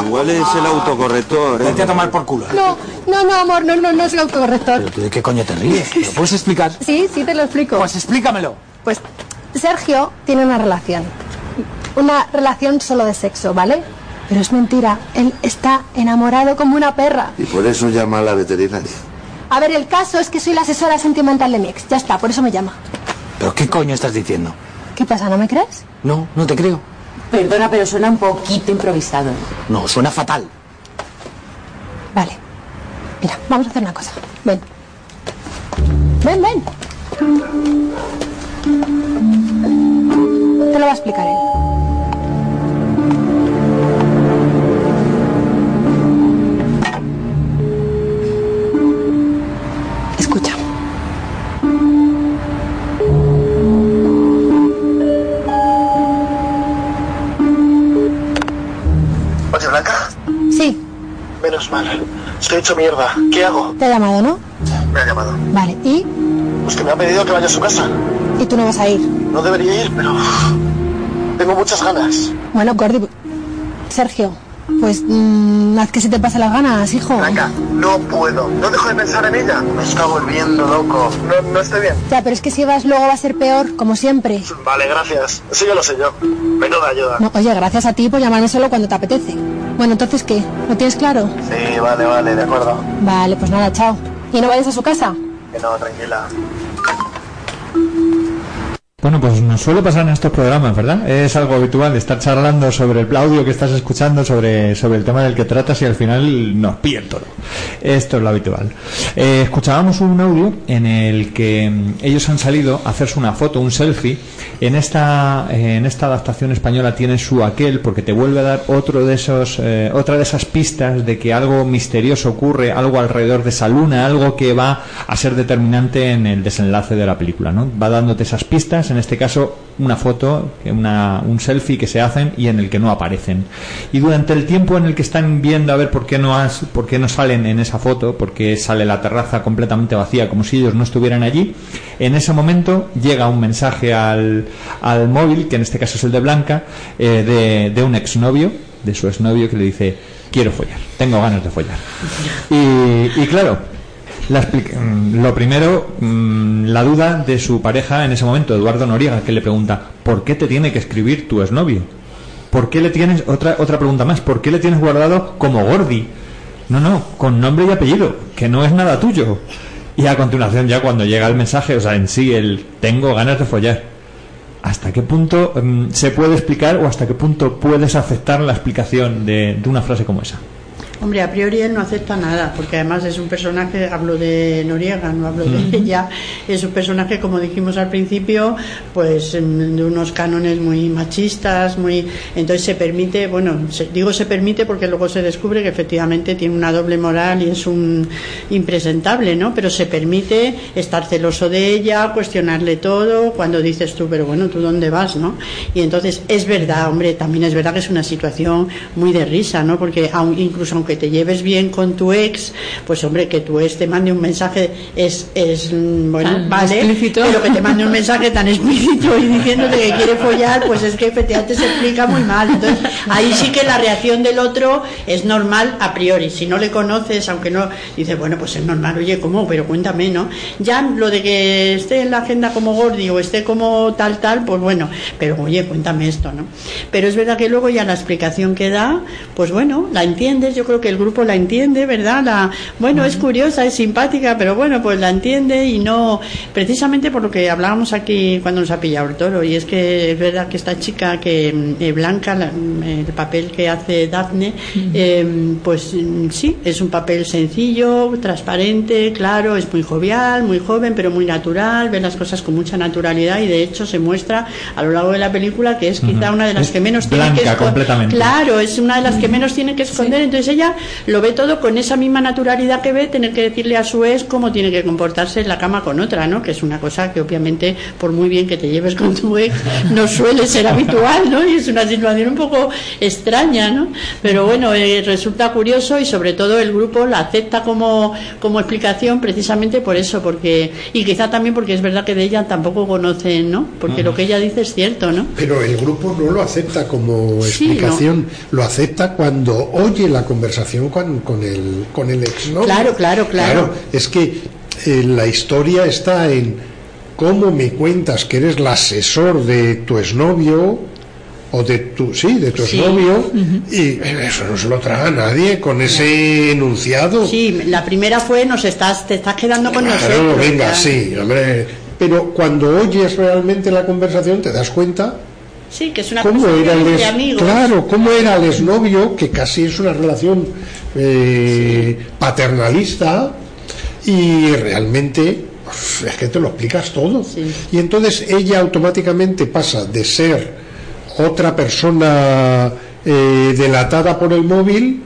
Speaker 15: Igual es el autocorrector, ¿eh?
Speaker 18: Vete a tomar por culo.
Speaker 7: No, no, no, amor, no, no, no es el autocorrector.
Speaker 18: ¿Pero tú de qué coño te ríes? ¿Lo puedes explicar?
Speaker 7: Sí, sí te lo explico.
Speaker 18: Pues explícamelo.
Speaker 7: Pues Sergio tiene una relación. Una relación solo de sexo, ¿vale? Pero es mentira. Él está enamorado como una perra.
Speaker 15: Y por eso llama a la veterinaria.
Speaker 7: A ver, el caso es que soy la asesora sentimental de mi ex. Ya está, por eso me llama.
Speaker 18: ¿Pero qué coño estás diciendo?
Speaker 7: ¿Qué pasa, no me crees?
Speaker 18: No, no te creo.
Speaker 5: Perdona, pero suena un poquito improvisado.
Speaker 18: No, suena fatal.
Speaker 7: Vale. Mira, vamos a hacer una cosa. Ven. Ven, ven. Te lo va a explicar él.
Speaker 19: Menos mal. Estoy hecho mierda. ¿Qué hago?
Speaker 7: te ha llamado, ¿no?
Speaker 19: Me ha llamado.
Speaker 7: Vale, ¿y?
Speaker 19: Pues que me ha pedido que vaya a su casa.
Speaker 7: ¿Y tú no vas a ir?
Speaker 19: No debería ir, pero tengo muchas ganas.
Speaker 7: Bueno, Gordi... Sergio, pues mm, haz que se te pasen las ganas, hijo.
Speaker 19: Blanca, no puedo. No dejo de pensar en ella. Me está volviendo loco. No, no estoy bien.
Speaker 7: Ya, pero es que si vas luego va a ser peor, como siempre.
Speaker 19: Vale, gracias. Eso ya lo sé yo. Menuda ayuda.
Speaker 7: No, oye, gracias a ti por llamarme solo cuando te apetece. Bueno, entonces, ¿qué? ¿Lo tienes claro?
Speaker 19: Sí, vale, vale, de acuerdo.
Speaker 7: Vale, pues nada, chao. ¿Y no vayas a su casa?
Speaker 19: Que no, tranquila.
Speaker 3: Bueno, pues nos suele pasar en estos programas, ¿verdad? Es algo habitual estar charlando sobre el audio que estás escuchando, sobre, sobre el tema del que tratas y al final nos pilla el toro. Esto es lo habitual. Eh, escuchábamos un audio en el que mm, ellos han salido a hacerse una foto, un selfie. En esta, en esta adaptación española tiene su aquel porque te vuelve a dar otro de esos, eh, otra de esas pistas de que algo misterioso ocurre, algo alrededor de esa luna, algo que va a ser determinante en el desenlace de la película, ¿no? Va dándote esas pistas, en este caso una foto, un selfie que se hacen y en el que no aparecen. Y durante el tiempo en el que están viendo a ver por qué no, has, por qué no salen en esa foto, porque sale la terraza completamente vacía, como si ellos no estuvieran allí, en ese momento llega un mensaje al, al móvil, que en este caso es el de Blanca, eh, de, de un exnovio, de su exnovio, que le dice, quiero follar, tengo ganas de follar. Y claro, la mm, lo primero, mm, la duda de su pareja en ese momento, Eduardo Noriega, que le pregunta, ¿por qué te tiene que escribir tu exnovio? ¿Por qué le tienes, otra, otra pregunta más, ¿por qué le tienes guardado como Gordi? No, no, con nombre y apellido, que no es nada tuyo. Y a continuación ya cuando llega el mensaje, o sea, en sí el tengo ganas de follar. ¿Hasta qué punto mm, se puede explicar o hasta qué punto puedes aceptar la explicación de, de una frase como esa?
Speaker 9: Hombre, a priori él no acepta nada, porque además es un personaje, hablo de Noriega, no hablo de
Speaker 3: Ujú.
Speaker 9: ella, es un personaje, como dijimos al principio, pues mm, de unos cánones muy machistas, muy entonces se permite, bueno, se- digo se permite porque luego se descubre que efectivamente tiene una doble moral y es un impresentable, ¿no? Pero se permite estar celoso de ella, cuestionarle todo, cuando dices tú, pero bueno, ¿tú dónde vas, no? Y entonces es verdad, hombre, también es verdad que es una situación muy de risa, ¿no? Porque aun- incluso aunque aunque te lleves bien con tu ex, pues hombre, que tu ex te mande un mensaje es, es mm, bueno,
Speaker 4: Tan
Speaker 9: vale,
Speaker 4: explícito.
Speaker 9: pero que te mande un mensaje tan explícito y diciéndote que quiere follar, pues es que efectivamente se explica muy mal. Entonces, ahí sí que la reacción del otro es normal a priori. Si no le conoces, aunque no, dices, bueno, pues es normal, oye, ¿cómo? Pero cuéntame, ¿no? Ya lo de que esté en la agenda como Gordi o esté como tal, tal, pues bueno, pero oye, cuéntame esto, ¿no? Pero es verdad que luego ya la explicación que da, pues bueno, la entiendes, yo creo que el grupo la entiende, ¿verdad? La, bueno, es curiosa, es simpática, pero bueno, pues la entiende y no, precisamente por lo que hablábamos aquí cuando nos ha pillado el toro, y es que es verdad que esta chica que mm, eh, Blanca, la- mm, el papel que hace Daphne, eh, pues mm, sí, es un papel sencillo, transparente, claro, es muy jovial, muy joven, pero muy natural, ve las cosas con mucha naturalidad y de hecho se muestra a lo largo de la película que es quizá una de las
Speaker 3: Es
Speaker 9: que menos tiene que esconder. Claro, es una de las que menos tiene que esconder, entonces ella lo ve todo con esa misma naturalidad que ve tener que decirle a su ex cómo tiene que comportarse en la cama con otra, ¿no? Que es una cosa que obviamente, por muy bien que te lleves con tu ex, no suele ser habitual, ¿no? Y es una situación un poco extraña, ¿no? Pero bueno, eh, resulta curioso y sobre todo el grupo la acepta como, como explicación precisamente por eso, porque y quizá también porque es verdad que de ella tampoco conocen, ¿no? Porque lo que ella dice es cierto, ¿no?
Speaker 10: Pero el grupo no lo acepta como
Speaker 9: Sí,
Speaker 10: explicación, lo acepta cuando oye la conversación con, con el, con el exnovio.
Speaker 9: Claro, claro, claro.
Speaker 10: es que eh, la historia está en cómo me cuentas que eres el asesor de tu exnovio o de tu sí de tu
Speaker 9: Sí.
Speaker 10: exnovio y eso no se lo traga nadie con ese enunciado
Speaker 9: Sí, la primera fue nos estás te estás quedando con
Speaker 10: Claro,
Speaker 9: nosotros.
Speaker 10: venga sí hombre pero cuando oyes realmente la conversación te das cuenta
Speaker 9: Sí, que es una
Speaker 10: cómo era el
Speaker 9: de amigos.
Speaker 10: claro cómo era el exnovio que casi es una relación eh, paternalista y realmente pues, es que te lo explicas todo. Y entonces ella automáticamente pasa de ser otra persona eh, delatada por el móvil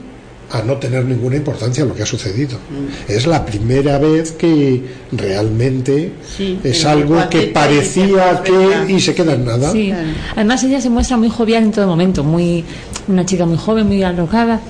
Speaker 10: a no tener ninguna importancia lo que ha sucedido.
Speaker 9: Mm.
Speaker 10: Es la primera vez que realmente
Speaker 4: Sí,
Speaker 10: es algo que parecía que y se queda en nada.
Speaker 4: Sí. Además ella se muestra muy jovial en todo momento, muy una chica muy joven, muy alocada.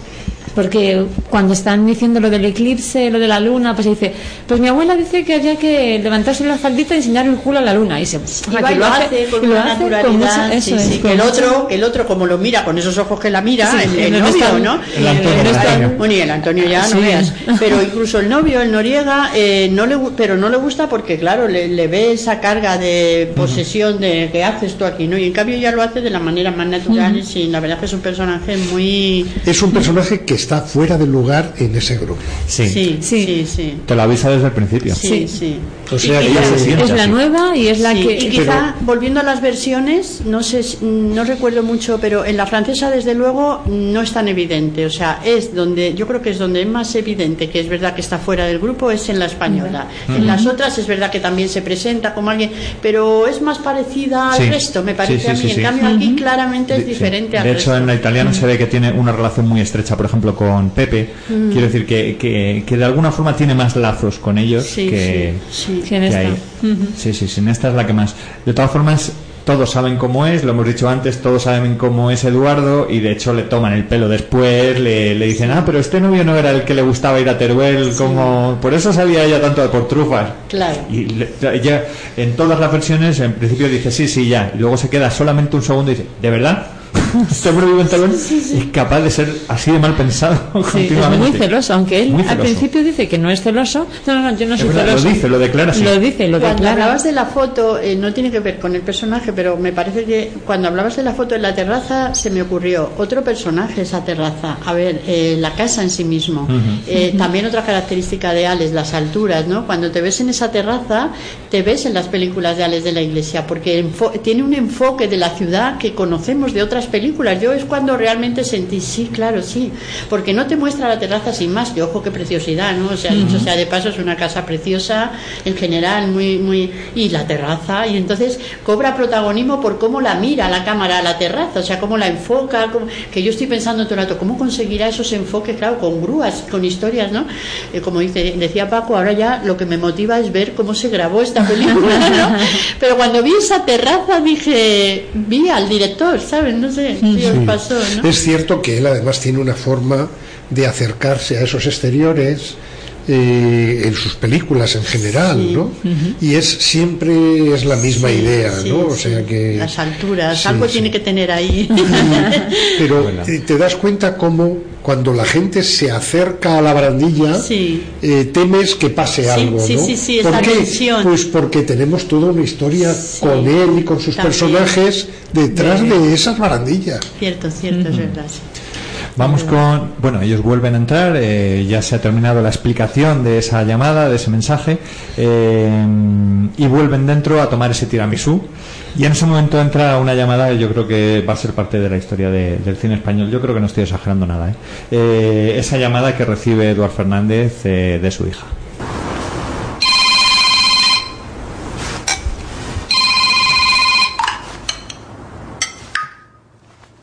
Speaker 4: Porque cuando están diciendo lo del eclipse, lo de la luna, pues dice, pues mi abuela dice que había que levantarse la faldita y enseñar el culo a la luna. Y se
Speaker 9: Y va y lo hace con una
Speaker 4: hace con
Speaker 9: naturalidad,
Speaker 4: mucha-
Speaker 9: sí,
Speaker 4: eso es,
Speaker 9: sí, que el otro, el otro como lo mira con esos ojos que la mira,
Speaker 4: Sí,
Speaker 9: el,
Speaker 4: el
Speaker 9: el
Speaker 4: no
Speaker 9: novio,
Speaker 4: está-
Speaker 9: ¿no?
Speaker 3: el Antonio,
Speaker 9: está-
Speaker 3: Antonio.
Speaker 9: bueno, y el Antonio ya no
Speaker 4: Sí.
Speaker 9: veas, pero incluso el novio, el Noriega, eh, no le, pero no le gusta porque claro, le, le ve esa carga de posesión de que haces tú aquí, ¿no? Y en cambio ya lo hace de la manera más natural y la verdad que es un personaje muy
Speaker 10: Es un personaje que está fuera del lugar en ese grupo.
Speaker 3: Sí.
Speaker 9: sí, sí, sí.
Speaker 3: Te lo avisa desde el principio.
Speaker 9: Sí, sí.
Speaker 10: O sea
Speaker 9: Y
Speaker 10: se
Speaker 4: Es la nueva y es la
Speaker 9: Sí,
Speaker 4: que...
Speaker 9: y quizá volviendo a las versiones, no sé, si- no recuerdo mucho, pero en la francesa desde luego no es tan evidente. O sea, es donde yo creo que es donde es más evidente que es verdad que está fuera del grupo es en la española. En las otras es verdad que también se presenta como alguien, pero es más parecida al
Speaker 3: Sí.
Speaker 9: resto, me parece
Speaker 3: Sí, sí,
Speaker 9: a mí.
Speaker 3: sí,
Speaker 9: en
Speaker 3: sí.
Speaker 9: cambio aquí claramente es
Speaker 3: Sí.
Speaker 9: diferente al
Speaker 3: De hecho,
Speaker 9: resto.
Speaker 3: en la italiana se ve que tiene una relación muy estrecha, por ejemplo, con Pepe.
Speaker 9: Mm.
Speaker 3: Quiero decir que, que, que de alguna forma tiene más lazos con ellos
Speaker 9: Sí,
Speaker 3: que,
Speaker 9: sí, sí.
Speaker 4: En esta. Ujú.
Speaker 3: Sí, sí, sí, en esta es la que más. De todas formas, todos saben cómo es, lo hemos dicho antes, todos saben cómo es Eduardo y de hecho le toman el pelo después, le, le dicen, ah, pero este novio no era el que le gustaba ir a Teruel, como... Por eso sabía ella tanto de por trufas.
Speaker 9: Claro.
Speaker 3: Y le- ella en todas las versiones en principio dice sí, sí, ya. Y luego se queda solamente un segundo y dice, ¿de verdad? ¿Este hombre vive en Teruel? Es capaz de ser así de mal pensado
Speaker 4: Sí, es
Speaker 3: continuamente.
Speaker 4: muy celoso, aunque él al principio dice que no es celoso. No, no, no, yo no soy
Speaker 3: verdad,
Speaker 4: celoso.
Speaker 3: lo dice, lo declara así.
Speaker 4: Lo dice, lo
Speaker 9: Cuando
Speaker 4: declara.
Speaker 9: hablabas de la foto, eh, no tiene que ver con el personaje, pero me parece que cuando hablabas de la foto en la terraza se me ocurrió otro personaje esa terraza. A ver, eh, la casa en sí mismo. Eh, también otra característica de Alex, las alturas, ¿no? Cuando te ves en esa terraza, te ves en las películas de Alex de la Iglesia, porque enfo- tiene un enfoque de la ciudad que conocemos de otras películas. Yo es cuando realmente sentí, sí, claro, sí, porque no te muestra la terraza sin más, que ojo, qué preciosidad, ¿no? O sea, dicho sea de paso, es una casa preciosa, en general, muy, muy, y la terraza, y entonces cobra protagonismo por cómo la mira la cámara a la terraza, o sea, cómo la enfoca, cómo- que yo estoy pensando todo el rato, ¿cómo conseguirá esos enfoques, claro, con grúas, con historias, ¿no? Eh, como dice, decía Paco, ahora ya lo que me motiva es ver cómo se grabó esta película, ¿no? Pero cuando vi esa terraza dije, vi al director, ¿sabes? No sé, ¿qué os pasó, ¿no?
Speaker 10: Es cierto que él además tiene una forma de acercarse a esos exteriores eh, en sus películas en general,
Speaker 9: Sí.
Speaker 10: ¿no? Y es siempre es la misma
Speaker 9: Sí,
Speaker 10: idea,
Speaker 9: sí,
Speaker 10: ¿no? O sea que
Speaker 9: Las alturas,
Speaker 10: Sí,
Speaker 9: algo
Speaker 10: sí.
Speaker 9: tiene que tener ahí.
Speaker 10: pero eh, te das cuenta cómo cuando la gente se acerca a la barandilla eh, temes que pase
Speaker 9: Sí,
Speaker 10: algo,
Speaker 9: sí,
Speaker 10: ¿no?
Speaker 9: sí, sí,
Speaker 10: ¿Por qué?
Speaker 9: tensión.
Speaker 10: Pues porque tenemos toda una historia con él y con sus
Speaker 9: también.
Speaker 10: personajes detrás de esas barandillas.
Speaker 9: cierto, cierto, es verdad.
Speaker 3: Vamos con. Bueno, ellos vuelven a entrar, eh, ya se ha terminado la explicación de esa llamada, de ese mensaje, eh, y vuelven dentro a tomar ese tiramisú. Y en ese momento entra una llamada que yo creo que va a ser parte de la historia de- del cine español. Yo creo que no estoy exagerando nada. ¿eh? Eh, esa llamada que recibe Eduard Fernández eh, de su hija.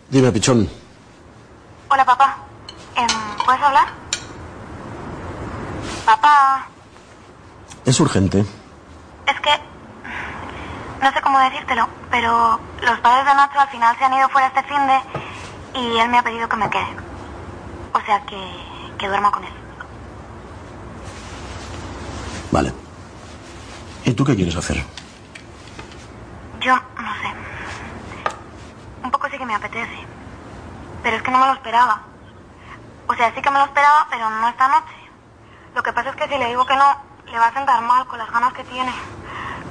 Speaker 15: Dime, pichón.
Speaker 20: Hola, papá. Em, ¿Puedes hablar? Papá,
Speaker 15: Es urgente.
Speaker 20: es que... No sé cómo decírtelo, pero los padres de Nacho al final se han ido fuera este fin de... Y él me ha pedido que me quede. O sea, que, que duerma con él.
Speaker 15: Vale. ¿Y tú qué quieres hacer?
Speaker 20: Yo, no sé. Un poco sí que me apetece. Pero es que no me lo esperaba. O sea, sí que me lo esperaba, pero no esta noche. Lo que pasa es que si le digo que no, le va a sentar mal con las ganas que tiene.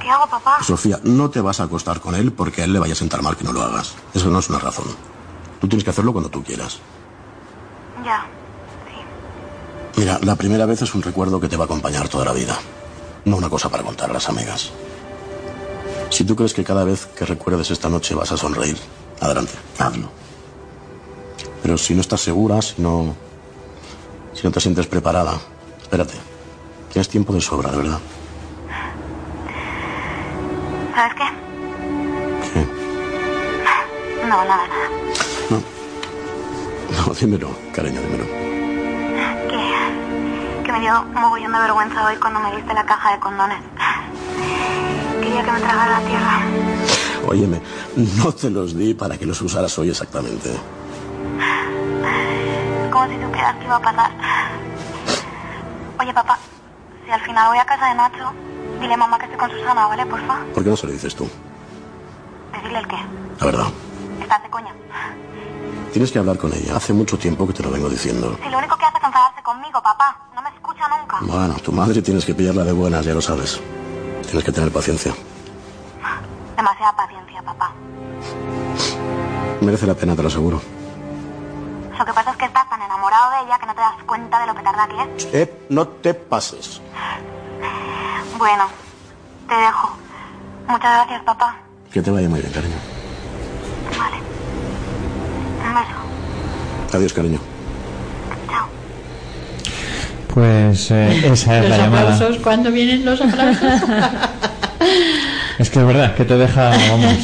Speaker 20: ¿Qué hago, papá?
Speaker 15: Sofía, no te vas a acostar con él porque a él le vaya a sentar mal que no lo hagas. Eso no es una razón. Tú tienes que hacerlo cuando tú quieras.
Speaker 20: Ya.
Speaker 15: Mira, la primera vez es un recuerdo que te va a acompañar toda la vida. No una cosa para contar a las amigas. Si tú crees que cada vez que recuerdes esta noche vas a sonreír, adelante, hazlo. Pero si no estás segura, si no. Si no te sientes preparada, espérate. Tienes tiempo de sobra, de verdad.
Speaker 20: ¿Sabes qué?
Speaker 15: ¿Qué?
Speaker 20: No, nada, nada.
Speaker 15: No, dímelo, cariño, dímelo.
Speaker 20: Que, que me dio mogollón de vergüenza hoy cuando me diste la caja de condones. Quería que me tragara la tierra.
Speaker 15: Óyeme, no te los di para que los usaras hoy exactamente.
Speaker 20: Si supieras que iba a pasar. Oye, papá, si al final voy a casa de Nacho, dile a mamá que estoy con Susana, ¿vale? Porfa.
Speaker 15: ¿Por qué no se lo dices tú?
Speaker 20: Decirle el qué.
Speaker 15: La verdad.
Speaker 20: Estás de coña.
Speaker 15: Tienes que hablar con ella. Hace mucho tiempo que te lo vengo diciendo.
Speaker 20: Si lo único que hace es enfadarse conmigo, papá. No me escucha nunca.
Speaker 15: Bueno, tu madre tienes que pillarla de buenas, ya lo sabes. Tienes que tener paciencia.
Speaker 20: Demasiada paciencia, papá.
Speaker 15: Merece la pena, te lo aseguro.
Speaker 20: Lo que pasa es que estás tan enamorado de ella que no te das cuenta de lo petarda que es.
Speaker 15: Eh, no te pases.
Speaker 20: Bueno, te dejo. Muchas gracias, papá.
Speaker 15: Que te vaya muy bien, cariño.
Speaker 20: Vale. Un beso.
Speaker 15: Adiós, cariño.
Speaker 3: Pues eh, esa es
Speaker 9: los
Speaker 3: la llamada.
Speaker 9: aplausos, ¿cuándo vienen los aplausos?
Speaker 3: Es que es verdad, que te deja, vamos,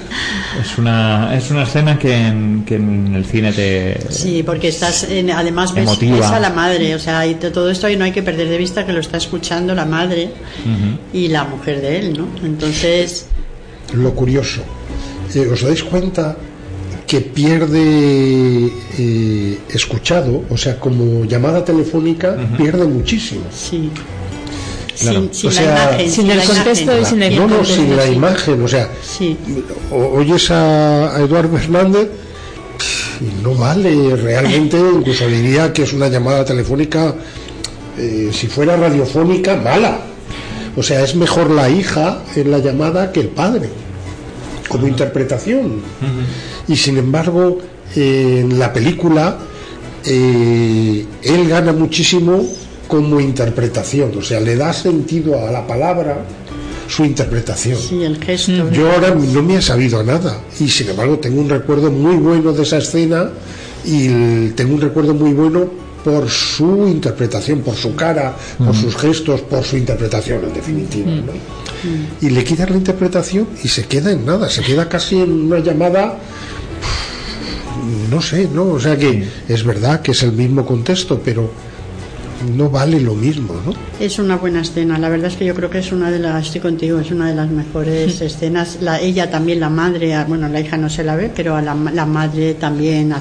Speaker 3: es una, es una escena que en, que en el cine te...
Speaker 9: Sí, porque estás, en- además ves, a la madre, o sea, y to- todo esto ahí no hay que perder de vista que lo está escuchando la madre y la mujer de él, ¿no? Entonces,
Speaker 10: Lo curioso, eh, ¿os dais cuenta que pierde eh, escuchado, o sea, como llamada telefónica, pierde muchísimo?
Speaker 9: Sí.
Speaker 10: Claro.
Speaker 9: Sin- sin
Speaker 10: O
Speaker 9: la imagen, sin Sin el la contexto imagen. y sin el
Speaker 10: No, no, sin la
Speaker 9: sí.
Speaker 10: imagen, o sea, o- oyes a, a Eduardo Fernández y no vale, realmente incluso diría que es una llamada telefónica, eh, si fuera radiofónica, mala. O sea, es mejor la hija en la llamada que el padre, como interpretación. Y sin embargo, eh, en la película, eh, él gana muchísimo como interpretación, o sea, le da sentido a la palabra su interpretación.
Speaker 9: sí, el gesto.
Speaker 10: Yo ahora no me ha sabido nada y sin embargo tengo un recuerdo muy bueno de esa escena y tengo un recuerdo muy bueno por su interpretación, por su cara, por sus gestos, por su interpretación en definitiva. ¿no? Y le quitas la interpretación y se queda en nada, se queda casi en una llamada, no sé, ¿no? O sea que es verdad que es el mismo contexto, pero no vale lo mismo, ¿no?
Speaker 9: Es una buena escena, la verdad es que yo creo que es una de las, estoy contigo, es una de las mejores escenas. La, ella también, la madre, a- bueno, la hija no se la ve, pero a la, la madre también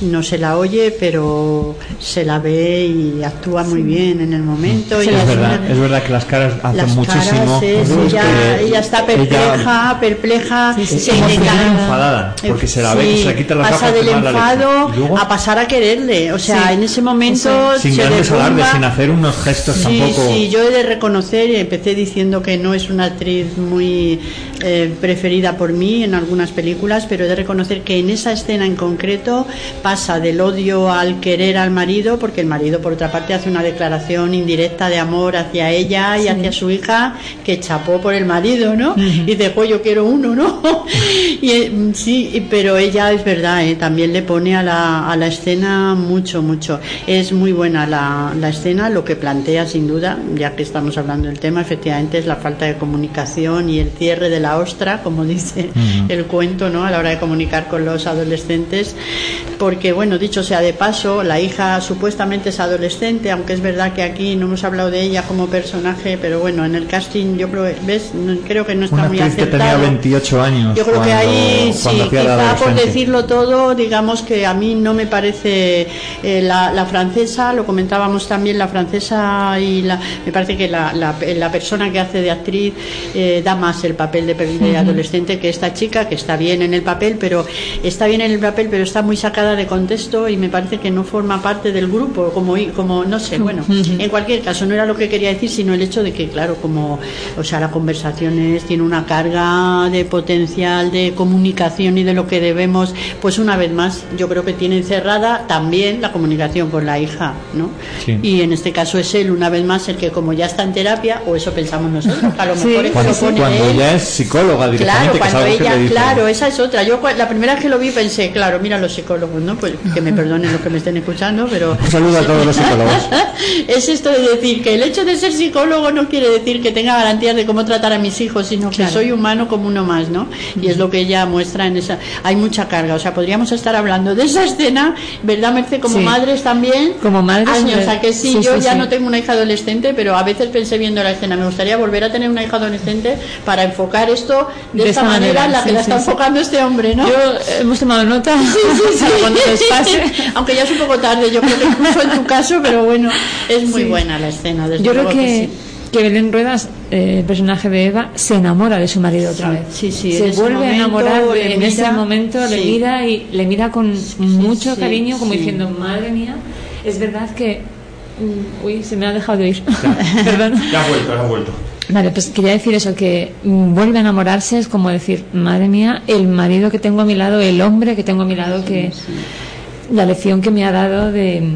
Speaker 9: no se la oye, pero se la ve y actúa muy bien en el momento. y
Speaker 3: es
Speaker 9: es
Speaker 3: verdad,
Speaker 9: una-
Speaker 3: es verdad que las caras hacen
Speaker 9: las
Speaker 3: muchísimo.
Speaker 9: caras, es-
Speaker 3: Es
Speaker 9: ella,
Speaker 3: que
Speaker 9: ella está perpleja, perpleja,
Speaker 3: Es
Speaker 9: se le
Speaker 3: enfadada, porque se la ve que
Speaker 9: Sí,
Speaker 3: se le quita las
Speaker 9: pasa del
Speaker 3: la
Speaker 9: enfado
Speaker 3: Y
Speaker 9: a pasar a quererle, o sea,
Speaker 3: Sí.
Speaker 9: en ese momento
Speaker 3: sin
Speaker 9: se
Speaker 3: grandes sin hacer unos gestos
Speaker 9: Sí,
Speaker 3: tampoco.
Speaker 9: sí, yo he de reconocer, y empecé diciendo que no es una actriz muy eh, preferida por mí en algunas películas, pero he de reconocer que en esa escena en concreto pasa del odio al querer al marido, porque el marido por otra parte hace una declaración indirecta de amor hacia ella y
Speaker 4: Sí.
Speaker 9: hacia su hija que chapó por el marido, ¿no? Y dice, pues yo quiero uno, ¿no? y eh, sí, y- pero ella es verdad, ¿eh? también le pone a la, a la escena mucho, mucho. Es muy buena la, la escena, lo que plantea sin duda, ya que estamos hablando del tema, efectivamente es la falta de comunicación y el cierre de la ostra, como dice
Speaker 4: Ujú.
Speaker 9: el cuento, ¿no? A la hora de comunicar con los adolescentes, porque bueno, dicho sea de paso, la hija supuestamente es adolescente, aunque es verdad que aquí no hemos hablado de ella como personaje, pero bueno, en el casting yo creo, ¿ves? Creo que no está
Speaker 3: Una
Speaker 9: muy
Speaker 3: actriz que tenía
Speaker 9: acertado.
Speaker 3: 28 años.
Speaker 9: Yo creo que
Speaker 3: cuando-
Speaker 9: ahí, sí, quizá por decirlo todo, digamos que a mí no me parece eh, la, la francesa, lo comentábamos también, la francesa y la, me parece que la, la, la persona que hace de actriz eh, da más el papel de, de adolescente que esta chica, que está bien en el papel, pero está bien en el papel, pero está muy sacada de contexto y me parece que no forma parte del grupo, como, como no sé, bueno, en cualquier caso, no era lo que quería decir, sino el hecho de que, claro, como, o sea, la conversación es, tiene una carga de potencial, de comunicación y de lo que debemos, pues una vez más, yo creo que tiene encerrada también la comunicación con la hija, ¿no?
Speaker 3: Sí.
Speaker 9: Y en este caso es él, una vez más, el que como ya está en terapia, o eso pensamos nosotros, a lo
Speaker 3: Sí.
Speaker 9: mejor es que
Speaker 3: Cuando,
Speaker 9: lo pone
Speaker 3: cuando
Speaker 9: él.
Speaker 3: ya es psicóloga directamente,
Speaker 9: Claro,
Speaker 3: que es
Speaker 9: cuando
Speaker 3: que
Speaker 9: ella,
Speaker 3: le dice.
Speaker 9: claro, esa es otra. Yo cua- la primera vez que lo vi pensé, claro, mira los psicólogos, ¿no? Pues que me perdonen los que me estén escuchando, pero
Speaker 3: Un saludo a todos los psicólogos.
Speaker 9: es esto de decir que el hecho de ser psicólogo no quiere decir que tenga garantías de cómo tratar a mis hijos, sino que
Speaker 4: Claro.
Speaker 9: soy humano como uno más, ¿no? Y es lo que ella muestra en esa. Hay mucha carga, o sea, podríamos estar hablando de esa escena, ¿verdad, Merce? Como
Speaker 4: Sí.
Speaker 9: madres también.
Speaker 4: Como madres,
Speaker 9: Años, que sí,
Speaker 4: sí,
Speaker 9: yo
Speaker 4: sí,
Speaker 9: ya
Speaker 4: sí.
Speaker 9: no tengo una hija adolescente, pero a veces pensé viendo la escena, me gustaría volver a tener una hija adolescente para enfocar esto de, esta, manera, en la que la está enfocando este hombre, ¿no?
Speaker 4: Yo eh, hemos tomado nota cuando les pase.
Speaker 9: Aunque ya es un poco tarde, yo creo que incluso en tu caso, pero bueno, es muy buena la escena. Desde
Speaker 4: Yo creo que,
Speaker 9: sí.
Speaker 4: que Belén Ruedas, eh, el personaje de Eva, se enamora de su marido otra vez.
Speaker 9: Sí, sí,
Speaker 4: se vuelve a enamorar de-
Speaker 9: le
Speaker 4: en ese
Speaker 9: mira,
Speaker 4: momento, le
Speaker 9: sí.
Speaker 4: mira y le mira con mucho cariño, como diciendo, madre mía, es verdad que... mm, Uy, se me ha dejado de oír. Perdón.
Speaker 3: Ya ha vuelto, ya ha vuelto.
Speaker 4: Vale, pues quería decir eso, que mm, vuelve a enamorarse, es como decir, madre mía, el marido que tengo a mi lado, el hombre que tengo a mi lado, que la lección que me ha dado de,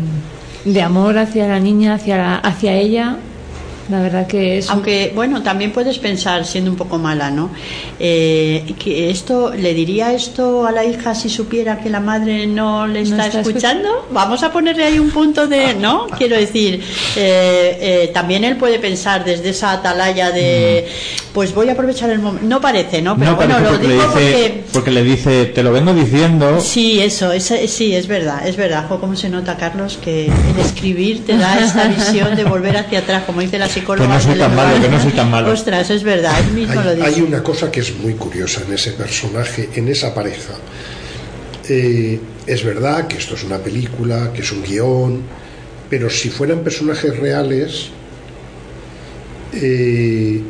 Speaker 4: de amor hacia la niña, hacia, la- hacia ella, la verdad que es...
Speaker 9: Aunque, bueno, también puedes pensar, siendo un poco mala, ¿no? Eh, que esto, ¿le diría esto a la hija si supiera que la madre no le está,
Speaker 4: está
Speaker 9: escuchando? Vamos a ponerle ahí un punto de, ¿no? Quiero decir, eh, eh, también él puede pensar desde esa atalaya de, pues voy a aprovechar el momento. No parece, ¿no? Pero
Speaker 3: no
Speaker 9: bueno, lo
Speaker 3: porque le
Speaker 9: digo
Speaker 3: dice,
Speaker 9: porque
Speaker 3: porque le dice, te lo vengo diciendo.
Speaker 9: Sí, eso, esa- sí, es verdad, es verdad. Jo, ¿Cómo se nota, Carlos, que el escribir te da esta visión de volver hacia atrás, como dice la psicóloga?
Speaker 3: Que no soy tan malo, que no soy tan malo.
Speaker 9: Ostras, es verdad, él mismo lo
Speaker 10: Hay,
Speaker 9: dice.
Speaker 10: hay una cosa que es muy curiosa en ese personaje, en esa pareja. Eh, es verdad que esto es una película, que es un guion, pero si fueran personajes reales, eh,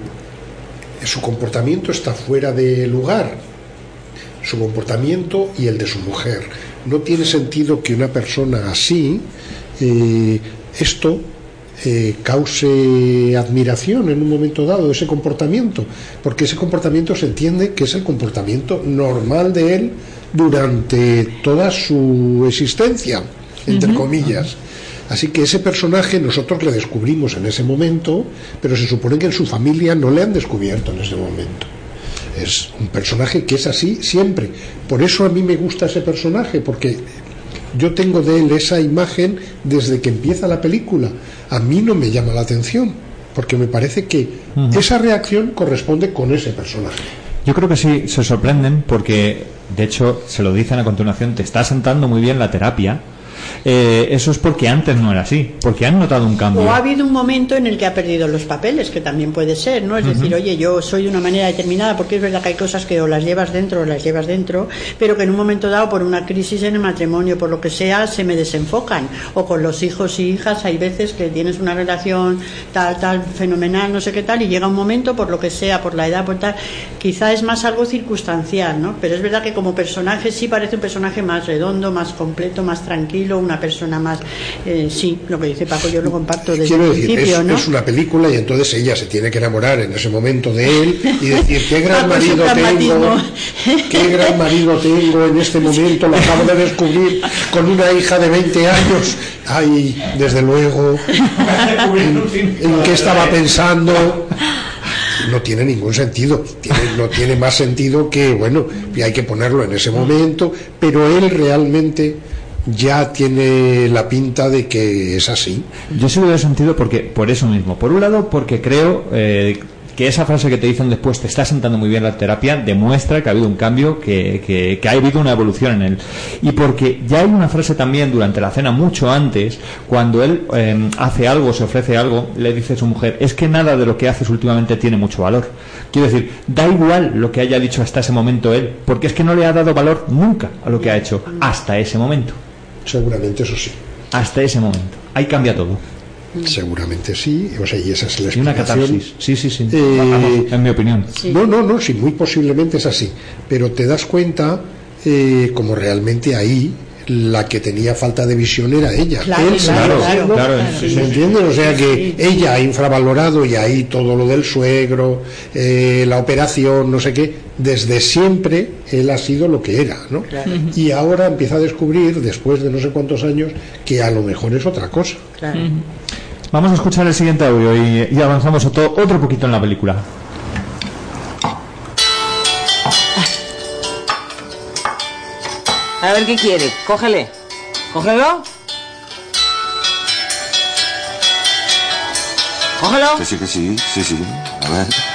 Speaker 10: su comportamiento está fuera de lugar. Su comportamiento y el de su mujer. No tiene sentido que una persona así, eh, esto eh, cause admiración en un momento dado, ese comportamiento, porque ese comportamiento se entiende que es el comportamiento normal de él durante toda su existencia, entre comillas. Así que ese personaje nosotros le descubrimos en ese momento, pero se supone que en su familia no le han descubierto en ese momento. Es un personaje que es así siempre. Por eso a mí me gusta ese personaje, porque yo tengo de él esa imagen desde que empieza la película. A mí no me llama la atención, porque me parece que esa reacción corresponde con ese personaje.
Speaker 3: Yo creo que sí, se sorprenden porque, de hecho, se lo dicen a continuación, te está sentando muy bien la terapia. Eh, eso es porque antes no era así, porque han notado un cambio.
Speaker 9: O ha habido un momento en el que ha perdido los papeles, que también puede ser, ¿no? Es decir, oye, yo soy de una manera determinada, porque es verdad que hay cosas que o las llevas dentro o las llevas dentro, pero que en un momento dado, por una crisis en el matrimonio, por lo que sea, se me desenfocan. O con los hijos y hijas, hay veces que tienes una relación tal, tal, fenomenal, no sé qué tal, y llega un momento, por lo que sea, por la edad, por tal, quizá es más algo circunstancial, ¿no? Pero es verdad que como personaje sí parece un personaje más redondo, más completo, más tranquilo, una persona más, eh, sí, lo que dice Paco, yo lo comparto desde
Speaker 10: Quiero
Speaker 9: el
Speaker 10: decir,
Speaker 9: principio,
Speaker 10: es,
Speaker 9: ¿no?
Speaker 10: es una película y entonces ella se tiene que enamorar en ese momento de él y decir, qué gran marido tengo, qué gran marido tengo en este momento, lo acabo de descubrir con una hija de 20 años. Ay, desde luego, ¿en, en qué estaba pensando? No tiene ningún sentido, tiene- no tiene más sentido que, bueno, y hay que ponerlo en ese momento, pero él realmente ya tiene la pinta de que es así.
Speaker 3: Yo sí lo veo sentido porque, por eso mismo. Por un lado, porque creo eh, que esa frase que te dicen después te está sentando muy bien la terapia, demuestra que ha habido un cambio, que, que- que ha habido una evolución en él. Y porque ya hay una frase también durante la cena, mucho antes, cuando él eh, hace algo, se ofrece algo, le dice a su mujer, es que nada de lo que haces últimamente tiene mucho valor. Quiero decir, da igual lo que haya dicho hasta ese momento él, porque es que no le ha dado valor nunca a lo que ha hecho, hasta ese momento.
Speaker 10: Seguramente eso sí.
Speaker 3: Hasta ese momento. Ahí cambia todo.
Speaker 10: Seguramente sí, o sea, y esa es la
Speaker 3: Y una
Speaker 10: explicación.
Speaker 3: catarsis. Sí, sí, sí.
Speaker 10: Eh,
Speaker 3: Vamos, en mi opinión.
Speaker 10: No, no, no, sí, muy posiblemente es así. Pero te das cuenta eh, como realmente ahí la que tenía falta de visión era ella.
Speaker 3: Claro,
Speaker 10: Él
Speaker 3: claro, claro, sí,
Speaker 10: ¿Me
Speaker 3: sí.
Speaker 10: entiendes? O sea que ella ha infravalorado y ahí todo lo del suegro, eh, la operación, no sé qué, desde siempre él ha sido lo que era, ¿no?
Speaker 9: Claro.
Speaker 10: Y ahora empieza a descubrir, después de no sé cuántos años, que a lo mejor es otra cosa.
Speaker 9: Claro.
Speaker 3: Vamos a escuchar el siguiente audio y, y avanzamos otro, otro poquito en la película.
Speaker 17: A ver qué quiere. Cógele. Cógelo. Cógelo.
Speaker 16: Que sí, que sí, sí, sí. A ver.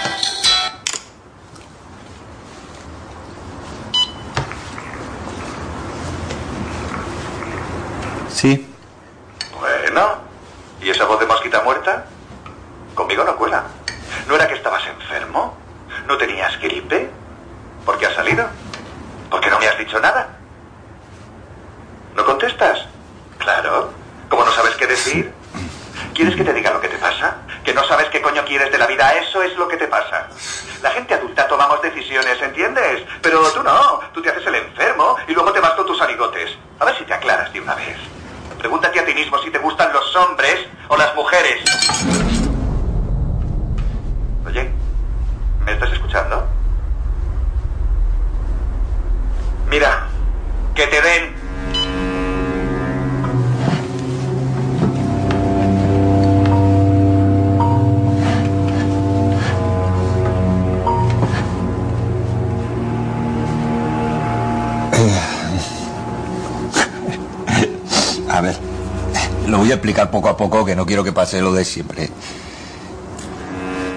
Speaker 16: Quiero que pase lo de siempre.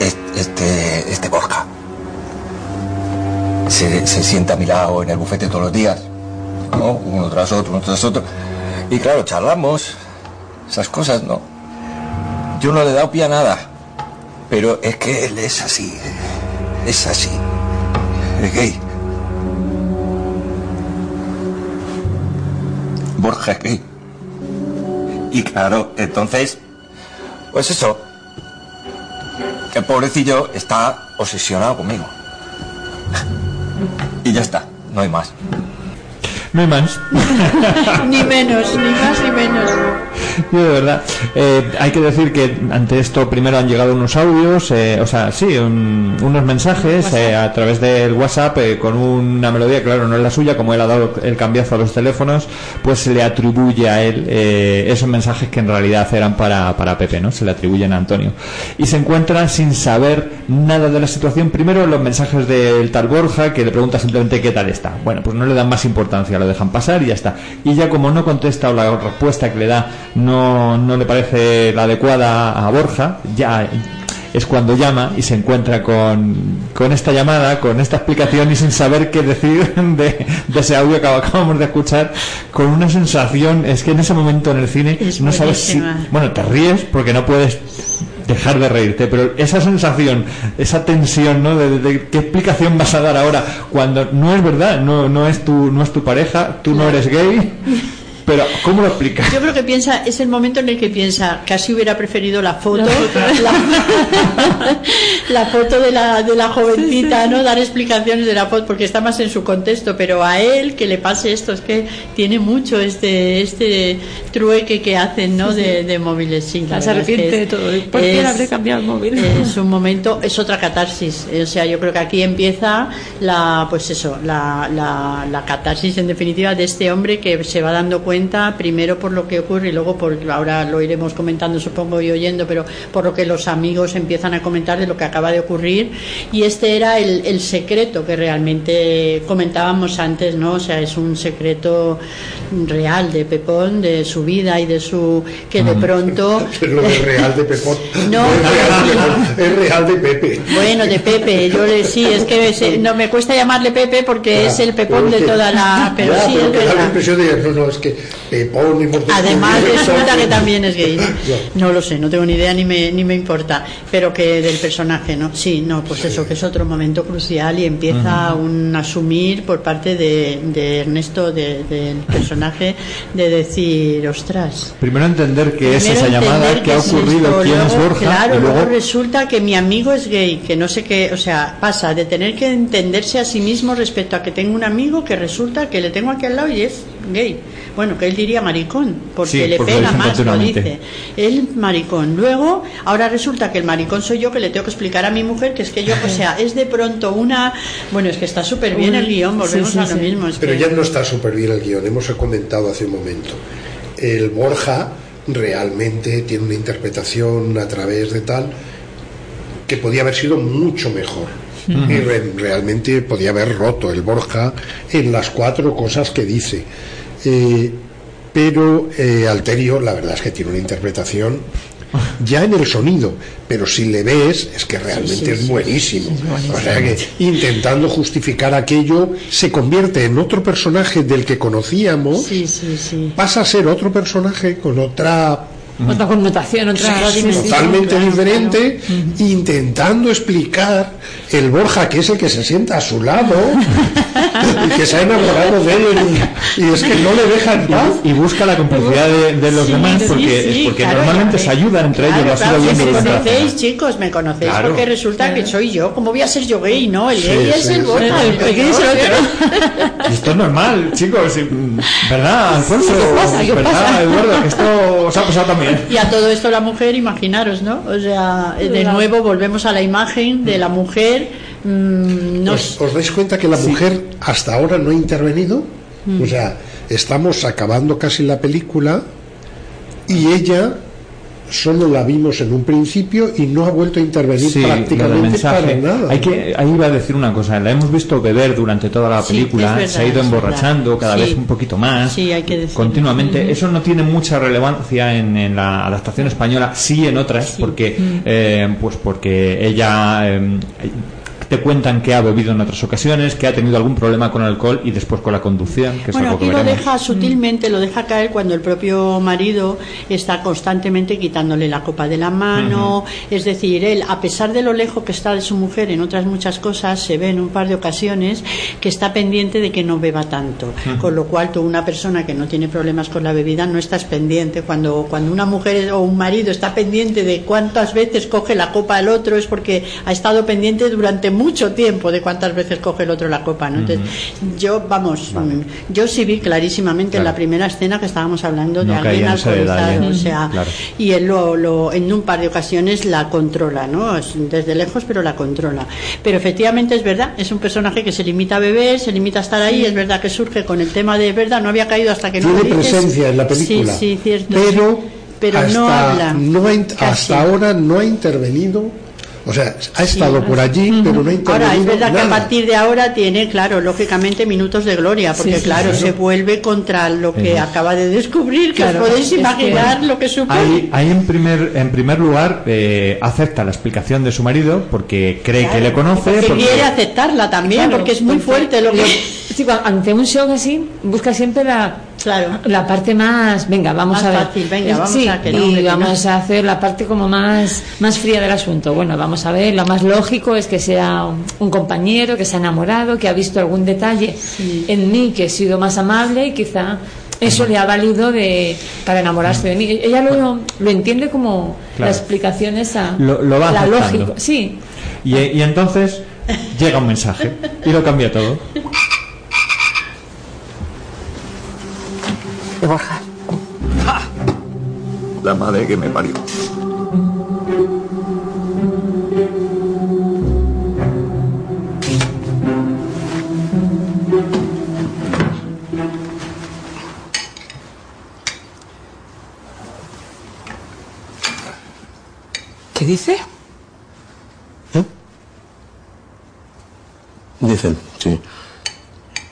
Speaker 16: Es- Este, este Borja se, se sienta a mi lado en el bufete todos los días, ¿no? Uno tras otro, uno tras otro. Y claro, charlamos, esas cosas, ¿no? Yo no le he dado pie a nada, pero es que él es así, es así, es gay. Borja es gay. Y claro, entonces, pues eso, el pobrecillo está obsesionado conmigo. Y ya está, no hay más.
Speaker 3: No hay más.
Speaker 9: ni menos, ni más ni menos.
Speaker 3: Yo de verdad. Eh, hay que decir que ante esto primero han llegado unos audios, eh, o sea, sí, un- unos mensajes eh, a través del WhatsApp eh, con una melodía, claro, no es la suya, como él ha dado el cambiazo a los teléfonos, pues se le atribuye a él eh, esos mensajes que en realidad eran para, para Pepe, ¿no? Se le atribuyen a Antonio. Y se encuentra sin saber nada de la situación. Primero los mensajes del tal Borja, que le pregunta simplemente qué tal está. Bueno, pues no le dan más importancia, lo dejan pasar y ya está. Y ya como no contesta o la respuesta que le da no, no le parece la adecuada a Borja, ya es cuando llama y se encuentra con, con esta llamada, con esta explicación y sin saber qué decir de, de ese audio que acabamos de escuchar, con una sensación, es que en ese momento en el cine no sabes si, bueno, te ríes porque no puedes dejar de reírte, pero esa sensación, esa tensión, ¿no? De, de- de qué explicación vas a dar ahora cuando no es verdad, no, no es tu, no es tu pareja, tú no eres gay, pero ¿cómo lo explicas?
Speaker 9: Yo creo que piensa, es el momento en el que piensa, casi hubiera preferido la foto, la, la foto de la, de la jovencita, ¿no? Dar explicaciones de la foto, porque está más en su contexto, pero a él que le pase esto, es que tiene mucho este, este trueque que hacen, ¿no? De, de móviles, sí. la
Speaker 4: Se
Speaker 9: verdad es que
Speaker 4: arrepiente de todo. ¿Por qué habré cambiado el móvil?
Speaker 9: es un momento, es otra catarsis. O sea, yo creo que aquí empieza la, pues eso, la, la, la catarsis en definitiva de este hombre que se va dando cuenta primero por lo que ocurre y luego por, ahora lo iremos comentando supongo y oyendo, pero por lo que los amigos empiezan a comentar de lo que acaba de ocurrir. Y este era el, el secreto que realmente comentábamos antes, ¿no? O sea, es un secreto real de Pepón, de su vida y de su, que de pronto...
Speaker 10: Lo de real de Pepón.
Speaker 9: No,
Speaker 10: es real, de es real de Pepe.
Speaker 9: Bueno, de Pepe, yo le, sí, es que se- no me cuesta llamarle Pepe porque es el pepón de
Speaker 10: que-
Speaker 9: toda la. Pero
Speaker 10: Ya,
Speaker 9: sí,
Speaker 10: pero
Speaker 9: es
Speaker 10: que la impresión de no, no, es que Pepón hemos
Speaker 9: Además resulta que
Speaker 10: que-
Speaker 9: también es gay. No lo sé, no tengo ni idea ni me, ni me importa. Pero que del personaje, ¿no? Sí, no, pues eso, que es otro momento crucial y empieza un asumir por parte de, de Ernesto, de- del personaje, de decir, ostras.
Speaker 3: Primero entender qué es esa llamada, qué ha ocurrido,
Speaker 9: esto,
Speaker 3: quién es Borja,
Speaker 9: Claro,
Speaker 3: y luego
Speaker 9: luego resulta que mi amigo es gay, que no sé qué, o sea, pasa de tener que entenderse a sí mismo respecto a que tengo un amigo que resulta que le tengo aquí al lado y es gay. Bueno, que él diría maricón, porque
Speaker 3: Sí,
Speaker 9: le
Speaker 3: porque
Speaker 9: pega más, lo dice. Él maricón. Luego, ahora resulta que el maricón soy yo que le tengo que explicar a mi mujer que es que yo, o sea, es de pronto una. Bueno, es que está súper bien el guion, volvemos a lo mismo. es
Speaker 10: Pero
Speaker 9: que-
Speaker 10: ya no está súper bien el guion, hemos comentado hace un momento. El Borja realmente tiene una interpretación a través de tal que podía haber sido mucho mejor. Y re- realmente podía haber roto el Borja en las cuatro cosas que dice. Eh, pero eh, Alterio, la verdad es que tiene una interpretación ya en el sonido, pero si le ves es que realmente
Speaker 9: Sí, sí,
Speaker 10: es
Speaker 9: sí,
Speaker 10: buenísimo.
Speaker 9: es buenísimo.
Speaker 10: O sea que intentando justificar aquello se convierte en otro personaje del que conocíamos,
Speaker 9: Sí, sí, sí.
Speaker 10: pasa a ser otro personaje con otra
Speaker 4: Otra connotación, otra
Speaker 10: Sí, totalmente
Speaker 4: Claro,
Speaker 10: diferente, intentando explicar el Borja, que es el que se sienta a su lado y que se ha enamorado de él y, y es que no le deja en paz.
Speaker 3: y busca la complicidad de, de los
Speaker 9: Sí,
Speaker 3: demás porque,
Speaker 9: sí,
Speaker 3: porque
Speaker 9: claro,
Speaker 3: normalmente se ayudan entre ellos,
Speaker 9: Claro, claro,
Speaker 3: viendo
Speaker 9: me conocéis, chicos, me conocéis,
Speaker 3: Claro.
Speaker 9: porque resulta que soy yo. ¿Cómo voy a ser yo gay? No, el
Speaker 3: Sí,
Speaker 9: gay es
Speaker 3: sí,
Speaker 9: el
Speaker 3: sí.
Speaker 9: Borja.
Speaker 3: El- el gay es el
Speaker 9: otro.
Speaker 3: Y esto es normal, chicos, y, mm, ¿verdad, Alfonso?
Speaker 9: ¿Qué pasa? ¿Qué
Speaker 3: ¿Verdad,
Speaker 9: pasa?
Speaker 3: Eduardo? Que esto os ha pasado también.
Speaker 9: Y a todo esto la mujer, imaginaros, ¿no? O sea, de nuevo volvemos a la imagen de la mujer. mm, no
Speaker 10: ¿Os, os dais cuenta que la mujer hasta ahora no ha intervenido?
Speaker 9: Mm.
Speaker 10: O sea, estamos acabando casi la película y ella solo la vimos en un principio y no ha vuelto a intervenir
Speaker 3: Sí,
Speaker 10: prácticamente para
Speaker 3: mensaje.
Speaker 10: nada.
Speaker 3: Hay que, ahí iba a decir una cosa, la hemos visto beber durante toda la película,
Speaker 9: verdad,
Speaker 3: se ha ido emborrachando
Speaker 9: verdad.
Speaker 3: cada
Speaker 9: Sí.
Speaker 3: vez un poquito más,
Speaker 9: Sí, hay que decirlo.
Speaker 3: continuamente. Eso no tiene mucha relevancia en, en la adaptación española, sí en otras, porque
Speaker 9: Mm.
Speaker 3: eh, pues porque ella eh, te cuentan que ha bebido en otras ocasiones, que ha tenido algún problema con el alcohol y después con la conducción, que es
Speaker 9: Bueno,
Speaker 3: algo que
Speaker 9: aquí lo
Speaker 3: veremos.
Speaker 9: deja sutilmente, lo deja caer cuando el propio marido está constantemente quitándole la copa de la mano. Es decir, él, a pesar de lo lejos que está de su mujer en otras muchas cosas, se ve en un par de ocasiones que está pendiente de que no beba tanto. Con lo cual, tú, una persona que no tiene problemas con la bebida, no estás pendiente. Cuando, cuando una mujer o un marido está pendiente de cuántas veces coge la copa al otro, es porque ha estado pendiente durante mucho tiempo de cuántas veces coge el otro la copa. ¿no? Entonces, yo, vamos, mm, yo sí vi clarísimamente en la primera escena que estábamos hablando de
Speaker 3: No
Speaker 9: alguien alcoholizado, o sea,
Speaker 3: Claro.
Speaker 9: y él lo, lo- en un par de ocasiones la controla, ¿no? Es Desde lejos, pero la controla. Pero efectivamente es verdad, es un personaje que se limita a beber, se limita a estar ahí, es verdad que surge con el tema de, es verdad, no había caído hasta que no
Speaker 10: Tiene presencia en la película,
Speaker 9: Sí, sí, cierto.
Speaker 10: pero,
Speaker 9: Pero
Speaker 10: hasta,
Speaker 9: no habla.
Speaker 10: no ha hasta ahora no ha intervenido. O sea, ha estado por allí, pero no ha intervenido
Speaker 9: Ahora, es verdad que a
Speaker 10: nada.
Speaker 9: partir de ahora tiene, claro, lógicamente minutos de gloria, porque
Speaker 3: Sí, sí,
Speaker 9: claro,
Speaker 3: claro.
Speaker 9: se vuelve contra lo que acaba de descubrir, que
Speaker 4: Claro,
Speaker 9: os podéis
Speaker 4: es que-
Speaker 9: imaginar lo que supone.
Speaker 3: Ahí, ahí en primer en primer lugar eh, acepta la explicación de su marido porque cree que le conoce.
Speaker 9: que
Speaker 3: porque-
Speaker 9: quiere aceptarla también,
Speaker 4: Claro,
Speaker 9: porque es muy
Speaker 4: porque
Speaker 9: fuerte lo que...
Speaker 4: Sí, ante un shock así, busca siempre la, la parte más, venga, vamos
Speaker 9: Más
Speaker 4: a ver.
Speaker 9: fácil, venga, vamos
Speaker 4: sí,
Speaker 9: a que no,
Speaker 4: y
Speaker 9: que no.
Speaker 4: vamos a hacer la parte como más, más fría del asunto. Bueno, vamos a ver, lo más lógico es que sea un, un compañero, que se ha enamorado, que ha visto algún detalle en mí que he sido más amable y quizá eso le ha valido de, para enamorarse de mí. Ella lo, lo entiende como
Speaker 3: Claro.
Speaker 4: la explicación esa,
Speaker 3: Lo- lo va
Speaker 4: la lógica. Sí,
Speaker 3: y, y entonces llega un mensaje y lo cambia todo.
Speaker 16: De Borja. La madre que me parió.
Speaker 17: ¿Qué dice?
Speaker 15: Dice, sí.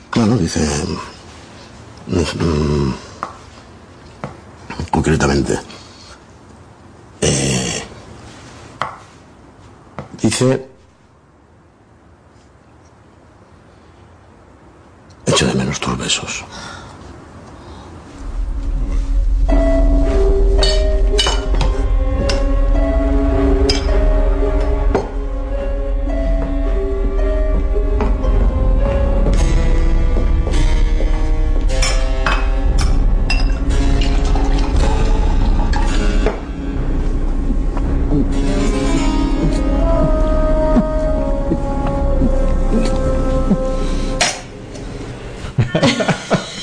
Speaker 15: Claro, dice. mm, concretamente. eh, dice. Echo de menos tus besos.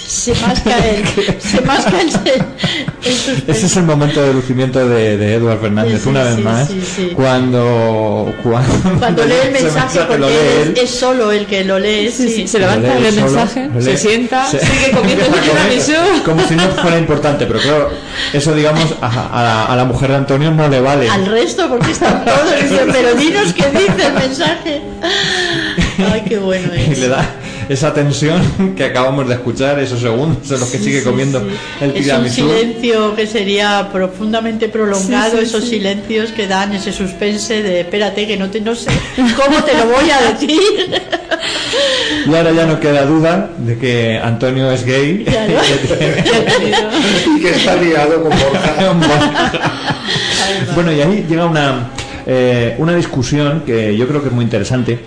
Speaker 9: Se masca el, se masca el.
Speaker 3: Ese es el momento de lucimiento de, de Edward Fernández,
Speaker 9: Sí, sí,
Speaker 3: una vez
Speaker 9: sí,
Speaker 3: más,
Speaker 9: sí, sí.
Speaker 3: cuando, cuando,
Speaker 9: Cuando lee el mensaje,
Speaker 3: lo
Speaker 9: porque
Speaker 3: lee
Speaker 9: es,
Speaker 3: él.
Speaker 9: es solo el que lo lee, sí,
Speaker 4: sí, se levanta,
Speaker 3: lee
Speaker 4: el
Speaker 3: solo,
Speaker 4: mensaje, se sienta,
Speaker 3: Se-
Speaker 4: sigue comiendo.
Speaker 3: Como si no fuera importante, pero claro, eso digamos a, a la, a la mujer de Antonio no le vale.
Speaker 9: Al resto, porque están todos dicen, pero dinos qué dice el mensaje. Ay, qué bueno
Speaker 3: Y
Speaker 9: es.
Speaker 3: le da esa tensión que acabamos de escuchar, esos segundos en los que
Speaker 9: Sí,
Speaker 3: sigue
Speaker 9: sí,
Speaker 3: comiendo
Speaker 9: sí.
Speaker 3: el
Speaker 9: Es un
Speaker 3: tiramisú.
Speaker 9: silencio que sería profundamente prolongado,
Speaker 4: Sí, sí,
Speaker 9: esos
Speaker 4: sí.
Speaker 9: silencios que dan ese suspense de espérate que no te no sé cómo te lo voy a decir.
Speaker 3: Y ahora ya no queda duda de que Antonio es gay.
Speaker 10: Y que está liado con Borja.
Speaker 3: bueno, y ahí llega una, eh, una discusión que yo creo que es muy interesante.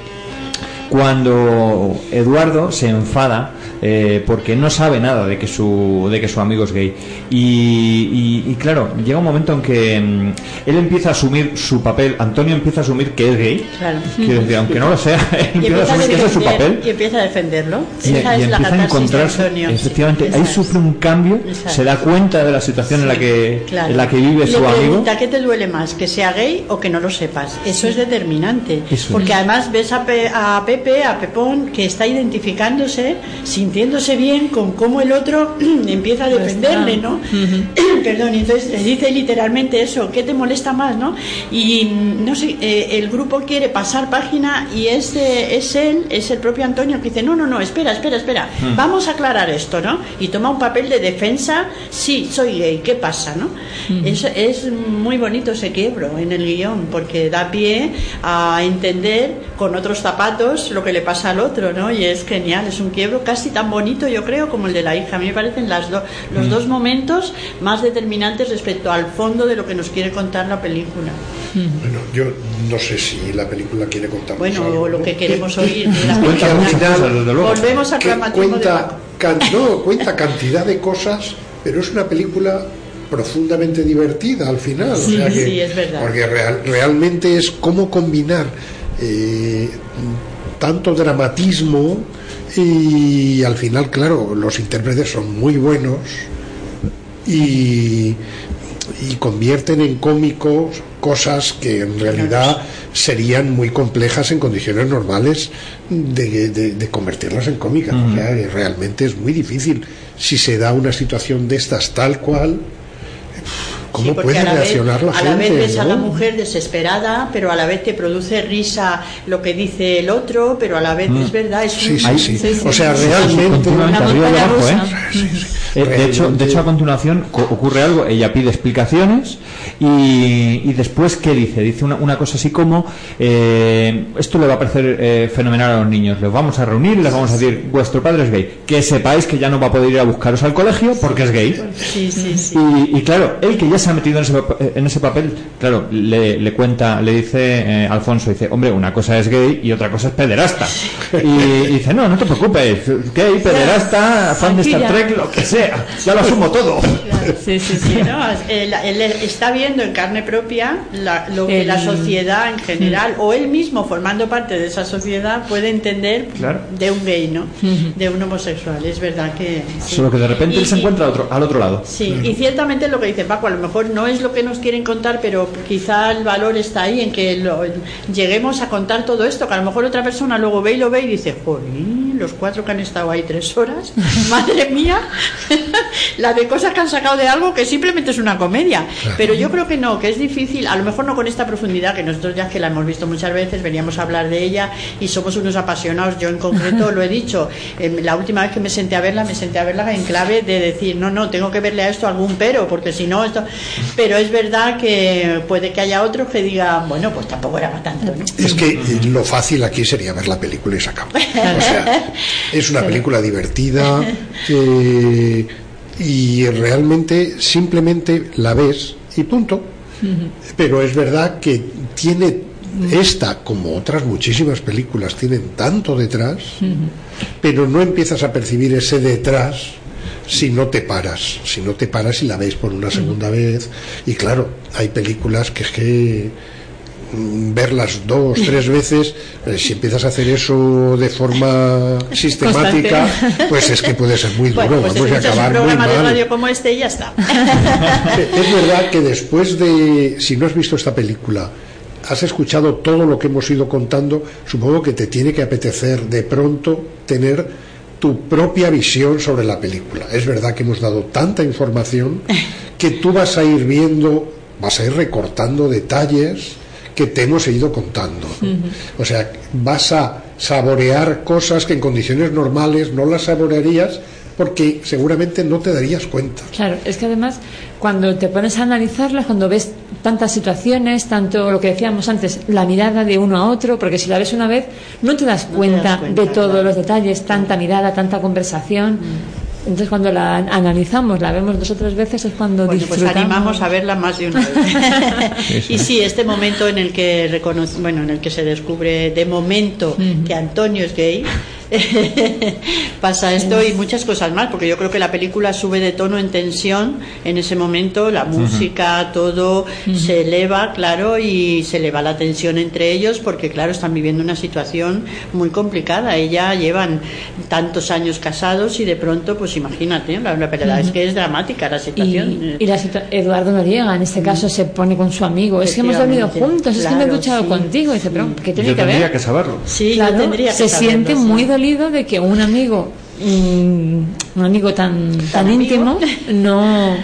Speaker 3: Cuando Eduardo se enfada eh, porque no sabe nada de que su, de que su amigo es gay. Y, y- y claro, llega un momento en que mm, él empieza a asumir su papel, Antonio empieza a asumir que es gay.
Speaker 9: Claro.
Speaker 3: Quiero decir, aunque no lo sea, él empieza a asumir que ese es su papel.
Speaker 9: y empieza a defenderlo.
Speaker 3: Y,
Speaker 9: Esa es la
Speaker 3: empieza a encontrarse,
Speaker 9: Antonio.
Speaker 3: efectivamente,
Speaker 9: Sí,
Speaker 3: ahí sufre un cambio,
Speaker 9: Exacto.
Speaker 3: se da cuenta de la situación en la que
Speaker 9: Claro.
Speaker 3: en la que vive
Speaker 9: Le
Speaker 3: su amigo.
Speaker 9: pregunta, ¿qué te duele más? ¿Que sea gay o que no lo sepas? Eso es determinante.
Speaker 3: Eso
Speaker 9: porque
Speaker 3: es.
Speaker 9: además ves a, Pe- a Pepe, a Pepón, que está identificándose, sintiéndose bien con cómo el otro empieza a defenderle. ¿no? Perdón, y entonces le dice literalmente eso, ¿qué te molesta más, no? Y mm, no sé, eh, el grupo quiere pasar página y es, eh, es él, es el propio Antonio que dice, no, no, no, espera, espera, espera,
Speaker 3: Mm.
Speaker 9: vamos a aclarar esto, ¿no? Y toma un papel de defensa, sí, soy gay, ¿qué pasa, no? es, es muy bonito ese quiebro en el guion, porque da pie a entender con otros zapatos lo que le pasa al otro, ¿no? Y es genial, es un quiebro casi tan bonito, yo creo, como el de la hija. A mí me parecen las do- los
Speaker 10: Mm.
Speaker 9: dos momentos más determinantes respecto al fondo de lo que nos quiere contar la película.
Speaker 10: Bueno, yo no sé si la película quiere contarnos
Speaker 9: Bueno,
Speaker 10: algo,
Speaker 9: lo
Speaker 10: ¿no?
Speaker 9: que queremos oír. de la
Speaker 10: Cuenta muchas cosas, desde luego.
Speaker 9: Volvemos al dramatismo de
Speaker 10: cuenta,
Speaker 9: Paco.
Speaker 10: can- no, cuenta cantidad de cosas, pero es una película profundamente divertida al final.
Speaker 9: Sí,
Speaker 10: o sea que-
Speaker 9: sí, es verdad.
Speaker 10: Porque real- realmente es cómo combinar eh, tanto dramatismo y al final, claro, los intérpretes son muy buenos y, y convierten en cómicos cosas que en realidad serían muy complejas en condiciones normales de, de- de convertirlas en cómicas. O sea, realmente es muy difícil. Si se da una situación de estas tal cual ¿Cómo puede
Speaker 9: a la vez- a la vez ves a la mujer desesperada, pero a la vez te produce risa lo que dice el otro, pero a la vez
Speaker 3: Mm.
Speaker 9: es verdad, es
Speaker 10: Sí,
Speaker 9: un-
Speaker 10: sí, sí. O sea, realmente-
Speaker 3: Continuamente
Speaker 9: Una
Speaker 3: arriba y
Speaker 9: montaña
Speaker 3: abajo, ¿eh? Eh, de, hecho, de hecho, a continuación co- ocurre algo. Ella pide explicaciones y, y después, ¿qué dice? Dice una, una cosa así como: eh, Esto le va a parecer eh, fenomenal a los niños. Les vamos a reunir y les vamos a decir: Vuestro padre es gay. Que sepáis que ya no va a poder ir a buscaros al colegio porque es gay.
Speaker 9: Sí, sí, sí.
Speaker 3: Y, y claro, él que ya se ha metido en ese, pap- en ese papel, claro, le, le cuenta, le dice eh, Alfonso, dice, hombre, una cosa es gay y otra cosa es pederasta. Y, y dice, no, no te preocupes, gay, pederasta, fan de Star. Trek, lo que sea, ya lo asumo todo.
Speaker 9: Sí, sí, sí. ¿no? Él, él está viendo en carne propia la- lo que
Speaker 4: El-
Speaker 9: la sociedad en general, o él mismo formando parte de esa sociedad, puede entender
Speaker 3: Claro.
Speaker 9: de un gay, ¿no? De un homosexual. Es verdad que. sí.
Speaker 3: Solo que de repente
Speaker 9: Y-
Speaker 3: él se
Speaker 9: y-
Speaker 3: encuentra otro, al otro lado.
Speaker 9: Sí, y ciertamente lo que dice Paco, a lo mejor no es lo que nos quieren contar, pero quizá el valor está ahí en que lo- lleguemos a contar todo esto, que a lo mejor otra persona luego ve y lo ve y dice, jolín, los cuatro que han estado ahí tres horas, madre mía, la de cosas que han sacado de algo que simplemente es una comedia. Pero yo creo que no, que es difícil, a lo mejor no con esta profundidad, que nosotros ya que la hemos visto muchas veces, veníamos a hablar de ella y somos unos apasionados, yo en concreto lo he dicho, em, la última vez que me senté a verla, me senté a verla en clave de decir, no, no, tengo que verle a esto algún pero, porque si no, esto... Pero es verdad que puede que haya otros que digan, bueno, pues tampoco era tanto, ¿no?
Speaker 10: Es que eh, lo fácil aquí sería ver la película y se acabó. O sea, es una película divertida eh, y realmente simplemente la ves y punto. Pero es verdad que tiene esta, como otras muchísimas películas, tienen tanto detrás, pero no empiezas a percibir ese detrás si no te paras, si no te paras y la ves por una segunda vez. Y claro, hay películas que es que mm, verlas dos, tres veces, eh, si empiezas a hacer eso de forma sistemática, pues es que puede ser muy duro,
Speaker 9: Bueno, pues
Speaker 10: vamos a
Speaker 9: escuchas un
Speaker 10: acabar muy
Speaker 9: programa de
Speaker 10: mal.
Speaker 9: radio como este y ya está.
Speaker 10: Es verdad que después de, si no has visto esta película, has escuchado todo lo que hemos ido contando, supongo que te tiene que apetecer de pronto tener tu propia visión sobre la película. Es verdad que hemos dado tanta información que tú vas a ir viendo, vas a ir recortando detalles que te hemos ido contando. O sea, vas a saborear cosas que en condiciones normales no las saborearías porque seguramente no te darías cuenta.
Speaker 4: Claro, es que además cuando te pones a analizarlas, cuando ves tantas situaciones, tanto lo que decíamos antes, la mirada de uno a otro, porque si la ves una vez no te das cuenta,
Speaker 9: cuenta,
Speaker 4: de todos los detalles, tanta mirada, tanta conversación. Entonces cuando la analizamos, la vemos dos o tres veces es cuando
Speaker 9: Bueno, pues
Speaker 4: disfrutamos.
Speaker 9: animamos a verla más de una vez. Y sí, este momento en el que reconoce, bueno, en el que se descubre de momento que Antonio es gay, pasa esto y muchas cosas más, porque yo creo que la película sube de tono en tensión en ese momento, la música, todo se eleva, claro, y se eleva la tensión entre ellos, porque claro, están viviendo una situación muy complicada. Ella llevan tantos años casados y de pronto, pues imagínate, la, la verdad es que es dramática la situación.
Speaker 4: Y, y la situa- Eduardo Noriega en este caso se pone con su amigo. Es que hemos dormido juntos, es que me he
Speaker 9: claro,
Speaker 4: duchado
Speaker 9: sí.
Speaker 4: contigo. Y dice, pero ¿qué tiene
Speaker 3: Yo
Speaker 4: que
Speaker 3: tendría
Speaker 4: ver?
Speaker 3: que saberlo.
Speaker 9: Sí,
Speaker 4: Claro,
Speaker 9: yo tendría que
Speaker 4: se
Speaker 9: saberlo,
Speaker 4: siente
Speaker 9: sí.
Speaker 4: muy dolido de que un amigo, mm, un amigo tan, tan
Speaker 9: amigo.
Speaker 4: íntimo, no,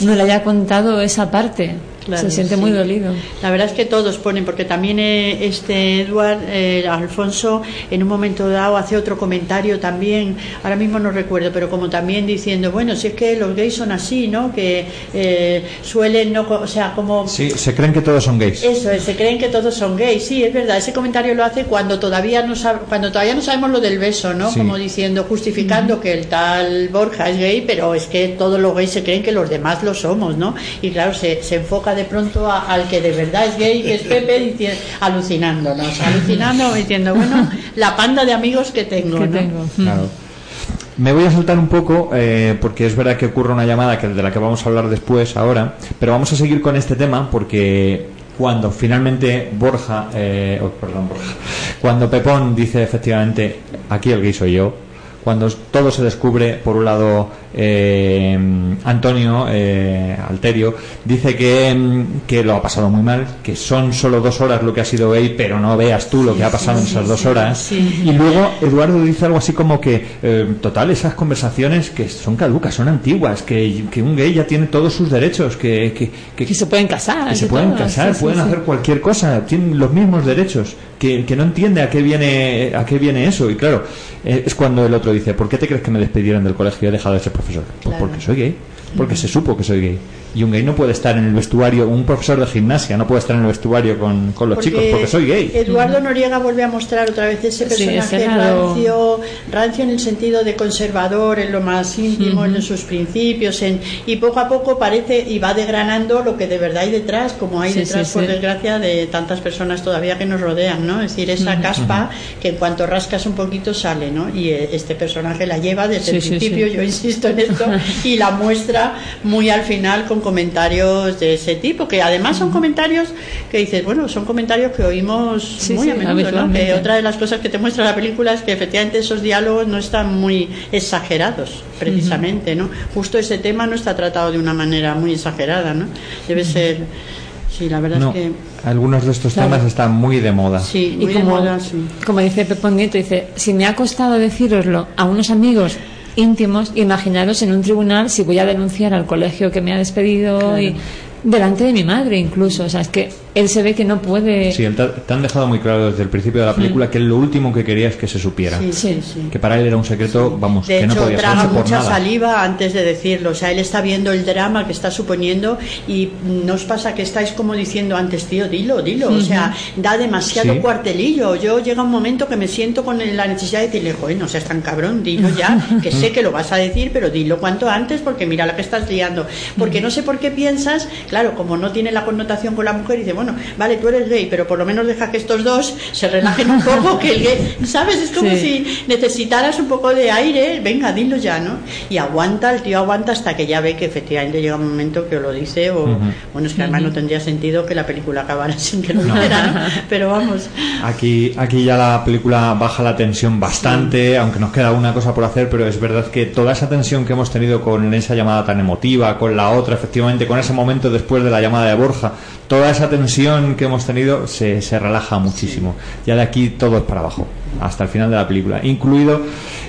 Speaker 4: no le haya contado esa parte.
Speaker 9: Claro,
Speaker 4: se siente
Speaker 9: sí.
Speaker 4: muy dolido.
Speaker 9: La verdad es que todos ponen, porque también eh, este Eduard, eh, Alfonso, en un momento dado hace otro comentario también, ahora mismo no recuerdo, pero como también diciendo, bueno, si es que los gays son así, ¿no? Que eh, suelen, no, o sea, como...
Speaker 3: Sí, se creen que todos son gays.
Speaker 9: Eso, es, se creen que todos son gays, sí, es verdad. Ese comentario lo hace cuando todavía no sab- cuando todavía no sabemos lo del beso, ¿no?
Speaker 3: Sí.
Speaker 9: Como diciendo, justificando que el tal Borja es gay, pero es que todos los gays se creen que los demás lo somos, ¿no? Y claro, se, se enfoca de pronto a- al que de verdad es gay, que es Pepe, alucinándonos, alucinando, diciendo, bueno, la panda de amigos que tengo,
Speaker 4: Que
Speaker 9: ¿no?
Speaker 4: tengo.
Speaker 3: Claro. Me voy a saltar un poco eh, porque es verdad que ocurre una llamada que de la que vamos a hablar después ahora, pero vamos a seguir con este tema porque cuando finalmente Borja, eh, oh, perdón Borja, cuando Pepón dice efectivamente aquí el gay soy yo, cuando todo se descubre, por un lado, eh, Antonio eh, Alterio dice que, mm, que lo ha pasado muy mal, que son solo dos horas lo que ha sido gay, pero no veas tú lo que ha pasado en esas dos horas. Y luego Eduardo dice algo así como que, eh, total, esas conversaciones que son caducas, son antiguas, que, que un gay ya tiene todos sus derechos, que, que, que,
Speaker 4: se pueden casar.
Speaker 3: que se pueden
Speaker 4: todo,
Speaker 3: casar,
Speaker 4: sí,
Speaker 3: pueden
Speaker 4: sí.
Speaker 3: hacer cualquier cosa, tienen los mismos derechos, que, que no entiende a qué viene a qué viene eso. Y claro, eh, es cuando el otro dice, ¿por qué te crees que me despidieron del colegio y he dejado de ser profesor? Pues
Speaker 9: Claro.
Speaker 3: porque soy gay, porque se supo que soy gay. Y un gay no puede estar en el vestuario, un profesor de gimnasia no puede estar en el vestuario con, con los chicos porque soy gay.
Speaker 9: Eduardo Noriega vuelve a mostrar otra vez ese
Speaker 4: Sí,
Speaker 9: personaje rancio, rancio en el sentido de conservador, en lo más íntimo, en sus principios, en, y poco a poco parece y va desgranando lo que de verdad hay detrás, como hay
Speaker 4: Sí,
Speaker 9: detrás,
Speaker 4: sí,
Speaker 9: por
Speaker 4: sí.
Speaker 9: desgracia, de tantas personas todavía que nos rodean, ¿no? Es decir, esa caspa que en cuanto rascas un poquito sale, ¿no? Y eh, este personaje la lleva desde el principio,
Speaker 4: sí.
Speaker 9: yo insisto en esto, y la muestra muy al final con comentarios de ese tipo, que además son comentarios que dices, bueno, son comentarios que oímos
Speaker 4: Sí,
Speaker 9: muy
Speaker 4: sí,
Speaker 9: a menudo. Que otra de las cosas que te muestra la película es que efectivamente esos diálogos no están muy exagerados, precisamente, ¿no? Justo ese tema no está tratado de una manera muy exagerada, ¿no? Debe ser, sí, la verdad
Speaker 3: No,
Speaker 9: es que
Speaker 3: algunos de estos
Speaker 4: Claro.
Speaker 3: temas están muy de moda.
Speaker 9: sí,
Speaker 4: Y
Speaker 9: muy de
Speaker 4: como,
Speaker 9: moda, sí.
Speaker 4: como dice Pepón Nieto, dice, si me ha costado deciroslo a unos amigos íntimos, imaginaros en un tribunal si voy a denunciar al colegio que me ha despedido y delante de mi madre incluso. O sea, es que él se ve que no puede...
Speaker 3: Sí, él te, te han dejado muy claro desde el principio de la película que lo último que quería es que se supiera.
Speaker 9: Sí, sí, sí.
Speaker 3: Que para él era un secreto, vamos,
Speaker 9: De
Speaker 3: que no
Speaker 9: hecho,
Speaker 3: podía
Speaker 9: traga
Speaker 3: por
Speaker 9: mucha
Speaker 3: nada.
Speaker 9: saliva antes de decirlo. O sea, él está viendo el drama que está suponiendo y no os pasa que estáis como diciendo antes, tío, dilo, dilo. O sea, da demasiado
Speaker 3: Sí.
Speaker 9: cuartelillo. Yo llega un momento que me siento con la necesidad de decirle, joder, no seas tan cabrón, dilo ya, que sé que lo vas a decir, pero dilo cuanto antes porque mira la que estás liando. Porque no sé por qué piensas, claro, como no tiene la connotación con la mujer, dice, bueno, vale, tú eres gay, pero por lo menos deja que estos dos se relajen un poco, que el gay, ¿sabes? Es como
Speaker 4: Sí.
Speaker 9: si necesitaras un poco de aire, venga, dilo ya, ¿no? Y aguanta, el tío aguanta hasta que ya ve que efectivamente llega un momento que lo dice, o
Speaker 3: Ujú.
Speaker 9: bueno, es que además no tendría sentido que la película acabara sin que lo dijera, ¿no? Pero vamos,
Speaker 3: Aquí, aquí ya la película baja la tensión bastante, aunque nos queda una cosa por hacer, pero es verdad que toda esa tensión que hemos tenido con esa llamada tan emotiva, con la otra, efectivamente, con ese momento después de la llamada de Borja, toda esa tensión que hemos tenido se, se relaja muchísimo. Ya de aquí todo es para abajo, hasta el final de la película, incluido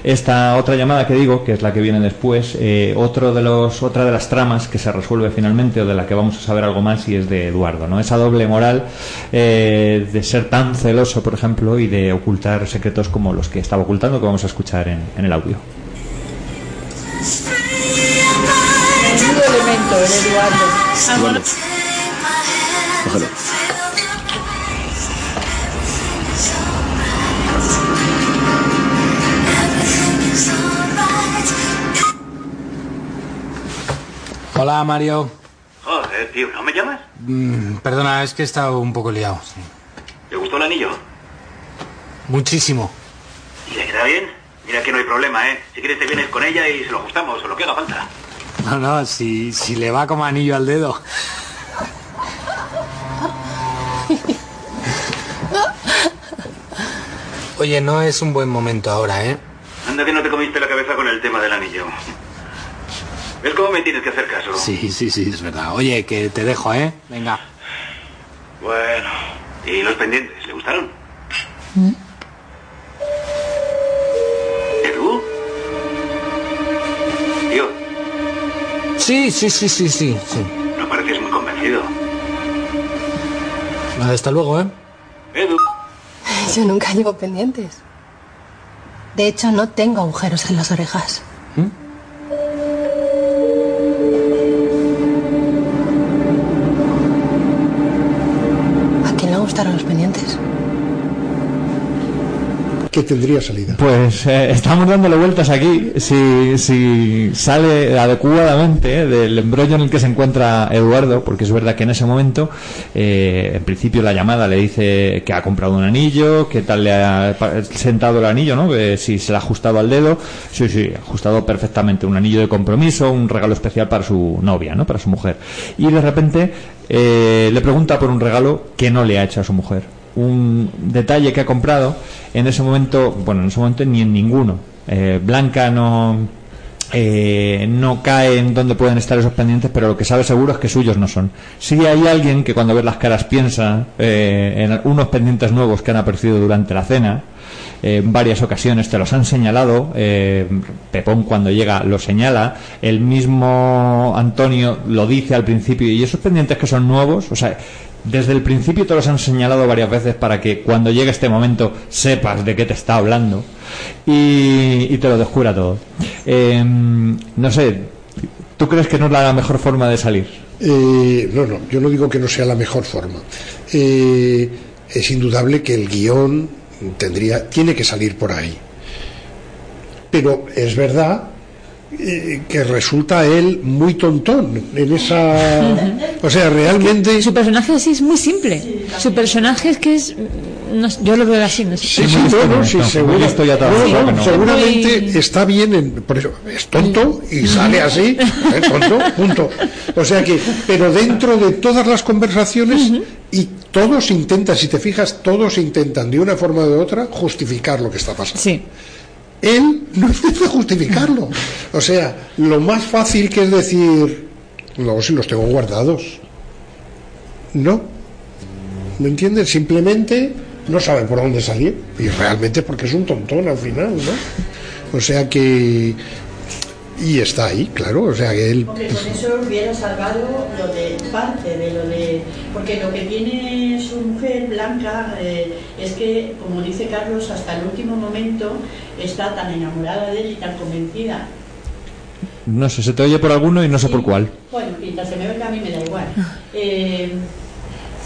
Speaker 3: esta otra llamada que digo, que es la que viene después, eh, otro de los, otra de las tramas que se resuelve finalmente o de la que vamos a saber algo más y es de Eduardo, ¿no? Esa doble moral eh, de ser tan celoso, por ejemplo, y de ocultar secretos como los que estaba ocultando que vamos a escuchar en, en el audio.
Speaker 9: menudo elemento el Eduardo.
Speaker 15: Eduardo.
Speaker 21: Hola, Mario.
Speaker 14: Joder, tío, ¿no me llamas?
Speaker 21: Mm, perdona, es que he estado un poco liado. sí.
Speaker 14: ¿Te gustó el anillo?
Speaker 21: Muchísimo.
Speaker 14: ¿Y le queda bien? Mira que no hay problema, ¿eh? Si quieres te vienes con ella y se lo ajustamos o lo que haga falta.
Speaker 21: No, no, si, si le va como anillo al dedo. Oye, no es un buen momento ahora, ¿eh?
Speaker 14: Anda que no te comiste la cabeza con el tema del anillo. ¿Ves cómo me tienes que hacer caso?
Speaker 21: Sí, sí, sí, es verdad. Oye, que te dejo, ¿eh? Venga.
Speaker 14: Bueno. ¿Y los pendientes? ¿Le gustaron? ¿Edu?
Speaker 21: Sí, sí, sí, sí, sí, sí.
Speaker 14: no pareces muy convencido.
Speaker 21: Hasta luego, ¿eh?
Speaker 14: Edu.
Speaker 7: Yo nunca llevo pendientes. De hecho, no tengo agujeros en las orejas. ¿A quién le gustaron los pendientes?
Speaker 10: Tendría salida.
Speaker 3: Pues eh, estamos dándole vueltas aquí. Si, sale adecuadamente del embrollo en el que se encuentra Eduardo, porque es verdad que en ese momento, eh, en principio la llamada le dice que ha comprado un anillo, que tal le ha sentado el anillo, ¿no? Si se le ha ajustado al dedo. Sí, sí, ajustado perfectamente. Un anillo de compromiso, un regalo especial para su novia, ¿no? Para su mujer. Y de repente eh, le pregunta por un regalo que no le ha hecho a su mujer un detalle que ha comprado en ese momento, bueno, en ese momento ni en ninguno Eh, Blanca no, eh, no cae en dónde pueden estar esos pendientes, pero lo que sabe seguro es que suyos no son. Si hay alguien que cuando ve las caras piensa eh, en unos pendientes nuevos que han aparecido durante la cena, eh, en varias ocasiones te los han señalado, eh, Pepón cuando llega lo señala, el mismo Antonio lo dice al principio, y esos pendientes que son nuevos, o sea, desde el principio te los han señalado varias veces para que cuando llegue este momento sepas de qué te está hablando y, te lo descubra todo. Eh, no sé, ¿tú crees que no es la mejor forma de salir?
Speaker 10: Eh, no, no, yo no digo que no sea la mejor forma. Eh, es indudable que el guion tendría, tiene que salir por ahí. Pero es verdad que resulta él muy tontón en esa. O sea, realmente.
Speaker 4: Su personaje así es muy simple. Su personaje es que es. no yo lo veo así, no sé.
Speaker 10: Sí, sí, no, no, sí, seguro- no, seguramente está bien, en- por eso es tonto y sale así, es tonto, punto. O sea que, pero dentro de todas las conversaciones y todos intentan, si te fijas, todos intentan de una forma o de otra justificar lo que está pasando.
Speaker 4: Sí.
Speaker 10: Él no intenta justificarlo. O sea, lo más fácil que es decir, luego si los tengo guardados. No. ¿Me entiendes? Simplemente no sabe por dónde salir. Y realmente porque es un tontón al final, ¿no? O sea que. Y está ahí, claro. O sea que él.
Speaker 9: Hombre, con eso hubiera salvado lo de parte de lo de. Porque lo que tiene su mujer, Blanca, eh, es que, como dice Carlos, hasta el último momento está tan enamorada de él y tan convencida.
Speaker 3: No sé, se te oye por alguno y no sé por cuál.
Speaker 9: Bueno, mientras se me venga a mí me da igual. Eh,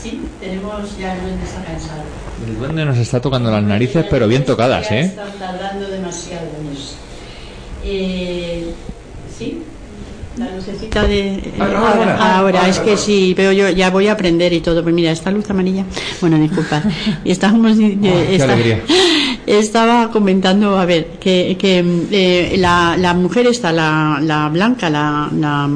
Speaker 9: sí, tenemos ya el duende está cansado.
Speaker 3: El duende nos está tocando las narices, pero bien tocadas, ¿eh?
Speaker 9: Están tardando demasiado en eso. Eh, sí, la lucecita de. eh,
Speaker 2: Ahora,
Speaker 9: ahora,
Speaker 2: ahora.
Speaker 9: ahora, es que sí, pero yo ya voy a aprender y todo. Pues mira, esta luz amarilla. Bueno, disculpa. Y estábamos. eh, esta- estaba comentando, a ver, que, que eh, la, la mujer está, la, la blanca, la, la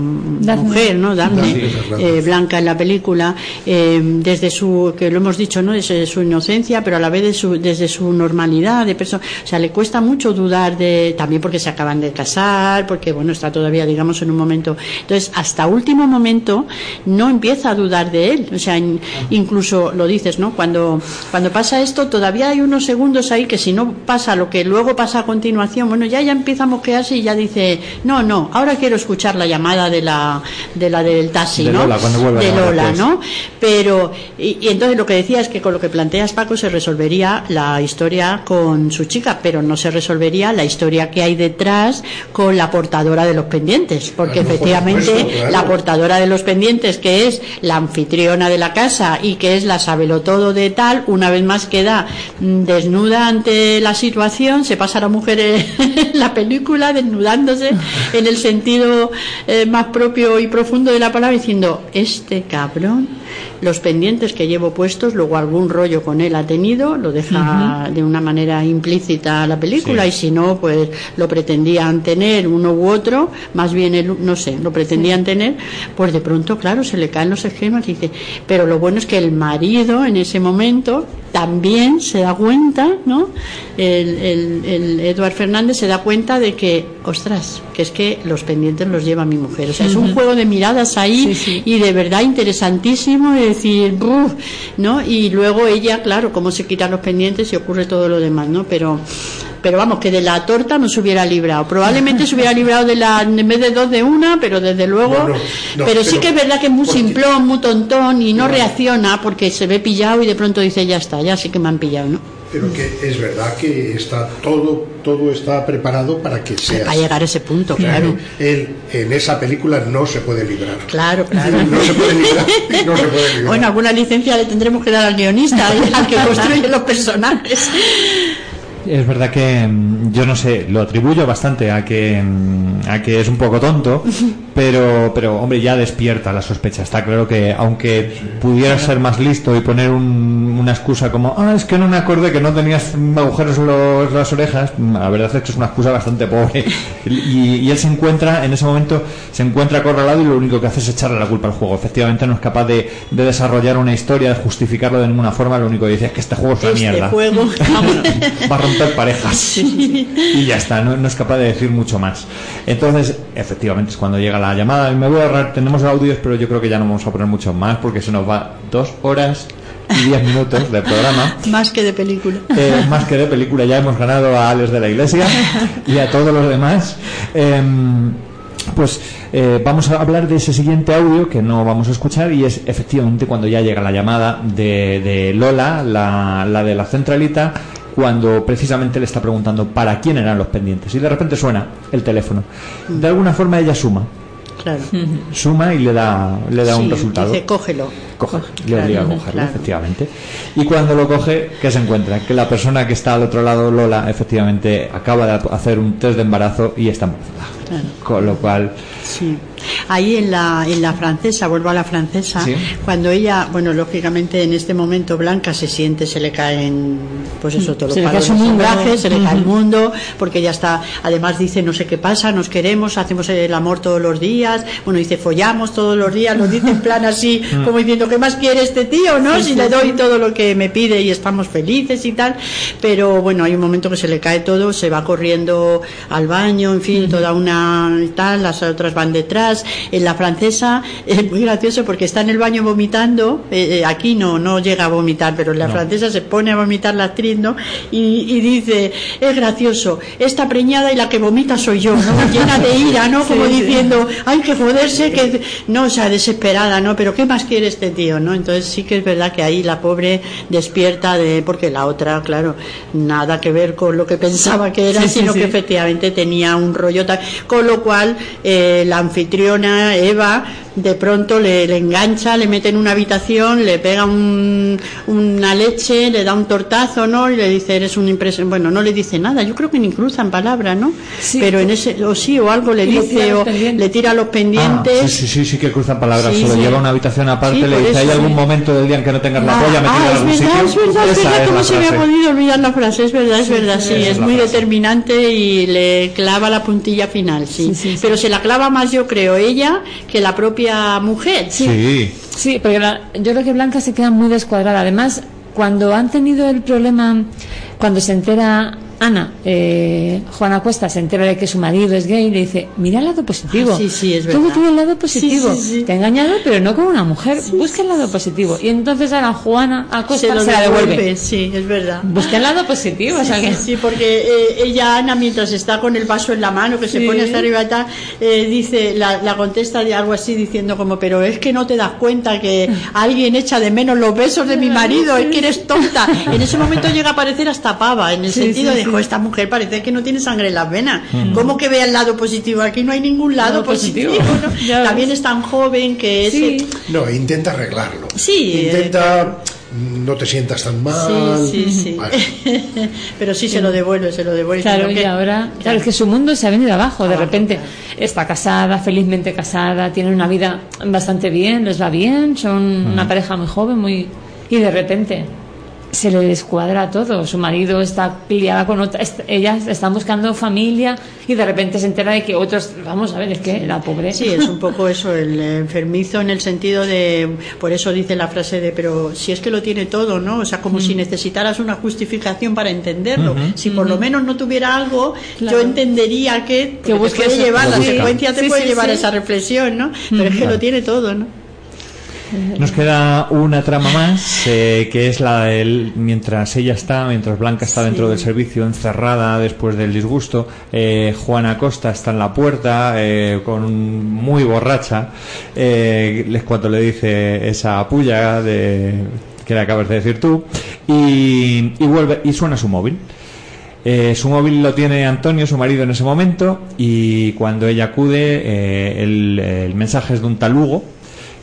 Speaker 9: mujer, ¿no? Daphne. eh, blanca en la película, eh, desde su, que lo hemos dicho, ¿no? Desde su inocencia, pero a la vez de su, desde su normalidad de persona. O sea, le cuesta mucho dudar de, también porque se acaban de casar, porque, bueno, está todavía, digamos, en un momento. Entonces, hasta último momento, no empieza a dudar de él. O sea, in- incluso lo dices, ¿no? Cuando, cuando pasa esto, todavía hay unos segundos ahí que si no pasa lo que luego pasa a continuación, bueno, ya, ya empieza a moquearse y ya dice, no, no, ahora quiero escuchar la llamada de la, de la del taxi,
Speaker 3: De
Speaker 9: ¿no?
Speaker 3: Lola, cuando vuelva a
Speaker 9: de Lola. ¿no? Pero, y, y entonces lo que decía es que con lo que planteas, Paco, se resolvería la historia con su chica, pero no se resolvería la historia que hay detrás con la portadora de los pendientes, porque
Speaker 2: Por
Speaker 9: efectivamente
Speaker 2: supuesto, claro.
Speaker 9: la portadora de los pendientes, que es la anfitriona de la casa y que es la sabelotodo de tal, una vez más queda mm, desnuda ante la situación, se pasa a la mujer en la película desnudándose en el sentido eh, más propio y profundo de la palabra, diciendo, este cabrón, los pendientes que llevo puestos, luego algún rollo con él ha tenido, lo deja de una manera implícita la película
Speaker 2: Sí.
Speaker 9: y si no, pues lo pretendían tener uno u otro, más bien el, no sé, lo pretendían tener, pues de pronto, claro, se le caen los esquemas y dice, pero lo bueno es que el marido en ese momento también se da cuenta, ¿no? El, el, el Eduard Fernández se da cuenta de que, ostras, que es que los pendientes los lleva mi mujer. O sea, es un juego de miradas ahí y de verdad interesantísimo de decir, ¿no? Y luego ella, claro, cómo se quitan los pendientes y ocurre todo lo demás, ¿no? Pero pero vamos, que de la torta no se hubiera librado. Probablemente se hubiera librado de la, en vez de dos de una, pero desde luego.
Speaker 10: No, no, no,
Speaker 9: pero sí que es verdad que es muy simplón, muy tontón y no reacciona porque se ve pillado y de pronto dice, ya está, ya sí que me han pillado, ¿no?
Speaker 10: Pero que es verdad que está todo, todo está preparado para que sea.
Speaker 9: Para llegar a ese punto, claro.
Speaker 10: Él en esa película no se puede librar.
Speaker 9: Claro, claro.
Speaker 10: No se puede librar. No se puede librar.
Speaker 9: Bueno, alguna licencia le tendremos que dar al guionista, al que construye los personajes.
Speaker 3: Es verdad que mm, yo no sé, lo atribuyo bastante a que mm, a que es un poco tonto, pero pero hombre ya despierta la sospecha. Está claro que aunque pudiera ser más listo y poner un- una excusa como ah es que no me acordé que no tenías agujeros en los- las orejas, mm, la verdad es que es una excusa bastante pobre. Y, y él se encuentra en ese momento se encuentra acorralado y lo único que hace es echarle la culpa al juego. Efectivamente no es capaz de, de desarrollar una historia, de justificarlo de ninguna forma. Lo único que dice es que este juego es una
Speaker 9: Este
Speaker 3: mierda.
Speaker 9: juego.
Speaker 3: Romper parejas. Y ya está, no, no es capaz de decir mucho más. Entonces, efectivamente, es cuando llega la llamada. Me voy a ahorrar, tenemos audios, pero yo creo que ya no vamos a poner muchos más porque se nos va dos horas y diez minutos de programa.
Speaker 9: Más que de película.
Speaker 3: Eh, más que de película, ya hemos ganado a Alex de la Iglesia y a todos los demás. Em, pues eh, vamos a hablar de ese siguiente audio que no vamos a escuchar y es efectivamente cuando ya llega la llamada de, de Lola, la, la de la centralita, cuando precisamente le está preguntando para quién eran los pendientes y de repente suena el teléfono. De alguna forma ella suma,
Speaker 9: Claro.
Speaker 3: suma y le da, le da un resultado.
Speaker 9: Dice, cógelo.
Speaker 3: Le
Speaker 9: Claro,
Speaker 3: obliga a cogerlo,
Speaker 9: claro.
Speaker 3: efectivamente. Y cuando lo coge, ¿qué se encuentra? Que la persona que está al otro lado, Lola, efectivamente acaba de hacer un test de embarazo y está embarazada.
Speaker 9: Claro.
Speaker 3: Con lo cual,
Speaker 9: Sí. Ahí en la, en la francesa, vuelvo a la francesa,
Speaker 3: Sí.
Speaker 9: cuando ella, bueno, lógicamente en este momento Blanca se siente, se le caen, pues eso, todo
Speaker 4: Se le
Speaker 9: lo
Speaker 4: cae su mundo.
Speaker 9: se le cae el mundo, porque ella está, además dice, no sé qué pasa, nos queremos, hacemos el amor todos los días, bueno, dice, follamos todos los días, lo dice en plan así,
Speaker 4: Mm.
Speaker 9: como diciendo, ¿qué más quiere este tío, no?
Speaker 4: Sí,
Speaker 9: si
Speaker 4: sí,
Speaker 9: le doy
Speaker 4: sí.
Speaker 9: todo lo que me pide y estamos felices y tal, pero bueno, hay un momento que se le cae todo, se va corriendo al baño, en fin, toda una y tal, las otras van detrás. En la francesa es muy gracioso porque está en el baño vomitando, eh, eh, aquí no, no llega a vomitar, pero en la
Speaker 4: No.
Speaker 9: francesa se pone a vomitar la actriz, ¿no? Y, y dice, es gracioso, esta preñada y la que vomita soy yo, ¿no? Llena de ira, ¿no? Como diciendo, hay que joderse, que no, o sea, desesperada, ¿no? Pero ¿qué más quiere este tío, no? Entonces sí que es verdad que ahí la pobre despierta de, porque la otra, claro, nada que ver con lo que pensaba que era,
Speaker 4: Sí,
Speaker 9: sino
Speaker 4: sí.
Speaker 9: que efectivamente tenía un rollo tal, con lo cual eh, la anfitriona Eva de pronto le, le engancha, le mete en una habitación, le pega un- una leche, le da un tortazo, ¿no? Y le dice, eres un impresión. Bueno, no le dice nada, yo creo que ni cruzan palabra, ¿no? Pero en ese, o sí, o algo le dice, o le tira los
Speaker 3: Ah,
Speaker 9: pendientes.
Speaker 3: sí, sí, sí, sí que cruzan palabras.
Speaker 9: Sí,
Speaker 3: se lo
Speaker 9: sí.
Speaker 3: lleva a una habitación aparte,
Speaker 9: Sí,
Speaker 3: le dice, ¿hay
Speaker 9: sí.
Speaker 3: algún momento del día en que no tengas la polla metida
Speaker 9: Ah,
Speaker 3: en
Speaker 9: es
Speaker 3: algún
Speaker 9: verdad,
Speaker 3: sitio?
Speaker 9: es verdad, es verdad, cómo
Speaker 3: la
Speaker 9: se me ha podido olvidar la frase, es verdad, es verdad, sí, es
Speaker 3: es
Speaker 9: muy
Speaker 3: frase.
Speaker 9: determinante y le clava la puntilla final, sí. Pero se la clava más, yo creo, ella que la propia mujer.
Speaker 3: Sí.
Speaker 4: Sí, porque la- yo creo que Blanca se queda muy descuadrada. Además, cuando han tenido el problema, cuando se entera Ana, eh, Juana Cuesta se entera de que su marido es gay y le dice, mira el lado positivo.
Speaker 9: Ah, sí, sí, es
Speaker 4: Todo
Speaker 9: verdad.
Speaker 4: tiene el lado positivo.
Speaker 9: Sí, sí, sí.
Speaker 4: Te ha engañado, pero no con una mujer. Busca el lado positivo. Y entonces ahora Juana Acosta
Speaker 9: Se
Speaker 4: se,
Speaker 9: lo
Speaker 4: la devuelve.
Speaker 9: devuelve, sí, es verdad.
Speaker 4: Busca el lado positivo. o
Speaker 9: Sí,
Speaker 4: sea
Speaker 9: sí,
Speaker 4: que...
Speaker 9: sí, porque eh, ella, Ana, mientras está con el vaso en la mano, que se pone hasta arriba y tal, eh, dice, la, la contesta de algo así diciendo como, pero es que no te das cuenta que alguien echa de menos los besos de mi marido, es que eres tonta. En ese momento llega a parecer hasta pava, en el sentido de, "Jo, esta mujer parece que no tiene sangre en las venas.
Speaker 4: Mm.
Speaker 9: ¿Cómo que vea el lado positivo? Aquí no hay ningún lado positivo.
Speaker 4: positivo.
Speaker 9: ¿no? También es tan joven que es...
Speaker 4: Sí.
Speaker 10: No, intenta arreglarlo.
Speaker 9: Sí,
Speaker 10: Intenta no te sientas tan mal.
Speaker 9: Sí, sí, sí.
Speaker 10: Vale.
Speaker 9: Pero sí se lo devuelve, se lo devuelve.
Speaker 4: Claro, y
Speaker 9: que-
Speaker 4: ahora, claro, es que su mundo se ha venido abajo de repente. Está casada, felizmente casada, tiene una vida bastante bien, les va bien, son una pareja muy joven, muy y de repente se le descuadra todo. Su marido está peleada con otra, est- ellas están buscando familia y de repente se entera de que otros, vamos a ver, es que la pobre.
Speaker 9: Sí, es un poco eso, el enfermizo en el sentido de, por eso dice la frase de, pero si es que lo tiene todo, ¿no? O sea, como
Speaker 4: Mm.
Speaker 9: si necesitaras una justificación para entenderlo. Si por lo menos no tuviera algo,
Speaker 4: Claro.
Speaker 9: yo entendería que, porque te puede llevar, la secuencia te
Speaker 4: Sí,
Speaker 9: puede
Speaker 4: sí,
Speaker 9: llevar a esa reflexión, ¿no? Pero es que
Speaker 3: Claro.
Speaker 9: lo tiene todo, ¿no?
Speaker 3: Nos queda una trama más, eh, que es la del mientras ella está, mientras Blanca está dentro del servicio, encerrada después del disgusto, eh, Juana Costa está en la puerta, eh, con muy borracha, eh, es cuando le dice esa puya de, que le acabas de decir tú, y, y vuelve y suena su móvil. Eh, su móvil lo tiene Antonio, su marido, en ese momento, y cuando ella acude, eh, el, el mensaje es de un talugo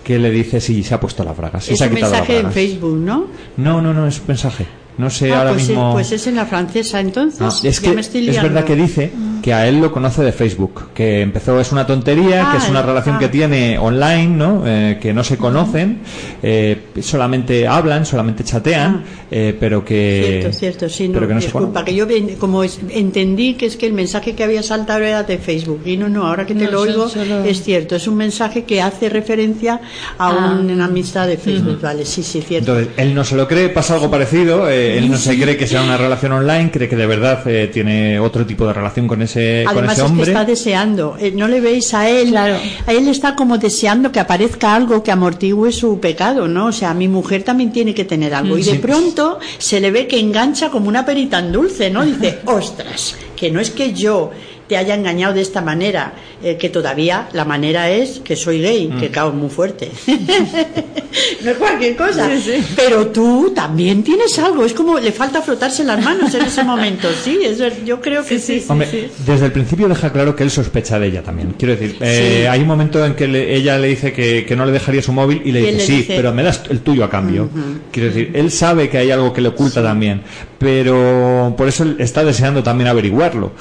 Speaker 3: que le dice si se ha puesto la braga, si
Speaker 9: es
Speaker 3: se ha
Speaker 9: un
Speaker 3: quitado
Speaker 9: mensaje en. Facebook, ¿no?
Speaker 3: No, no, no, es un mensaje. No sé
Speaker 9: Ah,
Speaker 3: ahora
Speaker 9: pues, es,
Speaker 3: mismo.
Speaker 9: pues es en la francesa, entonces.
Speaker 3: Ah, es que
Speaker 9: me estoy
Speaker 3: es verdad que dice que a él lo conoce de Facebook, que empezó, es una tontería, que es una
Speaker 9: Ah,
Speaker 3: relación
Speaker 9: ah.
Speaker 3: que tiene online, ¿no? Eh, que no se conocen, eh, solamente hablan, solamente chatean, eh, pero que...
Speaker 9: Cierto, cierto, sí, no,
Speaker 3: pero que no se
Speaker 9: disculpa, que yo como es- entendí que es que el mensaje que había saltado era de Facebook y no, no, ahora que te
Speaker 4: No,
Speaker 9: lo
Speaker 4: son
Speaker 9: oigo
Speaker 4: solo-
Speaker 9: es cierto, es un mensaje que hace referencia a
Speaker 4: Ah.
Speaker 9: una amistad de Facebook, vale, sí, sí, cierto.
Speaker 3: Entonces, él no se lo cree, pasa algo parecido, eh, él no se cree que sea una relación online, cree que de verdad eh, tiene otro tipo de relación con ese, con
Speaker 9: Además es que está deseando, eh, no le veis a él, a él está como deseando que aparezca algo que amortigüe su pecado, ¿no? O sea, mi mujer también tiene que tener algo. Y de pronto se le ve que engancha como una perita en dulce, ¿no? Dice, ostras, que no es que yo te haya engañado de esta manera, eh, que todavía la manera es que soy gay,
Speaker 3: Mm.
Speaker 9: que cago muy fuerte. no es cualquier cosa. Pero tú también tienes algo, es como le falta frotarse las manos en ese momento, sí, es ver- yo creo que sí.
Speaker 3: Hombre, desde el principio deja claro que él sospecha de ella también. Quiero decir, eh,
Speaker 9: Sí.
Speaker 3: hay un momento en que le- ella le dice que, que no le dejaría su móvil y le dice,
Speaker 9: le
Speaker 3: sí,
Speaker 9: dice-
Speaker 3: pero me das el tuyo a cambio. Quiero decir, él sabe que hay algo que le oculta también, pero por eso él está deseando también averiguarlo.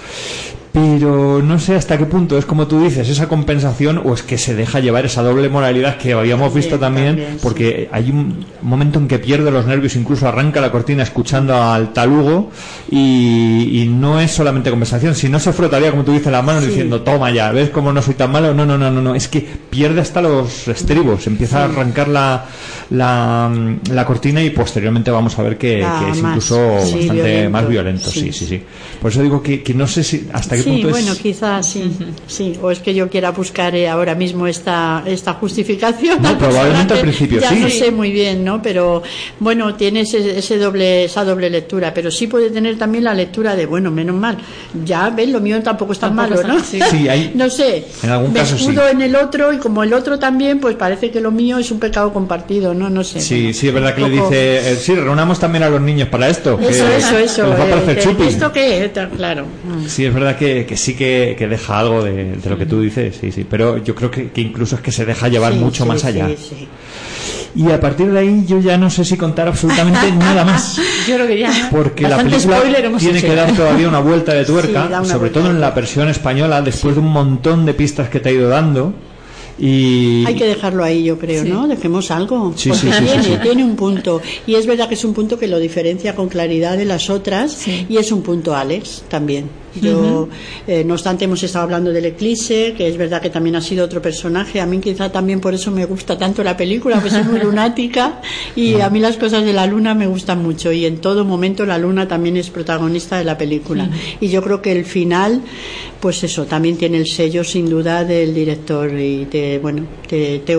Speaker 3: Pero no sé hasta qué punto es como tú dices, esa compensación o es que se deja llevar esa doble moralidad que habíamos visto también, porque hay un momento en que pierde los nervios, incluso arranca la cortina escuchando al talugo y, y no es solamente compensación, si no se frotaría, como tú dices, las manos
Speaker 9: Sí.
Speaker 3: diciendo, toma ya, ¿ves cómo no soy tan malo? No, no, no, no, no, es que pierde hasta los estribos, empieza a arrancar la, la, la cortina y posteriormente vamos a ver que,
Speaker 9: Ah,
Speaker 3: que es
Speaker 9: más,
Speaker 3: incluso bastante
Speaker 9: violento,
Speaker 3: más violento, sí,
Speaker 9: sí.
Speaker 3: sí, sí. Por eso digo que, que no sé si hasta qué
Speaker 9: Sí, bueno, quizás sí, sí. O es que yo quiera buscar eh, ahora mismo esta, esta justificación.
Speaker 3: No, probablemente al principio
Speaker 9: ya
Speaker 3: sí.
Speaker 9: no sé muy bien, ¿no? Pero bueno, tiene ese, ese doble, esa doble lectura. Pero sí puede tener también la lectura de, bueno, menos mal. Ya ves, lo mío tampoco es tan
Speaker 4: Tampoco
Speaker 9: malo, ¿no?
Speaker 4: sí.
Speaker 3: Sí, hay-
Speaker 9: no sé.
Speaker 3: En algún
Speaker 9: me
Speaker 3: caso sí.
Speaker 9: escudo en el otro y como el otro también, pues parece que lo mío es un pecado compartido, ¿no? No sé.
Speaker 3: Sí, sí, es verdad que le dice, eh, sí, reunamos también a los niños para esto. que-
Speaker 9: Eso, eso, eso. eh. ¿Esto qué? Claro.
Speaker 3: Sí, es verdad que, que sí que, que deja algo de, de lo que tú dices, sí, sí, pero yo creo que, que incluso es que se deja llevar
Speaker 9: Sí,
Speaker 3: mucho
Speaker 9: sí,
Speaker 3: más allá.
Speaker 9: sí.
Speaker 3: Y a partir de ahí yo ya no sé si contar absolutamente nada más.
Speaker 4: Yo creo que ya.
Speaker 3: Porque la película tiene
Speaker 4: hecho.
Speaker 3: que dar todavía una vuelta de tuerca, sobre
Speaker 9: vuelta
Speaker 3: todo en la versión española, después de un montón de pistas que te ha ido dando. Y
Speaker 9: Hay que dejarlo ahí, yo creo,
Speaker 4: Sí.
Speaker 9: ¿no? Dejemos algo.
Speaker 3: Sí,
Speaker 9: porque
Speaker 3: sí,
Speaker 9: tiene,
Speaker 3: sí, sí.
Speaker 9: tiene un punto. Y es verdad que es un punto que lo diferencia con claridad de las otras. Y es un punto Alex también. Yo, eh, no obstante, hemos estado hablando del eclipse, que es verdad que también ha sido otro personaje. A mí quizá también por eso me gusta tanto la película, porque soy muy lunática y a mí las cosas de la luna me gustan mucho. Y en todo momento la luna también es protagonista de la película. Y yo creo que el final, pues eso, también tiene el sello sin duda del director. Y te, bueno, te- te-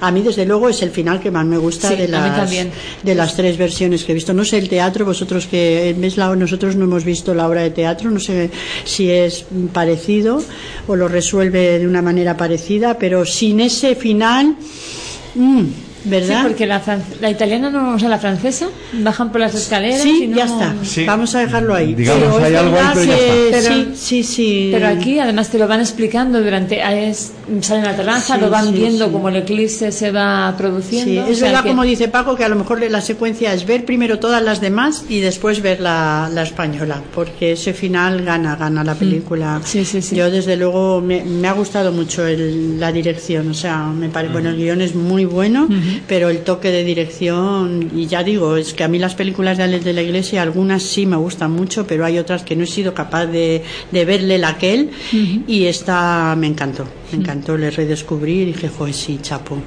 Speaker 9: a mí desde luego es el final que más me gusta
Speaker 4: Sí,
Speaker 9: de, las, de las tres versiones que he visto. No sé el teatro, vosotros que ves la, nosotros no hemos visto la obra de teatro, no sé si es parecido o lo resuelve de una manera parecida, pero sin ese final, mm, ¿verdad?
Speaker 4: Sí, porque la, la italiana no usa la francesa, bajan por las escaleras
Speaker 9: Sí,
Speaker 4: y no-
Speaker 9: ya está.
Speaker 3: Sí.
Speaker 9: Vamos a dejarlo ahí.
Speaker 3: Digamos,
Speaker 9: Pero es
Speaker 3: hay algo ahí, pero ya
Speaker 4: está.
Speaker 9: sí, sí, sí.
Speaker 4: Pero aquí además te lo van explicando durante es, salen a la terraza,
Speaker 9: Sí,
Speaker 4: lo van
Speaker 9: sí,
Speaker 4: viendo
Speaker 9: sí.
Speaker 4: como el eclipse se va produciendo.
Speaker 9: Sí,
Speaker 4: o
Speaker 9: es
Speaker 4: sea
Speaker 9: verdad,
Speaker 4: que-
Speaker 9: como dice Paco, que a lo mejor la secuencia es ver primero todas las demás y después ver la, la española, porque ese final gana, gana la película. Yo, desde luego, me, me ha gustado mucho el- la dirección, o sea, me parece, bueno, el guion es muy bueno, pero el toque de dirección, y ya digo, es que a mí las películas de Alex de la Iglesia, algunas sí me gustan mucho, pero hay otras que no he sido capaz de, de verle la aquel, y esta me encantó, me encantó, le redescubrí y dije, joder, sí, chapo.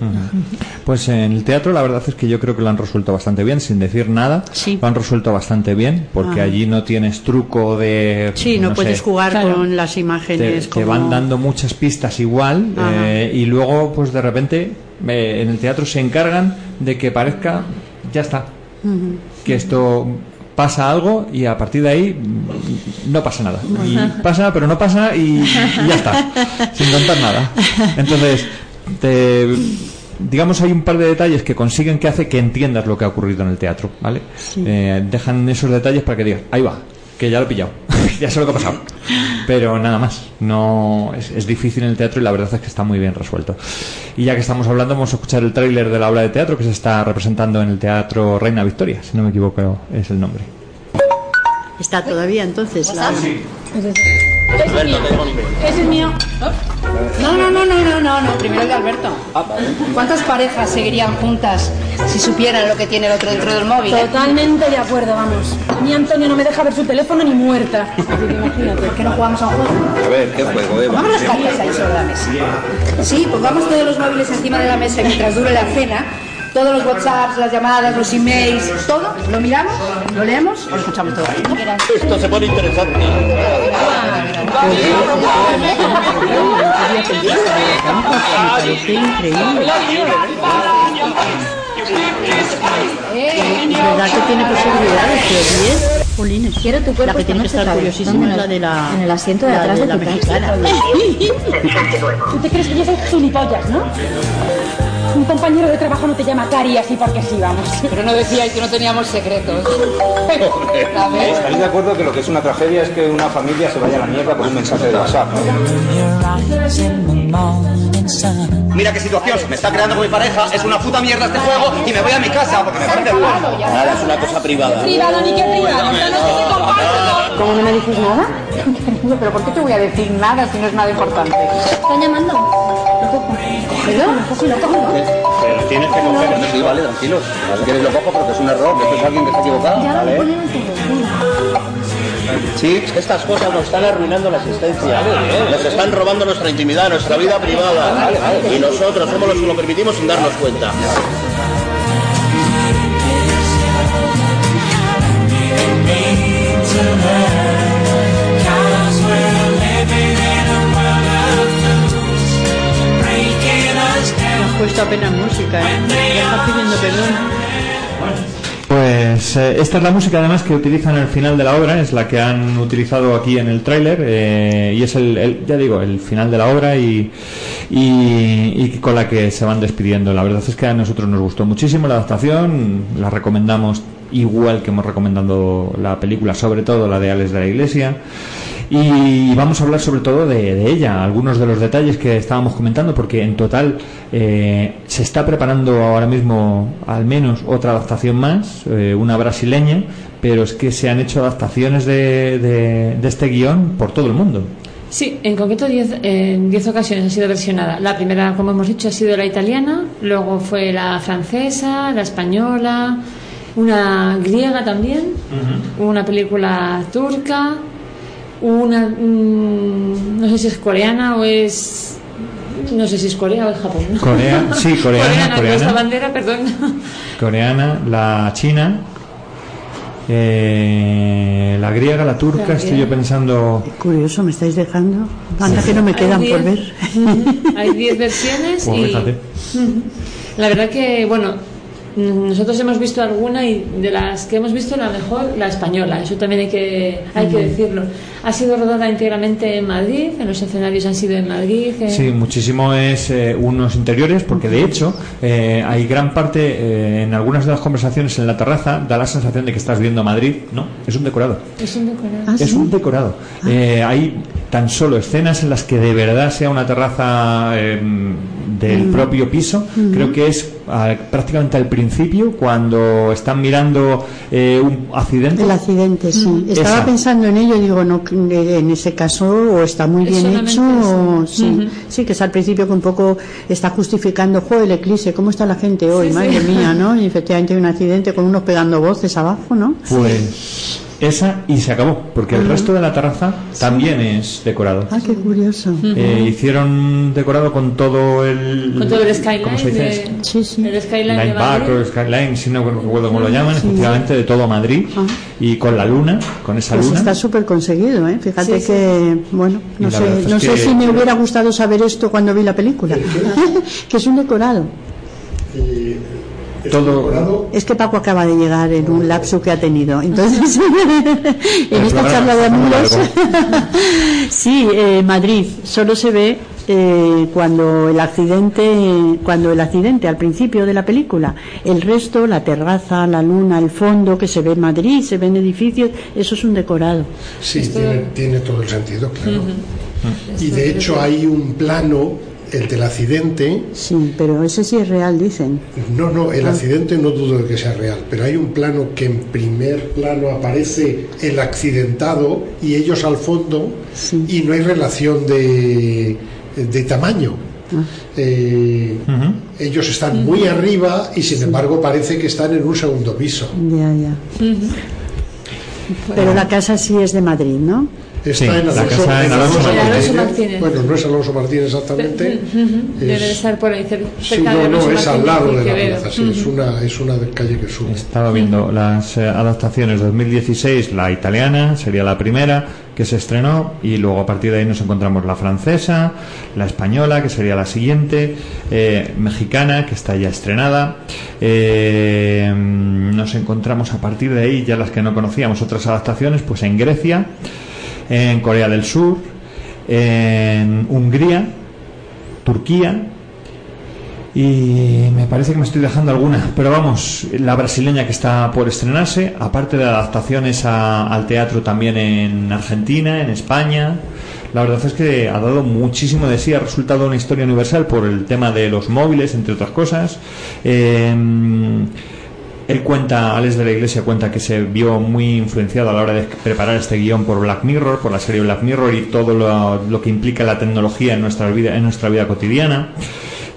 Speaker 3: Pues en el teatro la verdad es que yo creo que lo han resuelto bastante bien, sin decir nada. Lo han resuelto bastante bien, porque
Speaker 9: Ah.
Speaker 3: allí no tienes truco de...
Speaker 9: Sí, no, puedes jugar
Speaker 4: Claro.
Speaker 9: con las imágenes.
Speaker 3: te
Speaker 9: como...
Speaker 3: van dando muchas pistas igual eh, y luego pues de repente eh, en el teatro se encargan de que parezca ya está. Que esto pasa algo y a partir de ahí mm, no pasa nada. Y pasa pero no pasa y, y ya está sin contar nada. Entonces te- digamos hay un par de detalles que consiguen que hace que entiendas lo que ha ocurrido en el teatro vale Eh, dejan esos detalles para que digas ahí va que ya lo he pillado. Ya sé lo que ha pasado. Pero nada más. No es, es difícil en el teatro y la verdad es que está muy bien resuelto. Y ya que estamos hablando vamos a escuchar el tráiler de la obra de teatro que se está representando en el teatro Reina Victoria si no me equivoco es el nombre.
Speaker 9: Está todavía entonces. la-
Speaker 16: Alberto, te dejo un email.
Speaker 5: Ese es mío. No, no, no, no, no, no, no. Primero el de Alberto. ¿Cuántas parejas seguirían juntas si supieran lo que tiene el otro dentro del móvil? eh?
Speaker 7: Totalmente de acuerdo, vamos. A mí Antonio no me deja ver su teléfono ni muerta. Así que imagínate.
Speaker 5: ¿Por qué no jugamos a un juego?
Speaker 22: A ver, ¿qué juego, Eva?
Speaker 5: Pongamos las cartas ahí sobre la mesa. Sí, pongamos todos los móviles encima de la mesa mientras dure la cena. Todos los WhatsApps, las llamadas, los emails, todo. Lo miramos, lo leemos o lo escuchamos todo.
Speaker 16: Esto se pone interesante.
Speaker 9: ¿Verdad que tiene posibilidades? Que 10 Polines.
Speaker 5: Quiero tu cuerpo
Speaker 9: La que tiene que estar curiosísima la de la,
Speaker 5: En el asiento de
Speaker 9: la
Speaker 5: atrás de
Speaker 9: la mexicana.
Speaker 7: ¿Tú te crees que yo soy gilipollas, no? Un compañero de trabajo no te llama Cari así porque sí, vamos.
Speaker 5: Pero no decíais que no teníamos secretos.
Speaker 23: ¿Estáis de acuerdo que lo que es una tragedia es que una familia se vaya a la mierda por un mensaje de WhatsApp?
Speaker 16: Mira qué situación, se me está creando con mi pareja, es una puta mierda este juego y me voy a mi casa porque me parece bueno. Nada, es una cosa privada.
Speaker 7: Privado ni qué privado.
Speaker 5: ¿Cómo no me dices nada? ¿Pero por qué te voy a decir nada si no es nada importante?
Speaker 7: ¿Están llamando?
Speaker 5: ¿Cógelo?
Speaker 7: Lo cojo.
Speaker 23: Pero tienes que coger.
Speaker 16: Sí, vale, tranquilos. Si quieres lo cojo porque es un error, que esto es alguien que está equivocado.
Speaker 7: Ya lo
Speaker 16: Vale. Sí, es que estas cosas nos están arruinando la existencia. Nos están robando nuestra intimidad, nuestra vida privada. Y nosotros somos los que lo permitimos sin darnos cuenta.
Speaker 9: Puesto apenas música, ¿eh? Pidiendo perdón.
Speaker 3: Pues eh, esta es la música además que utilizan al final de la obra, es la que han utilizado aquí en el tráiler eh, y es el, el- ya digo, el final de la obra y, y, y con la que se van despidiendo. La verdad es que a nosotros nos gustó muchísimo la adaptación, la recomendamos igual que hemos recomendado la película, sobre todo la de Alex de la Iglesia. Y vamos a hablar sobre todo de, de ella, algunos de los detalles que estábamos comentando, porque en total eh, se está preparando ahora mismo al menos otra adaptación más, eh, una brasileña, pero es que se han hecho adaptaciones de, de- de este guion por todo el mundo.
Speaker 4: Sí, en concreto diez, en 10 ocasiones ha sido versionada. La primera, como hemos dicho, ha sido la italiana, luego fue la francesa, la española, una griega también, una película turca, una, mm, no sé si es coreana o es... No sé si es Corea o es Japón. ¿no?
Speaker 3: Corea, sí, coreana,
Speaker 4: Coreana, bandera, perdón.
Speaker 3: coreana, la china, eh, la griega, la turca,
Speaker 9: La
Speaker 3: estoy
Speaker 9: griega.
Speaker 3: yo pensando...
Speaker 9: Curioso, me estáis dejando. Anda que no me quedan por ver.
Speaker 4: Hay 10 versiones
Speaker 3: Pues
Speaker 4: y
Speaker 3: fíjate.
Speaker 4: La verdad que, bueno, nosotros hemos visto alguna y de las que hemos visto la mejor, la española, eso también hay que, hay que
Speaker 3: Ujú.
Speaker 4: decirlo. Ha sido rodada íntegramente en Madrid, en los escenarios han sido en Madrid. en-
Speaker 3: Sí, muchísimo es eh, unos interiores, porque de hecho eh, hay gran parte, eh, en algunas de las conversaciones en la terraza, da la sensación de que estás viendo Madrid. No, es un decorado.
Speaker 4: Es un decorado.
Speaker 3: es un decorado. Eh, hay tan solo escenas en las que de verdad sea una terraza eh, del
Speaker 9: Mm.
Speaker 3: propio piso. Creo que es prácticamente al principio, cuando están mirando eh, un accidente.
Speaker 9: El accidente, sí. Estaba
Speaker 3: Esa.
Speaker 9: pensando en ello, digo, no, que en ese caso o está muy
Speaker 4: Es
Speaker 9: bien hecho, o sí, sí, que es al principio que un poco está justificando, juego el eclipse, ¿cómo está la gente hoy?
Speaker 4: Sí,
Speaker 9: Madre
Speaker 4: sí.
Speaker 9: mía, ¿no? Y efectivamente hay un accidente con unos pegando voces abajo, ¿no?
Speaker 3: Pues esa y se acabó, porque el resto de la terraza también es decorado.
Speaker 9: Ah, qué curioso.
Speaker 3: Eh, hicieron decorado con todo el
Speaker 4: Con todo el skyline
Speaker 3: ¿cómo se dice?
Speaker 4: de, el skyline de
Speaker 3: Line back
Speaker 4: Madrid.
Speaker 3: o skyline, si no recuerdo cómo lo llaman,
Speaker 9: Sí.
Speaker 3: efectivamente de todo Madrid y con la luna, con esa
Speaker 9: Pues
Speaker 3: luna.
Speaker 9: está súper conseguido, ¿eh? Fíjate
Speaker 4: Sí, sí.
Speaker 9: que, bueno, no
Speaker 3: Y
Speaker 9: sé,
Speaker 3: es
Speaker 9: no sé
Speaker 3: que-
Speaker 9: si me hubiera gustado saber esto cuando vi la película, que es un decorado.
Speaker 3: Todo
Speaker 9: Es que Paco acaba de llegar en un lapso que ha tenido. Entonces, en esta charla de amigos, sí, eh, Madrid solo se ve eh, cuando el accidente, cuando el accidente al principio de la película. El resto, la terraza, la luna, el fondo que se ve en Madrid, se ven edificios, eso es un decorado.
Speaker 10: Sí, tiene, tiene todo el sentido, claro. Y de hecho hay un plano el del accidente,
Speaker 9: Sí, pero ese sí es real, dicen.
Speaker 10: no, no, el
Speaker 9: Ah.
Speaker 10: accidente no dudo de que sea real, pero hay un plano que en primer plano aparece el accidentado y ellos al fondo y no hay relación de, de tamaño.
Speaker 9: Ah.
Speaker 10: Eh, Ellos están muy arriba y sin embargo parece que están en un segundo piso.
Speaker 9: Ya, ya. Pero la casa sí es de Madrid, ¿no?
Speaker 10: Está
Speaker 3: Sí,
Speaker 10: en
Speaker 3: la
Speaker 10: Alonso,
Speaker 3: casa en Alonso
Speaker 10: Alonso
Speaker 4: Martínez.
Speaker 10: Martínez.
Speaker 4: Martínez.
Speaker 10: Bueno, no es Alonso Martínez exactamente.
Speaker 4: Debe
Speaker 10: Es-
Speaker 4: de estar por ahí cer-
Speaker 10: Sí,
Speaker 4: cerca de
Speaker 10: no,
Speaker 4: Alonso
Speaker 10: no, es al
Speaker 4: Martínez
Speaker 10: lado de la plaza, sí, es una, es una calle que sube.
Speaker 3: Estaba viendo las eh, adaptaciones 2016, la italiana sería la primera que se estrenó y luego a partir de ahí nos encontramos la francesa, la española que sería la siguiente, eh, mexicana que está ya estrenada, eh, nos encontramos a partir de ahí ya las que no conocíamos otras adaptaciones pues en Grecia, en Corea del Sur, en Hungría, Turquía y me parece que me estoy dejando alguna, pero vamos, la brasileña que está por estrenarse, aparte de adaptaciones a- al teatro también en Argentina, en España. La verdad es que ha dado muchísimo de sí, ha resultado una historia universal por el tema de los móviles, entre otras cosas. Eh, él cuenta, Alex de la Iglesia cuenta que se vio muy influenciado a la hora de preparar este guion por Black Mirror, por la serie Black Mirror y todo lo, que implica la tecnología en nuestra vida, en nuestra vida cotidiana.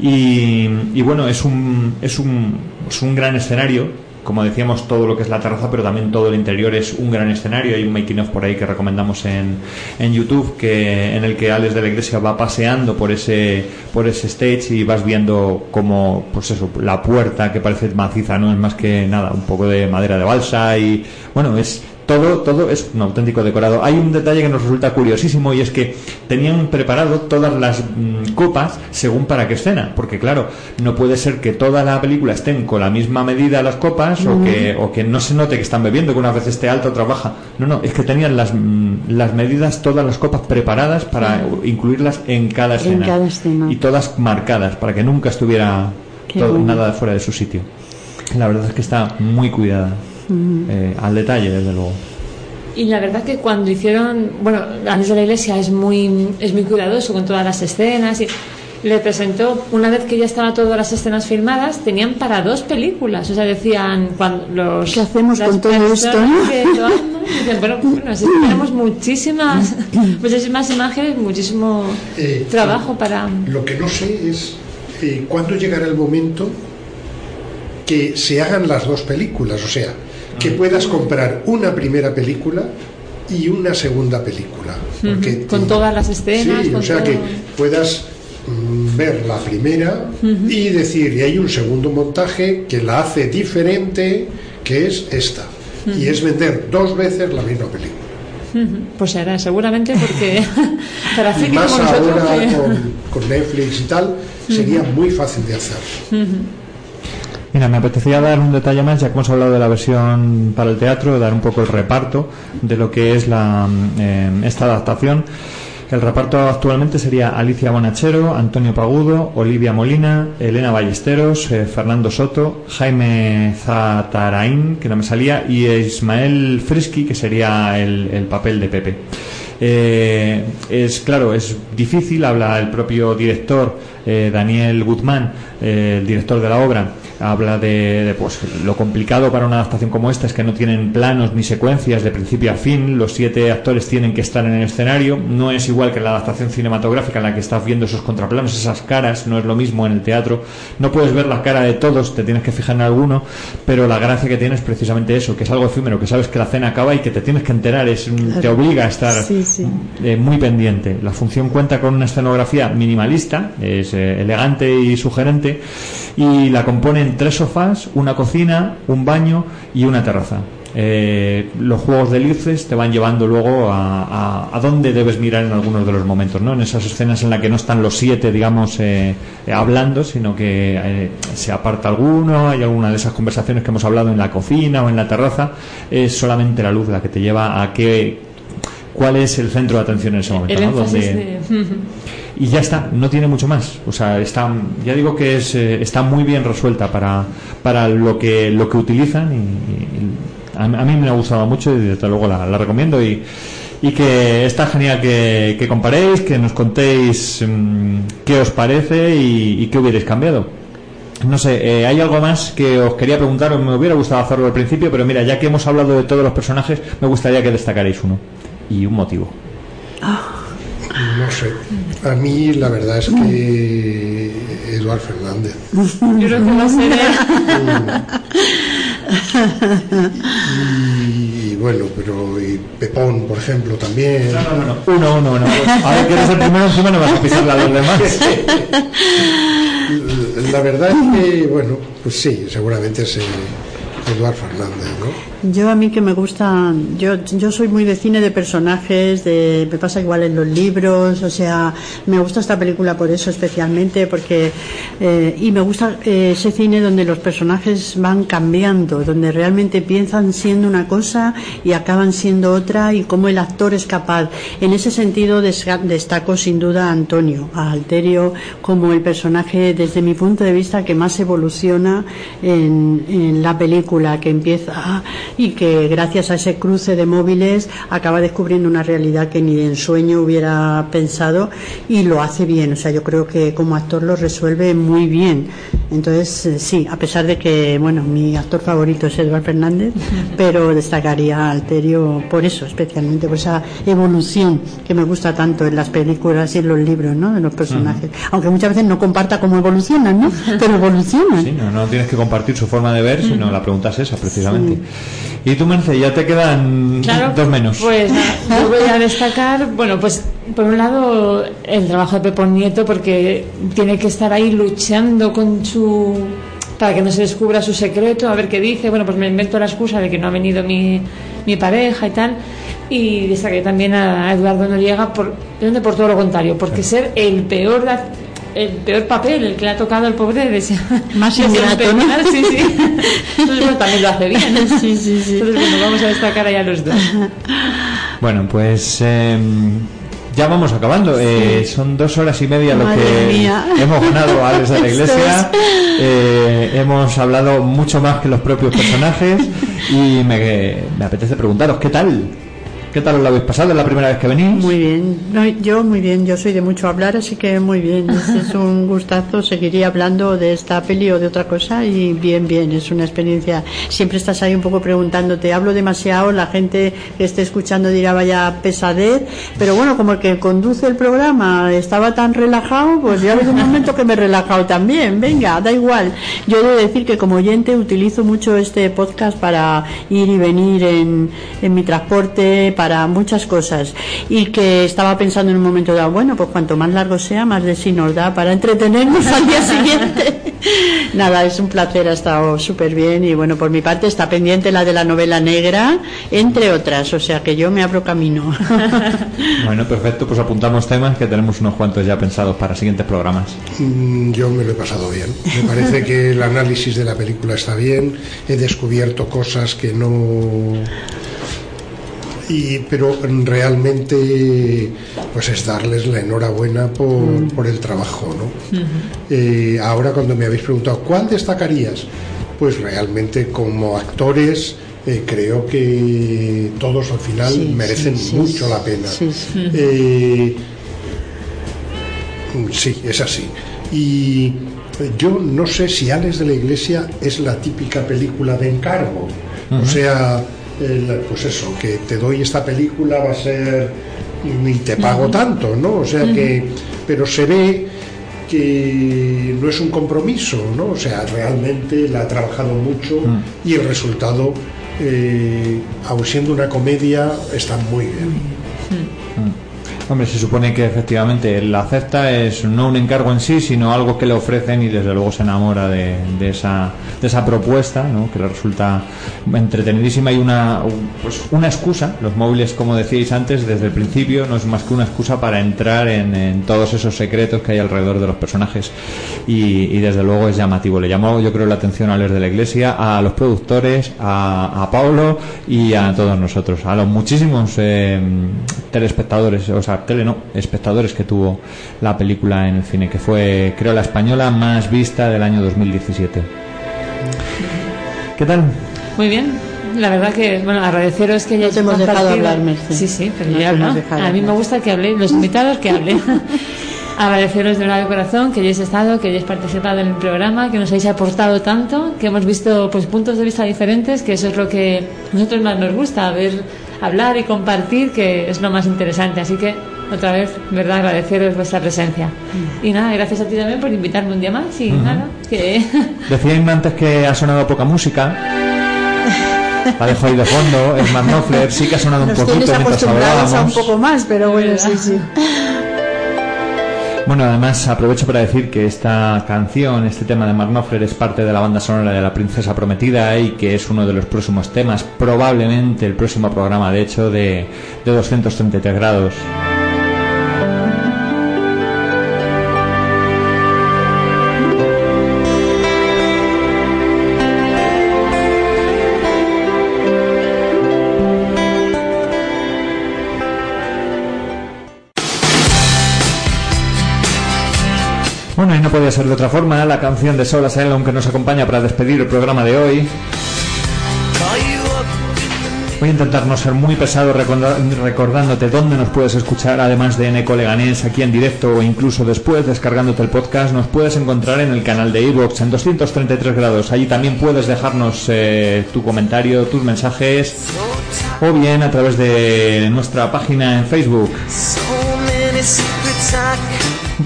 Speaker 3: Y, y bueno, es un, es, un, es un gran escenario. Como decíamos, todo lo que es la terraza, pero también todo el interior es un gran escenario. Hay un making of por ahí que recomendamos en, en YouTube, que, en el que Alex de la Iglesia va paseando por ese, por ese stage y vas viendo como, pues eso, la puerta que parece maciza, no es más que nada, un poco de madera de balsa y, bueno, es todo, todo es un auténtico decorado. Hay un detalle que nos resulta curiosísimo y es que tenían preparado todas las mm, copas según para qué escena, porque claro, no puede ser que toda la película estén con la misma medida las copas o, que, o que no se note que están bebiendo, que una vez esté alta otra baja. No, no, es que tenían las, mm, las medidas, todas las copas preparadas para incluirlas en cada
Speaker 9: En
Speaker 3: escena.
Speaker 9: cada escena.
Speaker 3: Y todas marcadas para que nunca estuviera
Speaker 9: Qué
Speaker 3: todo-
Speaker 9: bueno.
Speaker 3: nada fuera de su sitio. La verdad es que está muy cuidada.
Speaker 9: Mm.
Speaker 3: Eh, al detalle, desde luego.
Speaker 4: Y la verdad que cuando hicieron, bueno, Alex de la Iglesia es muy, es muy cuidadoso con todas las escenas y le presentó, una vez que ya estaban todas las escenas filmadas, tenían para dos películas, o sea, decían, cuando los...
Speaker 9: ¿Qué hacemos con todo esto, no?
Speaker 4: que lo aman, dicen, bueno, bueno, si tenemos muchísimas, muchísimas imágenes, muchísimo
Speaker 10: Eh,
Speaker 4: trabajo para...
Speaker 10: Lo que no sé es eh, cuándo llegará el momento que se hagan las dos películas, o sea, que puedas comprar una primera película y una segunda película.
Speaker 4: Con todas las escenas,
Speaker 10: Sí, o sea
Speaker 4: todo-
Speaker 10: que puedas mm, ver la primera y decir, y hay un segundo montaje que la hace diferente, que es esta. Y es vender dos veces la misma película.
Speaker 4: Pues se hará, seguramente, porque para
Speaker 10: Y más
Speaker 4: como
Speaker 10: ahora
Speaker 4: que-
Speaker 10: con, con Netflix y tal, sería muy fácil de hacer.
Speaker 3: Mira, me apetecía dar un detalle más, ya que hemos hablado de la versión para el teatro, dar un poco el reparto de lo que es la, eh, esta adaptación. El reparto actualmente sería Alicia Bonachero, Antonio Pagudo, Olivia Molina, Elena Ballesteros, eh, Fernando Soto, Jaime Zatarain, que no me salía, y Ismael Frisky, que sería el, el papel de Pepe. Eh, es claro, es difícil, habla el propio director Daniel Guzmán, el director de la obra, habla de, de, pues lo complicado para una adaptación como esta es que no tienen planos ni secuencias de principio a fin, los siete actores tienen que estar en el escenario, no es igual que la adaptación cinematográfica en la que estás viendo esos contraplanos, esas caras, no es lo mismo en el teatro, no puedes ver la cara de todos, te tienes que fijar en alguno, pero la gracia que tiene es precisamente eso, que es algo efímero, que sabes que la cena acaba y que te tienes que enterar, es, un- te obliga a estar
Speaker 9: Sí, sí.
Speaker 3: eh, muy pendiente. La función cuenta con una escenografía minimalista, es eh, elegante y sugerente, y la componen tres sofás, una cocina, un baño y una terraza. Eh, los juegos de luces te van llevando luego a, a, a dónde debes mirar en algunos de los momentos, ¿no? En esas escenas en las que no están los siete, digamos, eh, eh, hablando, sino que eh, se aparta alguno, hay alguna de esas conversaciones que hemos hablado en la cocina o en la terraza, es solamente la luz la que te lleva a qué cuál es el centro de atención en ese momento,
Speaker 4: El
Speaker 3: ¿no? Donde-
Speaker 4: de...
Speaker 3: y ya está, no tiene mucho más. O sea, está, ya digo que es, eh, está muy bien resuelta para, para lo que lo que utilizan y, a, a mí me ha gustado mucho y desde luego la, recomiendo y y que está genial que, que comparéis, que nos contéis mm, qué os parece y, qué hubierais cambiado. No sé, eh, hay algo más que os quería preguntar, me hubiera gustado hacerlo al principio, pero mira, ya que hemos hablado de todos los personajes, me gustaría que destacarais uno y un motivo.
Speaker 10: No sé. A mí la verdad es que Eduard Fernández.
Speaker 4: Yo creo que va a ser
Speaker 10: Y bueno, pero y Pepón, por ejemplo, también.
Speaker 3: No, no, no, uno, uno, uno. Ahora que eres el primero, encima no vas a pisarle a los demás.
Speaker 10: La verdad es que, bueno, pues sí, seguramente es eh, Eduard Fernández, ¿no?
Speaker 9: Yo a mí que me gustan, yo, yo soy muy de cine de personajes, de, me pasa igual en los libros, o sea, me gusta esta película por eso especialmente, porque, eh, y me gusta eh, ese cine donde los personajes van cambiando, donde realmente piensan siendo una cosa y acaban siendo otra, y cómo el actor es capaz. En ese sentido destaco sin duda a Antonio, a Alterio, como el personaje desde mi punto de vista que más evoluciona en la película, que empieza y que gracias a ese cruce de móviles acaba descubriendo una realidad que ni de ensueño hubiera pensado y lo hace bien. O sea, yo creo que como actor lo resuelve muy bien. Entonces, eh, sí, a pesar de que, bueno, mi actor favorito es Eduard Fernández, pero destacaría a Alterio por eso, especialmente por esa evolución que me gusta tanto en las películas y en los libros, ¿no? De los personajes. Aunque muchas veces no comparta cómo evolucionan, ¿no? Pero evolucionan.
Speaker 3: Sí, no, no tienes que compartir su forma de ver, sino la pregunta es esa, precisamente. Y tú, Merce, ya te quedan
Speaker 4: Claro,
Speaker 3: dos menos.
Speaker 4: Pues yo voy a destacar, bueno, pues por un lado el trabajo de Pepón Nieto porque tiene que estar ahí luchando con su para que no se descubra su secreto, a ver qué dice. Bueno, pues me invento la excusa de que no ha venido mi, mi pareja y tal. Y destaqué también a Eduardo Noriega por, por todo lo contrario, porque ser el peor da- el peor papel, el que le ha tocado al pobre de ser-
Speaker 9: Más ingrato, ¿no?
Speaker 4: sí, sí. Entonces, bueno, también lo hace bien.
Speaker 9: Sí, sí, sí.
Speaker 4: Entonces, bueno, vamos a destacar ahí a los dos.
Speaker 3: Bueno, pues eh, ya vamos acabando. Eh, son dos horas y media lo que
Speaker 9: mía.
Speaker 3: hemos ganado a Alex de la Iglesia. Eh, hemos hablado mucho más que los propios personajes y me, me apetece preguntaros, ¿qué tal? ¿Qué tal os lo habéis pasado? ¿Es la primera vez que venís?
Speaker 9: Muy bien, No, yo muy bien, yo soy de mucho hablar, así que muy bien, Este es un gustazo, seguiría hablando de esta peli o de otra cosa y bien, bien, es una experiencia, siempre estás ahí un poco preguntándote, hablo demasiado, la gente que esté escuchando dirá vaya pesadez, pero bueno, como el que conduce el programa estaba tan relajado, pues ya ha habido un momento que me he relajado también, venga, da igual. Yo he de decir que como oyente utilizo mucho este podcast para ir y venir en, en mi transporte, para muchas cosas. Y que estaba pensando en un momento dado, bueno, pues cuanto más largo sea, más de sí nos da para entretenernos al día siguiente. Nada, es un placer, ha estado súper bien y bueno, por mi parte está pendiente la de la novela negra, entre otras, o sea que yo me abro camino.
Speaker 3: Bueno, perfecto, pues apuntamos temas que tenemos unos cuantos ya pensados para siguientes programas.
Speaker 10: Mm, Yo me lo he pasado bien. Me parece que el análisis de la película está bien. He descubierto cosas que no. Y, pero realmente pues es darles la enhorabuena por, por el trabajo ¿no? Eh, ahora cuando me habéis preguntado cuál destacarías pues realmente como actores eh, creo que todos al final
Speaker 9: Sí,
Speaker 10: merecen
Speaker 9: sí, sí,
Speaker 10: mucho la pena
Speaker 9: sí, sí.
Speaker 10: Eh, Sí, es así. Y yo no sé si Alex de la Iglesia es la típica película de encargo. O sea, el- pues eso, que te doy esta película va a ser y te pago tanto, ¿no? O sea que, pero se ve que no es un compromiso, ¿no? O sea, realmente la ha trabajado mucho y el resultado, eh, aun siendo una comedia, está muy bien.
Speaker 3: Hombre, se supone que efectivamente la acepta es no un encargo en sí, sino algo que le ofrecen y desde luego se enamora de, esa, de esa propuesta, ¿no? que le resulta entretenidísima y una, pues una excusa. Los móviles, como decíais antes, desde el principio no es más que una excusa para entrar en, todos esos secretos que hay alrededor de los personajes y, y desde luego es llamativo. Le llamó yo creo la atención a los de la iglesia, a los productores, a, a Pablo y a todos nosotros, a los muchísimos eh, telespectadores, o sea, tele no, espectadores que tuvo la película en el cine, que fue creo la española más vista del año 2017. ¿Qué tal?
Speaker 4: Muy bien. la verdad que, bueno, agradeceros que hayáis
Speaker 9: te hemos dejado hablar, Merce.
Speaker 4: Sí, sí, pero hablado.
Speaker 9: dejado
Speaker 4: A mí me gusta que habléis, los invitados que hablen. agradeceros de verdad de corazón que hayáis estado, que hayáis participado en el programa, que nos hayáis aportado tanto, que hemos visto pues puntos de vista diferentes, que eso es lo que a nosotros más nos gusta, ver, hablar y compartir, que es lo más interesante. Así que, otra vez, verdad, agradeceros vuestra presencia. Y nada, gracias a ti también por invitarme un día más y nada, que...
Speaker 3: Antes que ha sonado poca música. La dejo ahí de fondo. El Knopfler sí que ha sonado un
Speaker 9: Nos
Speaker 3: poquito
Speaker 9: tienes
Speaker 3: mientras
Speaker 9: acostumbrados a un poco más, pero bueno, sí, sí.
Speaker 3: Bueno, además aprovecho para decir que esta canción, este tema de Mark Knopfler es parte de la banda sonora de La Princesa Prometida y que es uno de los próximos temas, probablemente el próximo programa, de hecho, de, de 233 grados. Y no podía ser de otra forma, la canción de Soul Asylum que nos acompaña para despedir el programa de hoy. Voy a intentar no ser muy pesado recordándote dónde nos puedes escuchar, además de Eco Leganés, aquí en directo o incluso después descargándote el podcast, nos puedes encontrar en el canal de iVoox en 233 grados. Allí también puedes dejarnos eh, tu comentario, tus mensajes, o bien a través de nuestra página en Facebook.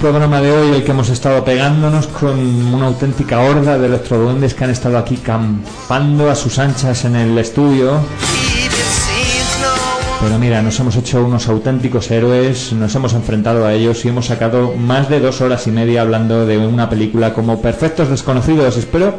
Speaker 3: Programa de hoy el que hemos estado pegándonos con una auténtica horda de electroduendes que han estado aquí campando a sus anchas en el estudio. Pero mira, nos hemos hecho unos auténticos héroes, nos hemos enfrentado a ellos y hemos sacado más de dos horas y media hablando de una película como Perfectos Desconocidos. Espero,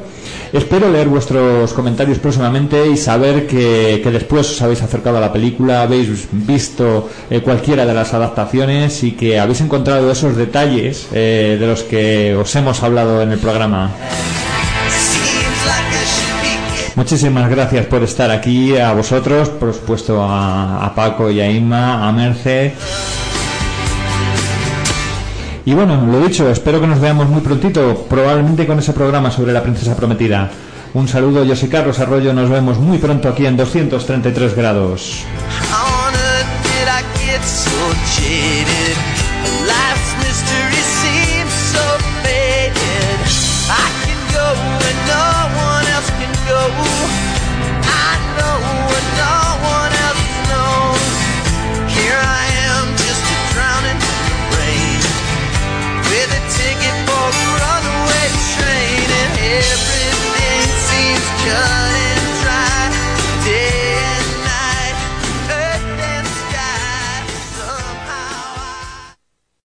Speaker 3: espero leer vuestros comentarios próximamente y saber que, después os habéis acercado a la película, habéis visto eh, cualquiera de las adaptaciones y que habéis encontrado esos detalles eh, de los que os hemos hablado en el programa. Muchísimas gracias por estar aquí, a vosotros, por supuesto a, a Paco y a Inma, a Merce. Y bueno, lo dicho, espero que nos veamos muy prontito, probablemente con ese programa sobre la princesa prometida. Un saludo, yo soy Carlos Arroyo, nos vemos muy pronto aquí en 233 grados.